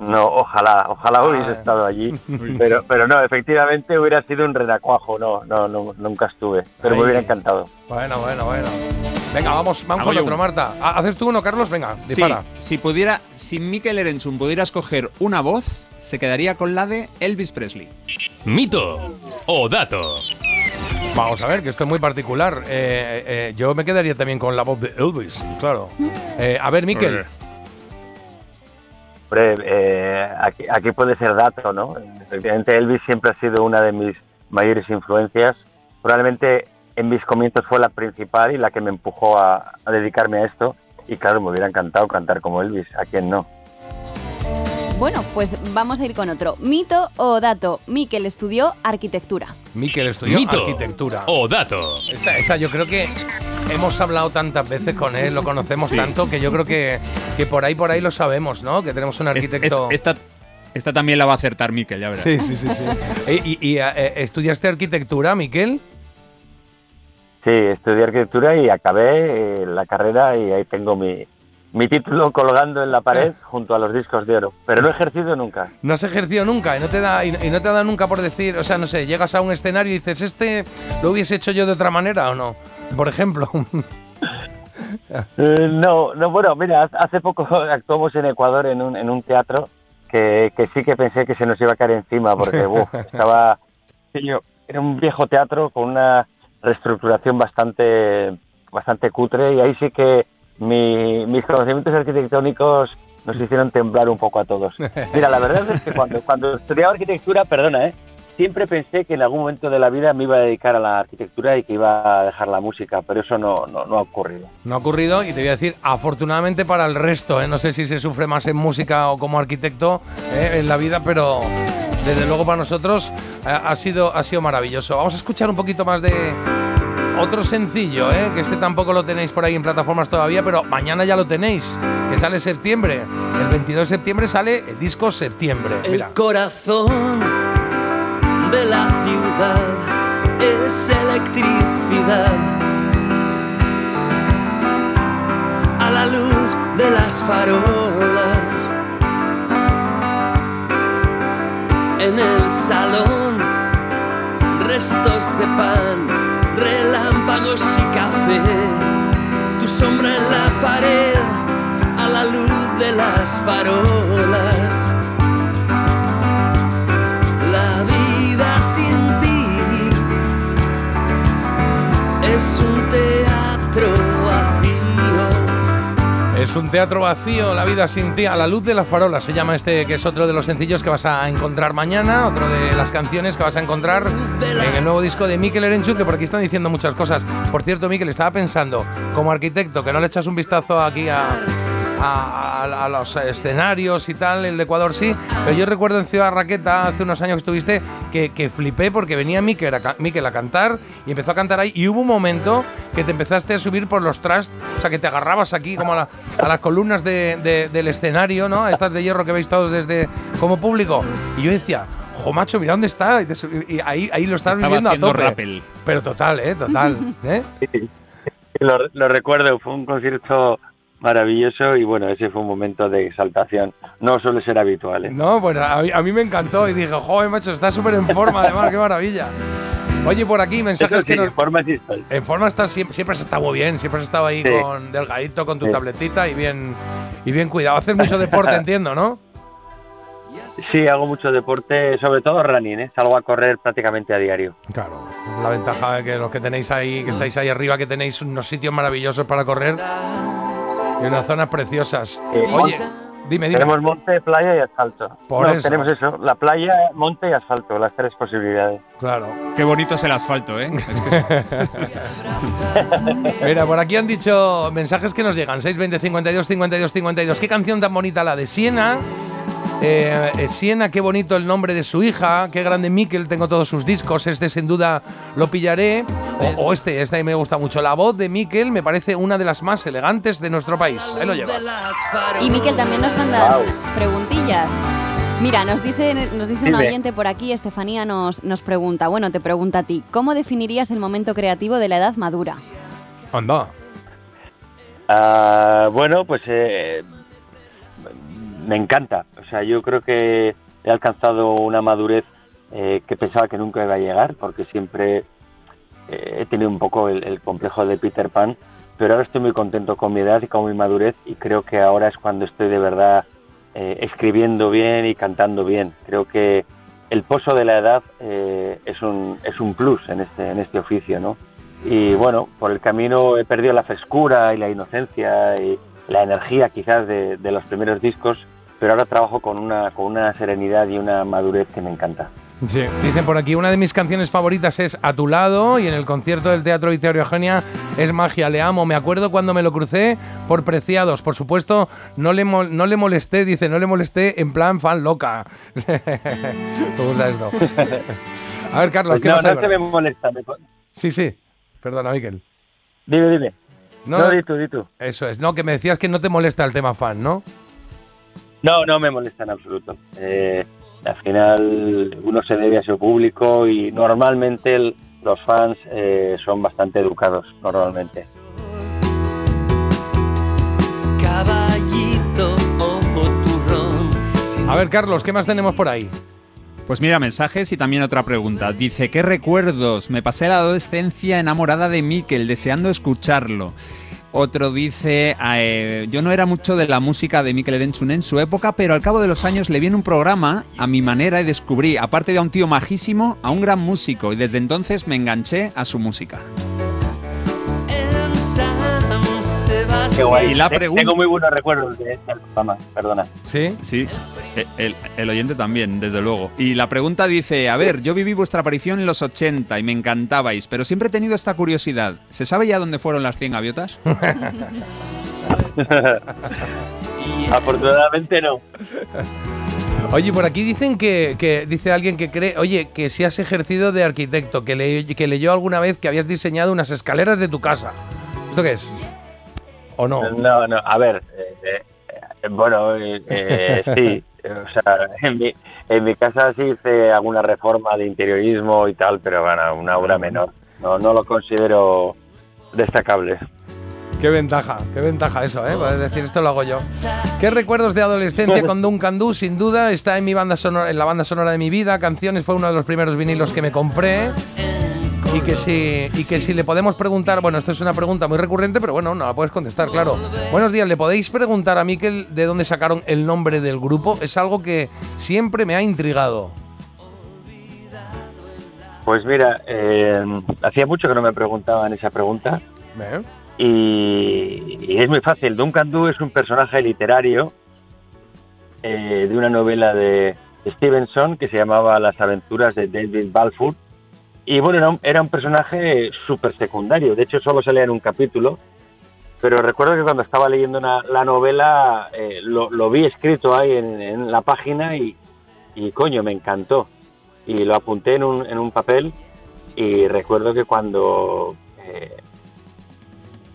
No, ojalá, ojalá hubiese Ah. estado allí. Pero, pero no, efectivamente hubiera sido un renacuajo. No, no, no nunca estuve. Pero Ahí. me hubiera encantado. Bueno, bueno, bueno. Venga, vamos, vamos Hago con yo otro, uno. Marta. ¿Haces tú uno, Carlos? Venga, Sí, dispara. si pudiera, si Mikel Erenchun pudiera escoger una voz, se quedaría con la de Elvis Presley. Mito o dato. Vamos a ver, que esto es muy particular. Eh, eh, yo me quedaría también con la voz de Elvis, claro. Eh, a ver, Miquel. Eh, aquí, aquí puede ser dato, ¿no? Efectivamente, Elvis siempre ha sido una de mis mayores influencias. Probablemente en mis comienzos fue la principal y la que me empujó a dedicarme a esto. Y claro, me hubiera encantado cantar como Elvis. ¿A quién no? Bueno, pues vamos a ir con otro. Mito o dato. Miquel estudió arquitectura. Miquel estudió Mito arquitectura. o dato. Esta, esta yo creo que hemos hablado tantas veces con él, lo conocemos Sí. tanto, que yo creo que, que por ahí por ahí lo sabemos, ¿no? Que tenemos un arquitecto. es- esta, esta también la va a acertar Mikel, ya verás. Sí, sí, sí, sí. Eh, ¿Y, y, eh, estudiaste arquitectura, Miquel? Sí, estudié arquitectura y acabé eh, la carrera y ahí tengo mi, mi título colgando en la pared junto a los discos de oro. Pero no he ejercido nunca. No has ejercido nunca y no te da y, y no te dado nunca por decir, o sea, no sé, llegas a un escenario y dices, este lo hubiese hecho yo de otra manera o no. por ejemplo. Eh, no, no, bueno, mira, hace poco actuamos en Ecuador en un, en un teatro que, que sí que pensé que se nos iba a caer encima porque uf, estaba... Era un viejo teatro con una reestructuración bastante, bastante cutre y ahí sí que mi- mis conocimientos arquitectónicos nos hicieron temblar un poco a todos. Mira, la verdad es que cuando, cuando estudiaba arquitectura, perdona, ¿eh? siempre pensé que en algún momento de la vida me iba a dedicar a la arquitectura y que iba a dejar la música, pero eso no, no, no ha ocurrido. No ha ocurrido y te voy a decir, afortunadamente para el resto, ¿eh? no sé si se sufre más en música o como arquitecto ¿eh? en la vida, pero desde luego para nosotros eh, ha, sido, ha sido maravilloso. Vamos a escuchar un poquito más de otro sencillo, ¿eh? que este tampoco lo tenéis por ahí en plataformas todavía, pero mañana ya lo tenéis, que sale septiembre. El 22 de septiembre sale el disco Septiembre. Mira. El corazón de la ciudad es electricidad. A la luz de las farolas. En el salón, restos de pan, relámpagos y café. Tu sombra en la pared, a la luz de las farolas. La vida sin ti es un Es un teatro vacío, la vida sin ti, a la luz de la farola. Se llama este, que es otro de los sencillos que vas a encontrar mañana, otro de las canciones que vas a encontrar en el nuevo disco de Mikel Erenchun, que por aquí están diciendo muchas cosas. Por cierto, Mikel, estaba pensando, como arquitecto, que no le echas un vistazo aquí a, a- a- a los escenarios y tal, el de Ecuador sí, pero yo recuerdo en Ciudad Raqueta, hace unos años que estuviste, que, que flipé porque venía Mikel a, Mikel a cantar y empezó a cantar ahí, y hubo un momento que te empezaste a subir por los trust, o sea, que te agarrabas aquí como a, la- a las columnas de- de- del escenario, ¿no? A estas de hierro que veis todos desde como público, y yo decía... Jo, macho, mira dónde está. Y, te y ahí, ahí lo estás Estaba viviendo a tope. rappel. Pero total, ¿eh? Total. ¿eh? Lo, lo recuerdo, fue un concierto maravilloso y bueno, ese fue un momento de exaltación. No suele ser habitual. ¿eh? No, bueno, a mí, a mí me encantó y dije, joder, macho, está súper en forma, además, qué maravilla. Oye, por aquí, mensajes sí, que nos... en forma sí estoy. En forma estás siempre, siempre has estado muy bien, siempre has estado ahí Sí. con delgadito, con tu Sí. tabletita y bien, y bien cuidado. Haces mucho deporte, entiendo, ¿no? Sí, hago mucho deporte, sobre todo running, ¿eh? salgo a correr prácticamente a diario. Claro, la ventaja de que los que tenéis ahí, que estáis ahí arriba, que tenéis unos sitios maravillosos para correr y unas zonas preciosas. Oye, dime, dime. Tenemos monte, playa y asfalto. Por No, eso. Tenemos eso, la playa, monte y asfalto, las tres posibilidades. Claro. Qué bonito es el asfalto, ¿eh? Es que Mira, por aquí han dicho mensajes que nos llegan. 620 52 52 52. Qué canción tan bonita la de Siena. Eh, eh, Siena, qué bonito el nombre de su hija. Qué grande Mikel, tengo todos sus discos. Este sin duda lo pillaré. O, o este, este me gusta mucho. La voz de Mikel me parece una de las más elegantes de nuestro país. Ahí lo llevas. Y Miquel también nos manda preguntillas. Mira, nos dice, nos dice un oyente por aquí, Estefanía nos, nos pregunta, bueno, te pregunta a ti, ¿cómo definirías el momento creativo de la edad madura? Anda. Ah, bueno, pues eh, me encanta. O sea, yo creo que he alcanzado una madurez eh, que pensaba que nunca iba a llegar, porque siempre eh, he tenido un poco el, el complejo de Peter Pan, pero ahora estoy muy contento con mi edad y con mi madurez y creo que ahora es cuando estoy de verdad eh, escribiendo bien y cantando bien. Creo que el pozo de la edad eh, es, un, es un plus en este, en este oficio, ¿no? Y bueno, por el camino he perdido la frescura y la inocencia y la energía quizás de, de los primeros discos, pero ahora trabajo con una, con una serenidad y una madurez que me encanta. Sí. Dicen por aquí, una de mis canciones favoritas es A tu lado y en el concierto del Teatro Victoria Eugenia es Magia, le amo. Me acuerdo cuando me lo crucé por Preciados. Por supuesto, no le, mol- no le molesté, dice, no le molesté en plan fan loca. me gusta esto. A ver, Carlos, Pues ¿qué no, hay no se me molesta. me- Sí, sí. Perdona, Miquel. Dime, dime. No, di tú, di tú. Eso es. No, que me decías que no te molesta el tema fan, ¿no? No, no me molesta en absoluto. Eh, al final uno se debe a su público y normalmente el- los fans eh, son bastante educados, normalmente. A ver, Carlos, ¿qué más tenemos por ahí? Pues mira, mensajes y también otra pregunta. Dice, ¿qué recuerdos? Me pasé la adolescencia enamorada de Mikel, deseando escucharlo. Otro dice, eh, yo no era mucho de la música de Mikel Erenchun en su época, pero al cabo de los años le vi en un programa a mi manera y descubrí, aparte de a un tío majísimo, a un gran músico y desde entonces me enganché a su música. Qué guay. Y la pregunta- Tengo muy buenos recuerdos de este programa, perdona. ¿Sí? Sí, e- el, el oyente también, desde luego. Y la pregunta dice, a ver, yo viví vuestra aparición en los 80 y me encantabais, pero siempre he tenido esta curiosidad. ¿Se sabe ya dónde fueron las 100 gaviotas? Afortunadamente no. Oye, por aquí dicen que, que- dice alguien que cree, oye, que si has ejercido de arquitecto, que, le- que leyó alguna vez que habías diseñado unas escaleras de tu casa. ¿Esto qué es? ¿O no? No, no, a ver, eh, eh, bueno, eh, sí, o sea, en mi, en mi casa sí hice alguna reforma de interiorismo y tal, pero bueno, una obra menor. No, no lo considero destacable. Qué ventaja, qué ventaja eso, ¿eh? Poder decir, esto lo hago yo. ¿Qué recuerdos de adolescencia con Duncan Du? Sin duda, está en mi banda sonora, en la banda sonora de mi vida. Canciones fue uno de los primeros vinilos que me compré. Y que si, y que si le podemos preguntar, bueno, esto es una pregunta muy recurrente, pero bueno, no la puedes contestar, claro. Buenos días, ¿le podéis preguntar a Miquel de dónde sacaron el nombre del grupo? Es algo que siempre me ha intrigado. Pues mira, eh, hacía mucho que no me preguntaban esa pregunta. ¿Eh? Y, y es muy fácil. Duncan Du es un personaje literario eh, de una novela de Stevenson que se llamaba Las aventuras de David Balfour. Y bueno, era un, era un personaje súper secundario. De hecho, solo salía en un capítulo. Pero recuerdo que cuando estaba leyendo una- la novela eh, lo, vi escrito ahí en, la página y, coño, me encantó. Y lo apunté en un, en un papel y recuerdo que cuando eh,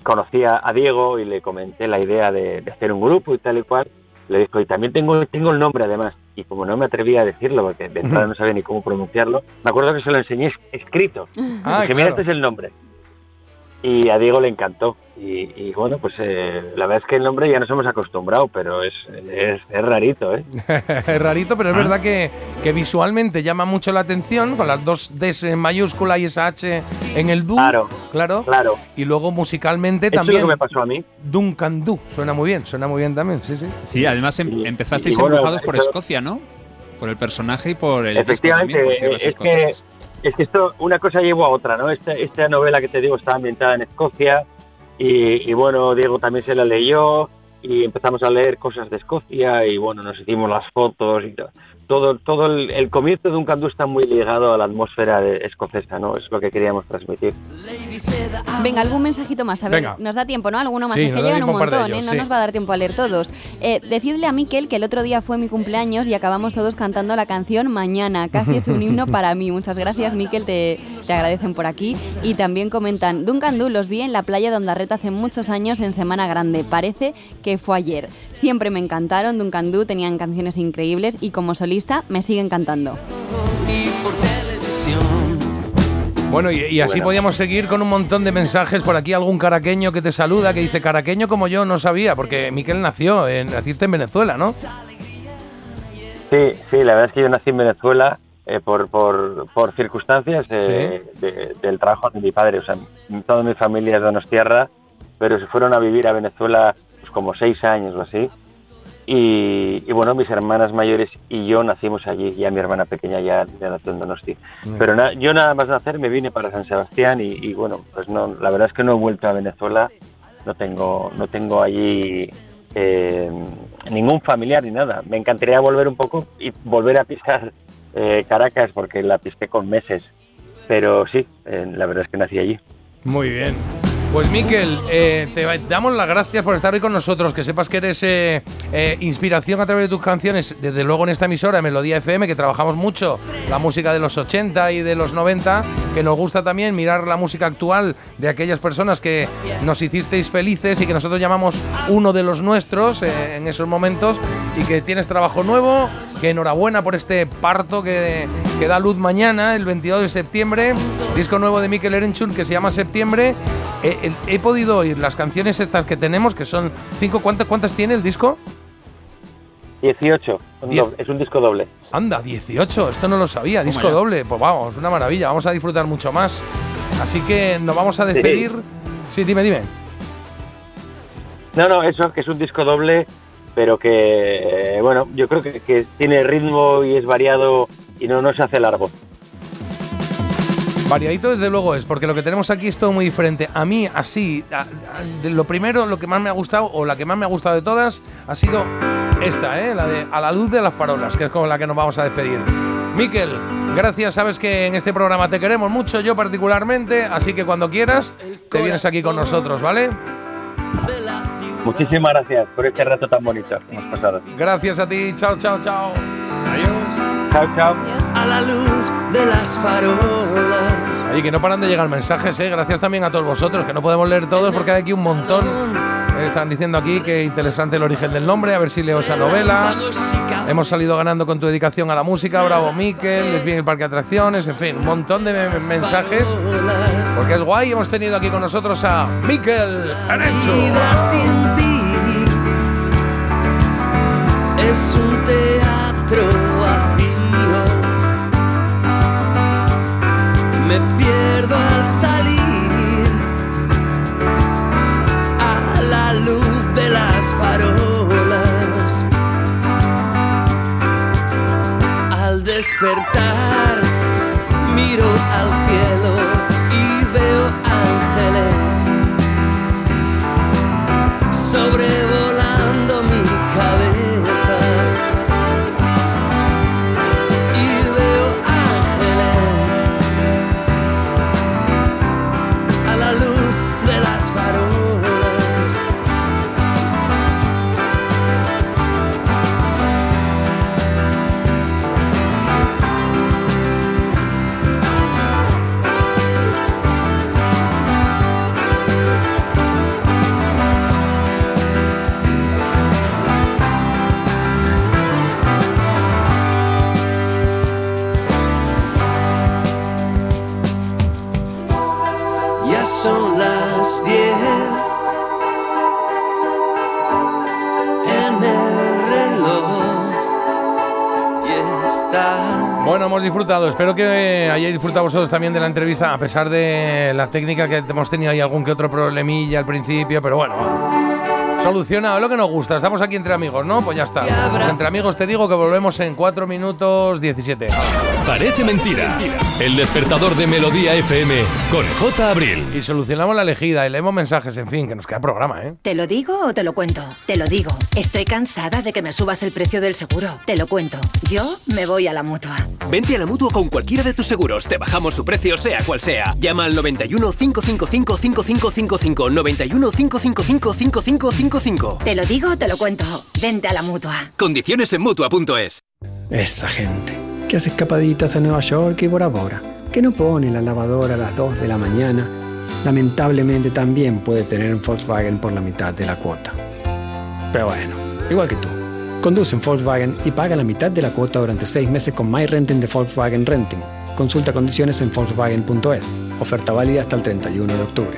conocí a, Diego y le comenté la idea de, de hacer un grupo y tal y cual, le dijo, y también tengo, tengo el nombre además. Y como no me atrevía a decirlo, porque de entrada no sabía ni cómo pronunciarlo, me acuerdo que se lo enseñé es- escrito. Ah, dije, mira, este es el nombre. Y a Diego le encantó. Y, y bueno, pues eh, la verdad es que el nombre ya nos hemos acostumbrado, pero es, es, es rarito, ¿eh? es rarito, pero es verdad que, que visualmente llama mucho la atención, con las dos Ds en mayúscula y esa H en el Du. Claro, claro. claro. Y luego musicalmente Eso es lo también. que me pasó a mí. Duncan Du. Suena muy bien, suena muy bien también, sí, sí. Sí, además em- empezasteis y bueno, empujados por eso- Escocia, ¿no? Por el personaje y por el Efectivamente, también, es que. Es que esto, una cosa llevó a otra, ¿no? Esta, esta novela que te digo está ambientada en Escocia y, y bueno, Diego también se la leyó y empezamos a leer cosas de Escocia y bueno, nos hicimos las fotos y to- todo, todo el, el comienzo de un candú está muy ligado a la atmósfera de- escocesa, ¿no? Es lo que queríamos transmitir. Venga, algún mensajito más. A ver, Venga. nos da tiempo, ¿no? Alguno más. Sí, es que llegan un montón, ¿eh? ellos, No sí. nos va a dar tiempo a leer todos. Eh, decidle a Miquel que el otro día fue mi cumpleaños y acabamos todos cantando la canción Mañana. Casi es un himno para mí. Muchas gracias, Miquel. Te, te agradecen por aquí. Y también comentan, Duncan Du los vi en la playa de Ondarreta hace muchos años en Semana Grande. Parece que fue ayer. Siempre me encantaron. Duncan Du tenían canciones increíbles y como solista me siguen cantando. Bueno, y, y así Bueno. podíamos seguir con un montón de mensajes. Por aquí algún caraqueño que te saluda, que dice, caraqueño como yo, no sabía, porque Miquel nació, en, naciste en Venezuela, ¿no? Sí, sí, la verdad es que yo nací en Venezuela eh, por, por, por circunstancias eh, de- del trabajo de mi padre. O sea, toda mi familia es de Donostierra, pero se fueron a vivir a Venezuela pues, como seis años o así. Y, y bueno, mis hermanas mayores y yo nacimos allí, ya mi hermana pequeña ya, ya nació en Donosti. Pero na- yo nada más nacer me vine para San Sebastián y, y bueno, pues no, la verdad es que no he vuelto a Venezuela, no tengo, no tengo allí eh, ningún familiar ni nada. Me encantaría volver un poco y volver a pisar eh, Caracas porque la pisé con meses, pero sí, eh, la verdad es que nací allí. Muy bien. Pues Miquel, eh, te damos las gracias por estar hoy con nosotros, que sepas que eres eh, eh, inspiración a través de tus canciones, desde luego en esta emisora, Melodía FM, que trabajamos mucho la música de los 80 y de los 90, que nos gusta también mirar la música actual de aquellas personas que nos hicisteis felices y que nosotros llamamos uno de los nuestros en esos momentos, y que tienes trabajo nuevo, que enhorabuena por este parto que, que da luz mañana, el 22 de septiembre, disco nuevo de Mikel Erenchun que se llama Septiembre. He, podido oír las canciones estas que tenemos, que son cinco. ¿Cuántas, cuántas tiene el disco? 18. un Diez. doble- es un disco doble. Anda, 18, esto no lo sabía, disco ya? doble. Pues vamos, una maravilla, vamos a disfrutar mucho más. Así que nos vamos a despedir. Sí, dime, dime. No, no, eso, que es un disco doble, pero que, eh, bueno, yo creo que, que tiene ritmo y es variado y no, no se hace largo. Variadito desde luego es, porque lo que tenemos aquí es todo muy diferente. A mí, así, a- a- de lo primero, lo que más me ha gustado, o la que más me ha gustado de todas, ha sido esta, ¿eh? la de A la luz de las farolas, que es con la que nos vamos a despedir. Miquel, gracias, sabes que en este programa te queremos mucho, yo particularmente, así que cuando quieras, te vienes aquí con nosotros, ¿vale? Muchísimas gracias por este rato tan bonito que hemos pasado. Gracias a ti, chao, chao, chao. Chao, chao. A la luz de las farolas. Oye, que no paran de llegar mensajes, ¿eh? Gracias también a todos vosotros, que no podemos leer todos porque hay aquí un montón. Están diciendo aquí que interesante el origen del nombre, a ver si leo esa novela. Hemos salido ganando con tu dedicación a la música, bravo Miquel, es bien el parque de atracciones, en fin, un montón de me- mensajes. Porque es guay, hemos tenido aquí con nosotros a Miquel ti es un despertar disfrutado. Espero que hayáis disfrutado vosotros también de la entrevista, a pesar de la técnica que hemos tenido ahí algún que otro problemilla al principio, pero bueno. Solucionado, lo que nos gusta. Estamos aquí entre amigos, ¿no? Pues ya está. Pues entre amigos te digo que volvemos en 4 minutos 17. Parece mentira. El despertador de Melodía FM con J. Abril. Y solucionamos la elegida y leemos mensajes, en fin, que nos queda programa, ¿eh? ¿Te lo digo o te lo cuento? Te lo digo. Estoy cansada de que me subas el precio del seguro. Te lo cuento. Yo me voy a la mutua. Vente a la mutua con cualquiera de tus seguros. Te bajamos su precio, sea cual sea. Llama al 91 555 5555. 91 555 5555. Te lo digo o te lo cuento. Vente a la mutua. Condiciones en mutua.es. Esa gente que hace escapaditas a Nueva York y Bora Bora, que no pone la lavadora a las 2 de la mañana, lamentablemente también puede tener un Volkswagen por la mitad de la cuota. Pero bueno, igual que tú. Conduce un Volkswagen y paga la mitad de la cuota durante 6 meses con My Renting de Volkswagen Renting. Consulta condiciones en Volkswagen.es. Oferta válida hasta el 31 de octubre.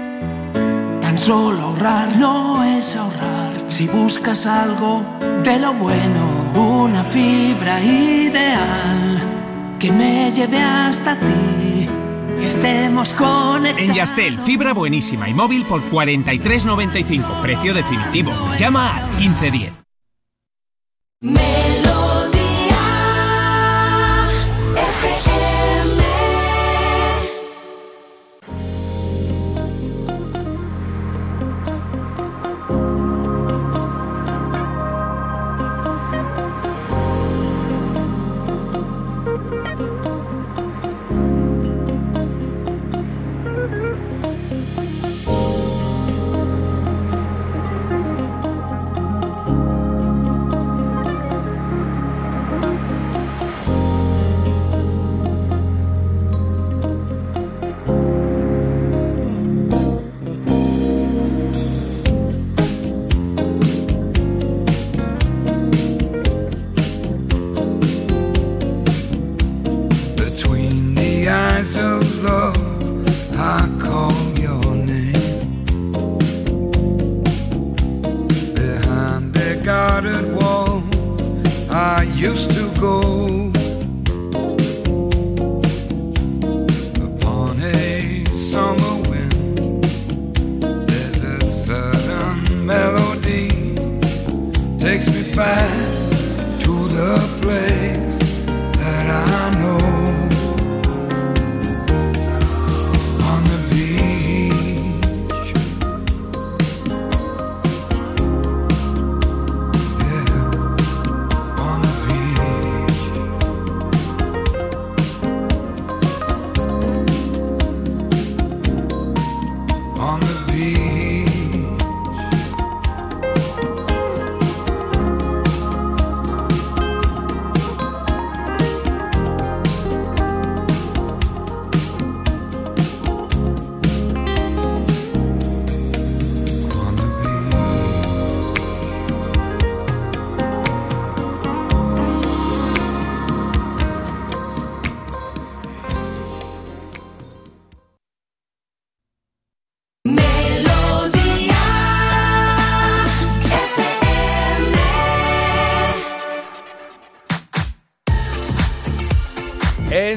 Tan solo ahorrar no es ahorrar. Si buscas algo de lo bueno, una fibra ideal que me lleve hasta ti. y Estemos conectados. En Yastel, fibra buenísima y móvil por 43.95, precio definitivo. Llama al 1510.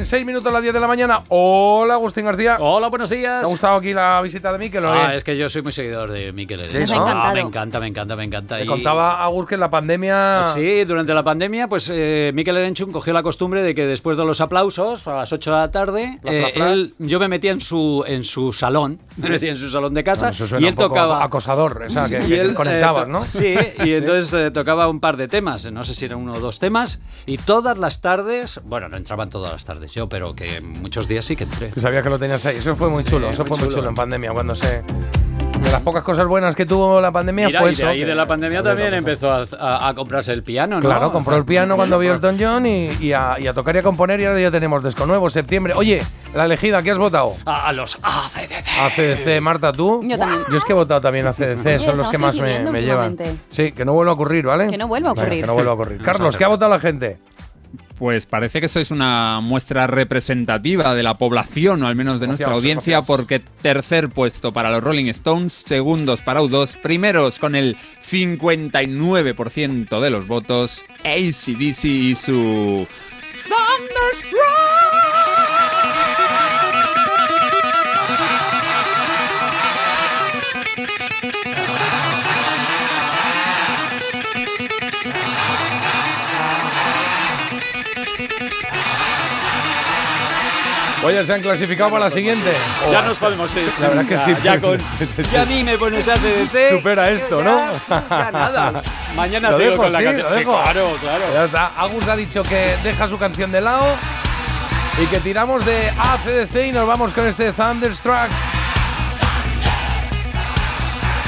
En 6 minutos a las 10 de la mañana. Hola, Agustín García. Hola, buenos días. ¿Te ha gustado aquí la visita de Miquel? Ah, es que yo soy muy seguidor de Miquel. Sí. Ah, Me me encanta, me encanta, me encanta. Te Y- contaba Agus que en la pandemia. Sí, durante la pandemia, pues eh, Miquel Erenchun cogió la costumbre de que después de los aplausos, a las 8 de la tarde, eh, él- yo me metía en su, en su salón, me en su salón de casa, Bueno, eso suena y él un poco tocaba... acosador, o sea, que- Y que él, conectabas, eh, ¿no? Sí, y Sí. entonces eh, tocaba un par de temas, no sé si eran uno o dos temas, y todas las tardes, bueno, no entraban todas las tardes yo, pero que muchos días sí que entré. Que sabía que lo tenías ahí. Eso fue muy Sí, chulo. Eso muy fue muy chulo. en pandemia. Cuando se. De las pocas cosas buenas que tuvo la pandemia Mira, fue y de eso. ahí que- de la pandemia también empezó a, a- a comprarse el piano, ¿no? Claro, compró el piano cuando vio compró- Elton John y, y a, y a tocar y a componer y ahora ya tenemos disco nuevo, septiembre. Oye, la elegida, ¿qué has votado? A, a los ACDC. ACDC, Marta, ¿tú? Yo también. Yo es que he votado también a CDC, Oye, son los que más me, llevan. Sí, que no vuelva a ocurrir, ¿vale? Que no vuelva a ocurrir. que no vuelva a ocurrir. Carlos, ¿qué ha votado la gente? Pues parece que sois una muestra representativa de la población, o al menos de nuestra Gracias, audiencia, porque tercer puesto para los Rolling Stones, segundos para U2, primeros con el 59% de los votos, ACDC y su... Oye, se han clasificado para la siguiente. Ya nos podemos ir. La verdad que sí. Ya, con, ya a mí me pones ACDC. Supera esto, ¿no? Ya nada. Mañana sigo dejo, con la sí, canción. Sí, claro, claro. Ya está. Agus ha dicho que deja su canción de lado y que tiramos de ACDC y nos vamos con este Thunderstruck.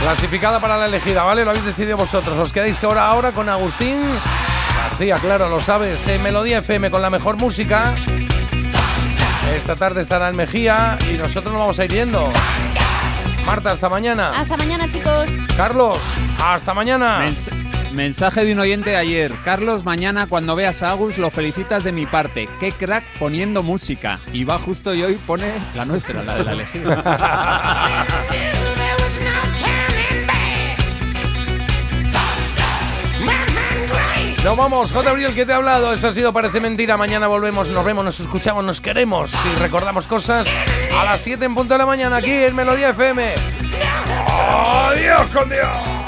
Clasificada para la elegida, ¿vale? Lo habéis decidido vosotros. Os quedáis que ahora ahora con Agustín García, claro, lo sabes. En Melodía FM con la mejor música. Esta tarde estará en Mejía y nosotros nos vamos a ir yendo. Marta, hasta mañana. Hasta mañana, chicos. Carlos, hasta mañana. Mens- mensaje de un oyente ayer. Carlos, mañana cuando veas a Agus lo felicitas de mi parte. Qué crack poniendo música. Y va justo y hoy pone la nuestra, la de la elegida. Nos vamos, J. Abril, ¿qué te ha hablado? Esto ha sido Parece Mentira. Mañana volvemos, nos vemos, nos escuchamos, nos queremos y recordamos cosas a las 7 en punto de la mañana aquí en Melodía FM. ¡Adiós con Dios!